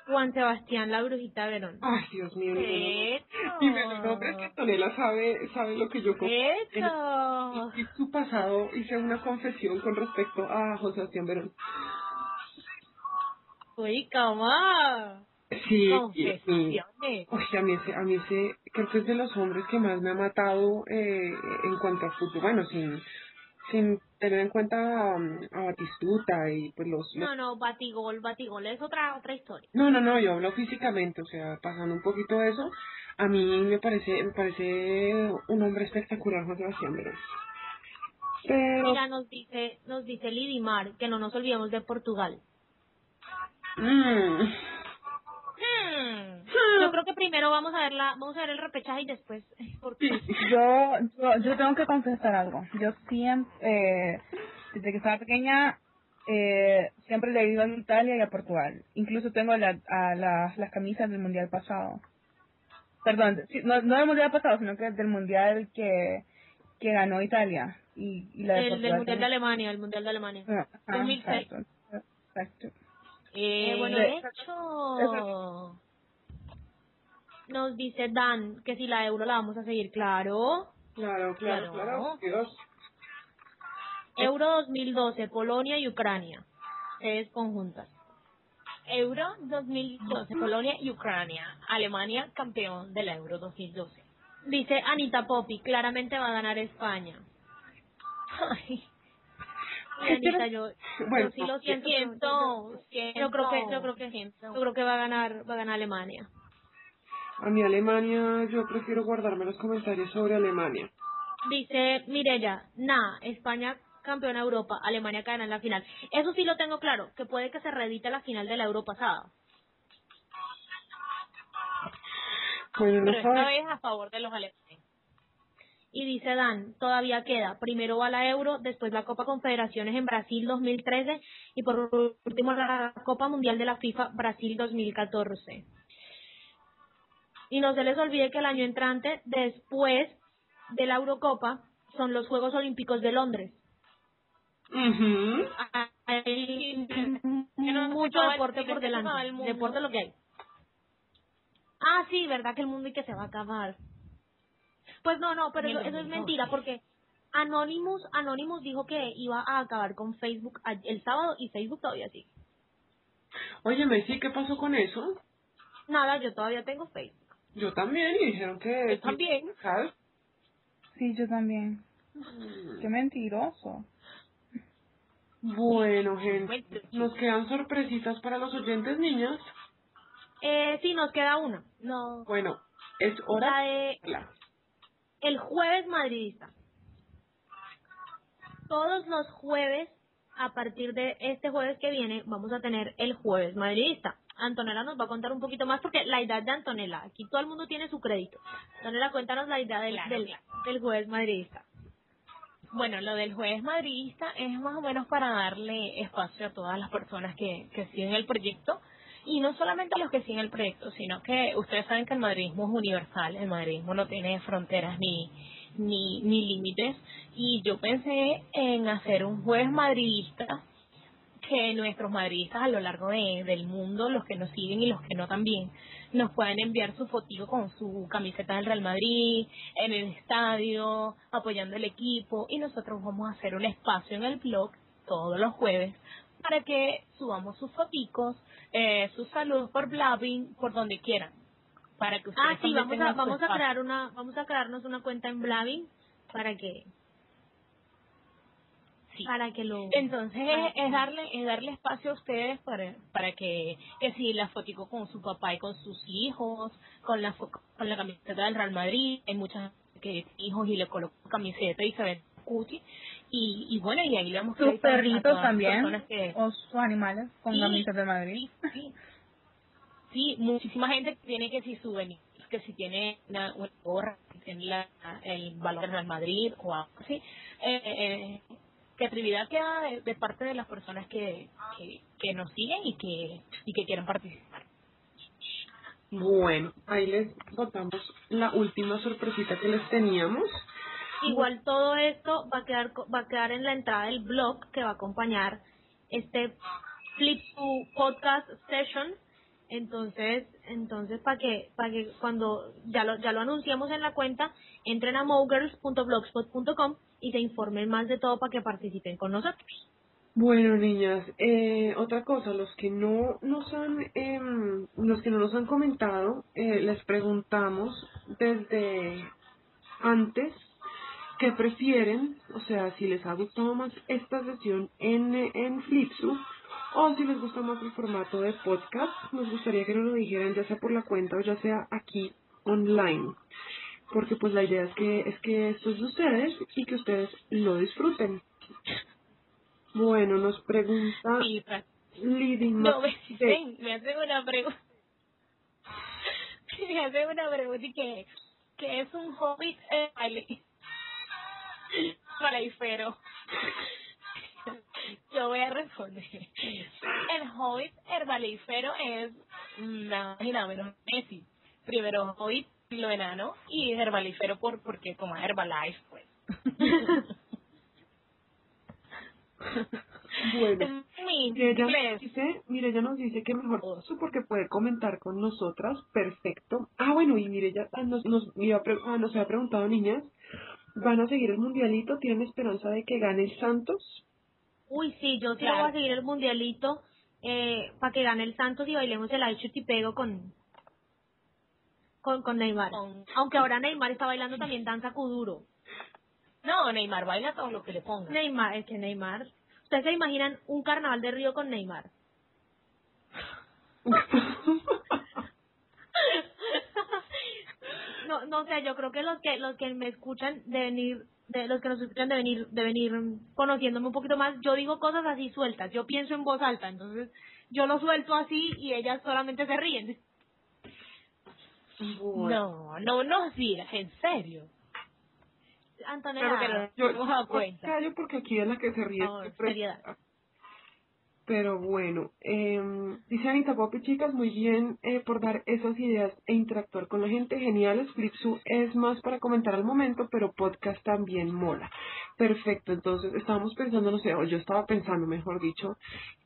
Juan Sebastián La Brujita Verón. Ay, Dios mío. no, no, no. Hecho. Y me nombres que Tonela sabe, sabe lo que yo Hecho. En su pasado hice una confesión con respecto a José Sebastián Verón. Uy, ¿cómo? Sí, y- y- Confesiones. Uy, a mí ese, a mí ese, creo que es de los hombres que más me ha matado eh, en cuanto a fútbol. Bueno, sin, sin tener en cuenta um, a Batistuta y pues los, los- No, no, Batigol, Batigol es otra otra historia. No, no, no, yo hablo físicamente, o sea, pasando un poquito de eso, a mí me parece, me parece un hombre espectacular, Juan Sebastián Verón. Pero, Mira, nos dice, nos dice Lidimar que no nos olvidemos de Portugal. mm, Hmm. Yo creo que primero vamos a ver la, vamos a ver el repechaje y después Portugal. Yo, yo, yo tengo que confesar algo. Yo siempre, eh, desde que estaba pequeña, eh, siempre le he ido a Italia y a Portugal. Incluso tengo la, a las, las camisas del mundial pasado. Perdón, no, no del mundial pasado, sino que del mundial que, que ganó Italia. Y, y la de El del Mundial de. Alemania, el Mundial de Alemania. No, ajá, 2006. exacto, exacto. Eh, bueno, hecho. Nos dice Dan que si la euro la vamos a seguir, claro. Claro, claro, Claro. claro. Euro 2012, Polonia y Ucrania. Sedes conjuntas. Euro 2012, Polonia y Ucrania. Alemania campeón del Euro 2012. Dice Anita Poppy, claramente va a ganar España. Ay, Anita, yo, Bueno, yo sí lo siento. siento, siento, Yo creo que, yo creo que, siento. yo creo que va a ganar, va a ganar Alemania. A mí Alemania, yo prefiero guardarme los comentarios sobre Alemania. Dice Mirella, nah, España campeona Europa, Alemania caerá en la final. Eso sí lo tengo claro, que puede que se reedite la final de la Euro pasada. Bueno, no Pero esta vez a favor de los alemanes. Y dice Dan, todavía queda, primero va la Euro, después la Copa Confederaciones en Brasil 2013 y por último la Copa Mundial de la FIFA Brasil 2014. Y no se les olvide que el año entrante, después de la Eurocopa, son los Juegos Olímpicos de Londres. Ujú. Hay mucho deporte por delante. Deporte lo que hay. Ah, sí, verdad que el mundo y que se va a acabar. Pues no, no, pero eso, eso es 2012. mentira porque Anonymous, Anonymous dijo que iba a acabar con Facebook el sábado y Facebook todavía sigue. Oye, Messi, ¿qué pasó con eso? Nada, yo todavía tengo Facebook. Yo también, y dijeron que... Yo también. ¿Sabes? Sí, yo también. Qué mentiroso. Bueno, gente, nos quedan sorpresitas para los oyentes, niñas. Eh, sí, nos queda una. No. Bueno, es La hora... de el jueves madridista. Todos los jueves, a partir de este jueves que viene, vamos a tener el jueves madridista. Antonella nos va a contar un poquito más porque la idea de Antonella, aquí todo el mundo tiene su crédito. Antonella, cuéntanos la idea del, Claro, del, claro. del jueves madridista. Bueno, lo del jueves madridista es más o menos para darle espacio a todas las personas que, que siguen el proyecto y no solamente a los que siguen el proyecto, sino que ustedes saben que el madridismo es universal, el madridismo no tiene fronteras ni, ni, ni límites y yo pensé en hacer un jueves madridista que nuestros madridistas a lo largo de- del mundo, los que nos siguen y los que no también, nos puedan enviar su fotito con su camiseta del Real Madrid, en el estadio, apoyando el equipo, y nosotros vamos a hacer un espacio en el blog todos los jueves para que subamos sus foticos, eh, sus saludos por Blabbing, por donde quieran. Para que ustedes Ah, sí, vamos a, vamos a crear una, vamos a crearnos una cuenta en Blabbing para que, Para que lo, Entonces es, darle es darle espacio a ustedes para para que que si la fotico con su papá y con sus hijos, con la con la camiseta del Real Madrid, hay muchas que hijos y le colocan camiseta y se ven cuti y, y bueno y ahí le damos Sus perritos también. que- O sus animales con Sí. camisas de Madrid. sí, sí, muchísima gente tiene que si suben que si tiene una, una gorra que tiene la, el valor del Real Madrid o algo así eh, eh, creatividad queda de, de parte de las personas que, que, que nos siguen y que y que quieren participar Bueno, ahí les botamos la última sorpresita que les teníamos. Igual todo esto va a quedar va a quedar en la entrada del blog que va a acompañar este Flip to Podcast Session. Entonces, entonces para que para que cuando ya lo ya lo anunciamos en la cuenta, entren a mogirls.blogspot.com y se informen más de todo para que participen con nosotros. Bueno, niñas, eh, otra cosa, los que no nos han, em, los que no nos han comentado, eh, les preguntamos desde antes qué prefieren, o sea, si les ha gustado más esta sesión en, en Flipsu o si les gusta más el formato de podcast, nos gustaría que nos lo dijeran ya sea por la cuenta o ya sea aquí online. Porque pues la idea es que, es que esto es de ustedes y que ustedes lo disfruten. Bueno, nos pregunta Sí, no, me, ven, me hacen una pregunta me hacen una pregunta y que que es un hobbit herbali- Malaífero. Yo voy a responder. El hobbit herbalífero es y nada menos Messi. Primero hobbit, lo enano, y herbalífero por porque como Herbalife, pues. Bueno, ella nos dice, mire, ella nos dice que mejor eso porque puede comentar con nosotras, perfecto. Ah, bueno, y mire, ella ah, nos, nos, iba a ah, nos había preguntado, niñas, ¿van a seguir el mundialito? ¿Tienen esperanza de que gane el Santos? Uy, sí, yo sí Claro. voy a seguir el mundialito eh, para que gane el Santos y bailemos el ay y pego con, con, con Neymar. Con- Aunque ahora Neymar está bailando también danza kuduro. No, Neymar baila todo lo que le ponga. Neymar, es que Neymar. ¿Ustedes se imaginan un carnaval de Río con Neymar? No, no sé, yo creo que los que los que me escuchan deben ir, de los que nos escuchan deben ir, deben ir mm, conociéndome un poquito más. Yo digo cosas así sueltas, yo pienso en voz alta, entonces yo lo suelto así y ellas solamente se ríen. Bueno. No, no nos digas, en serio. Antonella, no. Yo, Vamos a yo cuenta. callo porque aquí es la que se ríe. Por favor, siempre. seriedad. Pero bueno, eh, dice Anita Popi, chicas, muy bien eh, por dar esas ideas e interactuar con la gente. Geniales, Flipsu es más para comentar al momento, pero podcast también mola. Perfecto, entonces estábamos pensando, no sé, o yo estaba pensando, mejor dicho,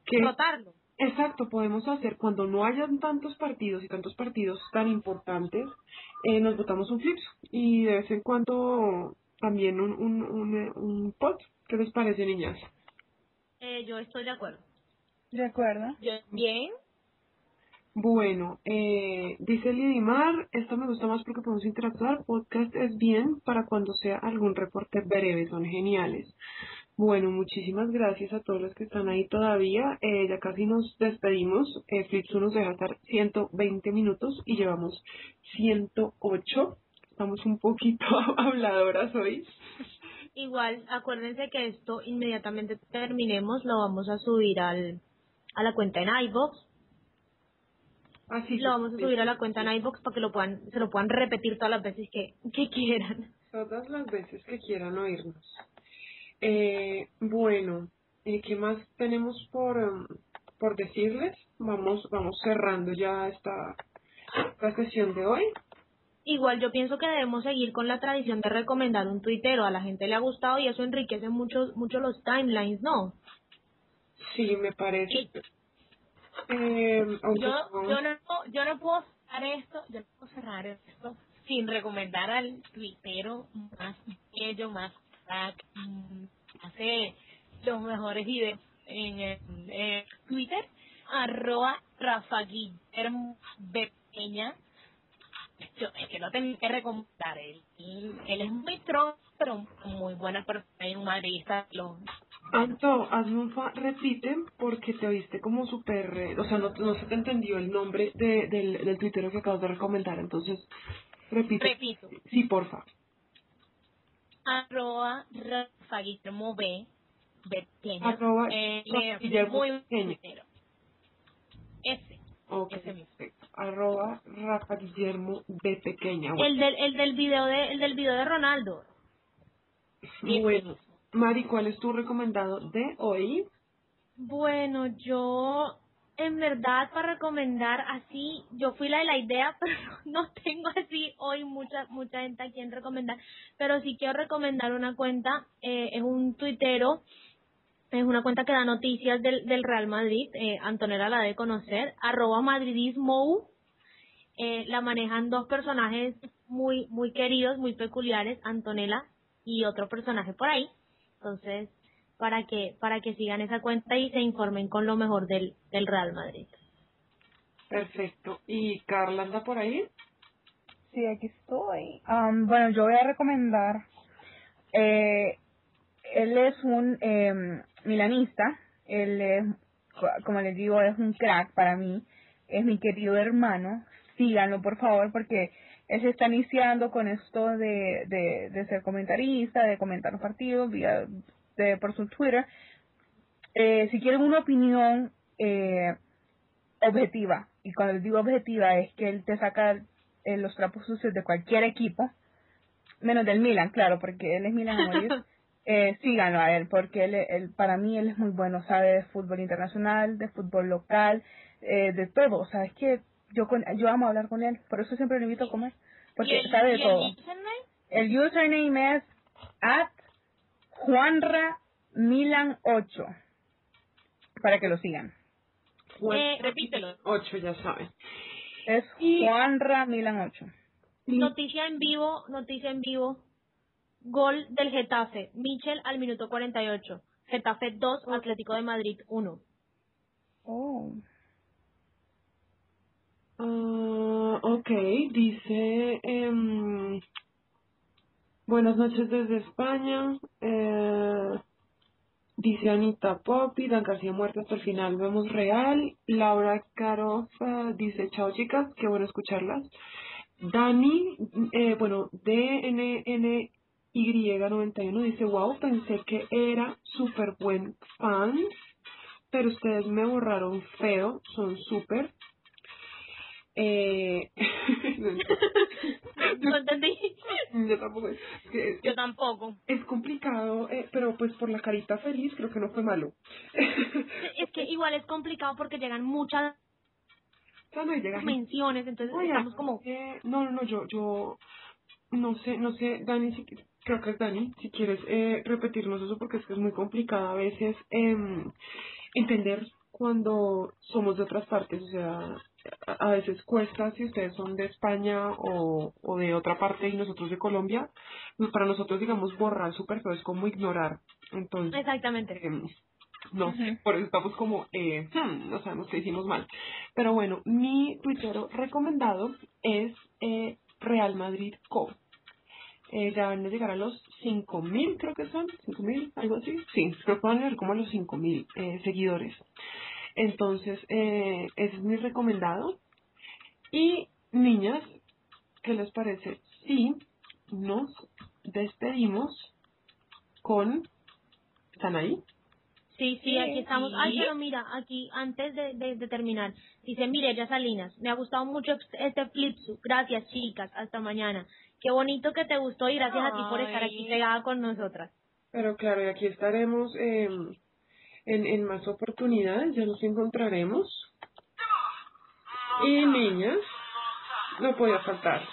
que rotarlo. Exacto, podemos hacer cuando no hayan tantos partidos y tantos partidos tan importantes, eh, nos botamos un flips y de vez en cuando también un, un, un, un pot. ¿Qué les parece, niñas? Eh, yo estoy de acuerdo. ¿De acuerdo? Yo, bien, Bueno, eh, dice Lidimar, esto me gusta más porque podemos interactuar. Podcast es bien para cuando sea algún reporte breve, son geniales. Bueno, muchísimas gracias a todos los que están ahí todavía. Eh, ya casi nos despedimos. Eh, Flipsu nos deja estar 120 minutos y llevamos 108. Estamos un poquito habladoras hoy. Igual, acuérdense que esto inmediatamente terminemos, lo vamos a subir al, a la cuenta en iBox. Así Lo vamos a subir a la cuenta en iBox para que lo puedan, se lo puedan repetir todas las veces que, que quieran. Todas las veces que quieran oírnos. Eh, bueno, eh, ¿qué más tenemos por, em, por decirles? Vamos, vamos cerrando ya esta, esta sesión de hoy. Igual yo pienso que debemos seguir con la tradición de recomendar un tuitero. A la gente le ha gustado y eso enriquece mucho, mucho los timelines, ¿no? Sí, me parece. Eh, yo, no- yo, no, yo no puedo cerrar esto, yo no puedo cerrar esto sin recomendar al tuitero más bello, más crack, mm, hace los mejores videos en, eh, eh, Twitter, arroba Rafa Guillermo. Peña. Yo, es que lo tengo que recomendar. Él, él, es muy tron, pero muy buena persona y un madridista. Lo, Anto, hazme un fa, repite porque te oíste como súper, eh, o sea, no, no se te entendió el nombre de, del, del tuitero que acabas de recomendar, entonces repite. repito, Sí, porfa. Arroba Rafa Guillermo B. B. Peña. Arroba Eh, Guillermo muy tuitero. Ese. Ok, Ese mismo. perfecto. Arroba Rafa Guillermo de pequeña. Bueno, El del, el del video de, el del video de Ronaldo. bueno. Mari, ¿cuál es tu recomendado de hoy? Bueno, yo en verdad para recomendar así, yo fui la de la idea, pero no tengo así hoy mucha mucha gente a quien recomendar, pero sí quiero recomendar una cuenta, eh, es un tuitero, es una cuenta que da noticias del, del Real Madrid, eh, Antonella la debe conocer, arroba madridismo, eh, la manejan dos personajes muy muy queridos, muy peculiares, Antonella y otro personaje por ahí, entonces para que para que sigan esa cuenta y se informen con lo mejor del, del Real Madrid. Perfecto. ¿Y Carla anda por ahí? Sí, aquí estoy. Am, bueno, yo voy a recomendar. Eh, él es un eh, milanista. Él es, co- como les digo, es un crack para mí. Es mi querido hermano. Síganlo, por favor, porque él se está iniciando con esto de, de, de ser comentarista, de comentar los partidos vía de, por su Twitter. Eh, si quieren una opinión eh, objetiva, y cuando digo objetiva es que él te saca eh, los trapos sucios de cualquier equipo, menos del Milan, claro, porque él es Milan a morir. eh, síganlo a él, porque él, él, para mí él es muy bueno, sabe de fútbol internacional, de fútbol local, eh, de todo. O sea, es que yo con, yo amo hablar con él, por eso siempre lo invito a comer, porque ¿Y el- sabe de todo. El username es at Juanra Milan 8. para que lo sigan. Eh, repítelo. 8, ya saben. Es Y- Juanra Milan 8. Noticia en vivo, noticia en vivo. Gol del Getafe. Michel al minuto 48. Getafe 2, Atlético de Madrid 1. Oh. Ah, ok, dice, em, buenas noches desde España, eh, dice Anita Poppy, Dan García muerto hasta el final, vemos real, Laura Carofa dice, chao chicas, qué bueno escucharlas, Dani, eh, bueno, DNNY91 dice, wow, pensé que era súper buen fan, pero ustedes me borraron feo, son súper. Eh, No entendí. yo tampoco. Es, que- Yo tampoco. es complicado, eh, pero pues por la carita feliz creo que no fue malo. Es que igual es complicado porque llegan muchas gente- menciones, entonces Oye, estamos como... eh, no, no, no, yo, yo, no sé, no sé, Dani, si, creo que es Dani, si quieres eh, repetirnos eso porque es que es muy complicado a veces em, entender cuando somos de otras partes, o sea, a, veces cuesta si ustedes son de España o, o de otra parte y nosotros de Colombia, pues para nosotros, digamos, borrar súper feo es como ignorar, entonces... Exactamente. Em, no sé, por eso estamos como, eh, hmm, no sabemos qué hicimos mal. Pero bueno, mi tuitero recomendado es eh, Real Madrid Co. Eh, ya van a llegar a los 5.000, creo que son, 5.000, algo así. Sí, creo que van a llegar como a los 5.000 eh, seguidores. Entonces, eh, ese es mi recomendado. Y, niñas, ¿qué les parece? Si nos despedimos con... ¿Están ahí? Sí, sí, aquí estamos. Ay, pero mira, aquí, antes de, de, de terminar, dice Mireya Salinas, me ha gustado mucho este flipsu. Gracias, chicas. Hasta mañana. Qué bonito que te gustó y gracias a ti por estar aquí pegada con nosotras. Pero claro, y aquí estaremos eh, en, en más oportunidades, ya nos encontraremos. Y niñas, no podía faltar.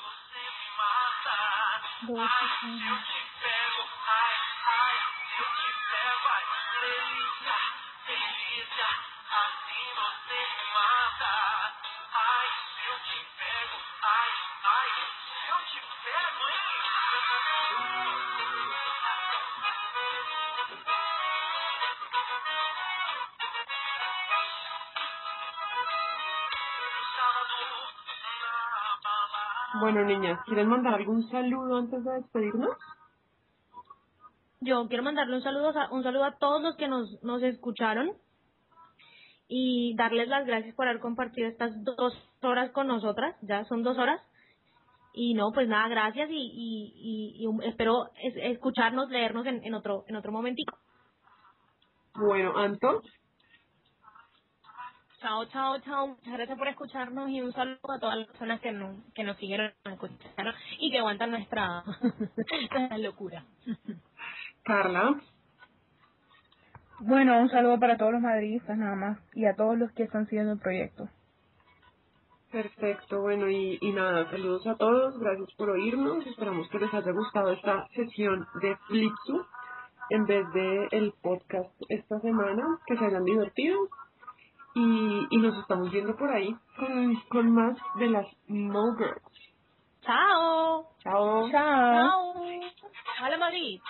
¿Quieren mandar algún saludo antes de despedirnos? Yo quiero mandarle un saludo, a- un saludo a todos los que nos, nos escucharon y darles las gracias por haber compartido estas dos horas con nosotras. Ya son dos horas. Y no, pues nada, gracias y, y, y, y un- espero es- escucharnos, leernos en, en otro en otro momentico. Bueno, Anto, Chao, chao, chao. Muchas gracias por escucharnos y un saludo a todas las personas que nos, que nos siguieron, nos escucharon y que aguantan nuestra, nuestra locura. Carla, Bueno, un saludo para todos los madridistas nada más y a todos los que están siguiendo el proyecto. perfecto, bueno, y, y nada, saludos a todos, gracias por oírnos, esperamos que les haya gustado esta sesión de Flipsu en vez de el podcast esta semana, que se hayan divertido y, y nos estamos viendo por ahí con, con más de las No Girls. Chao. Chao. Chao. Chao. Hola Madrid.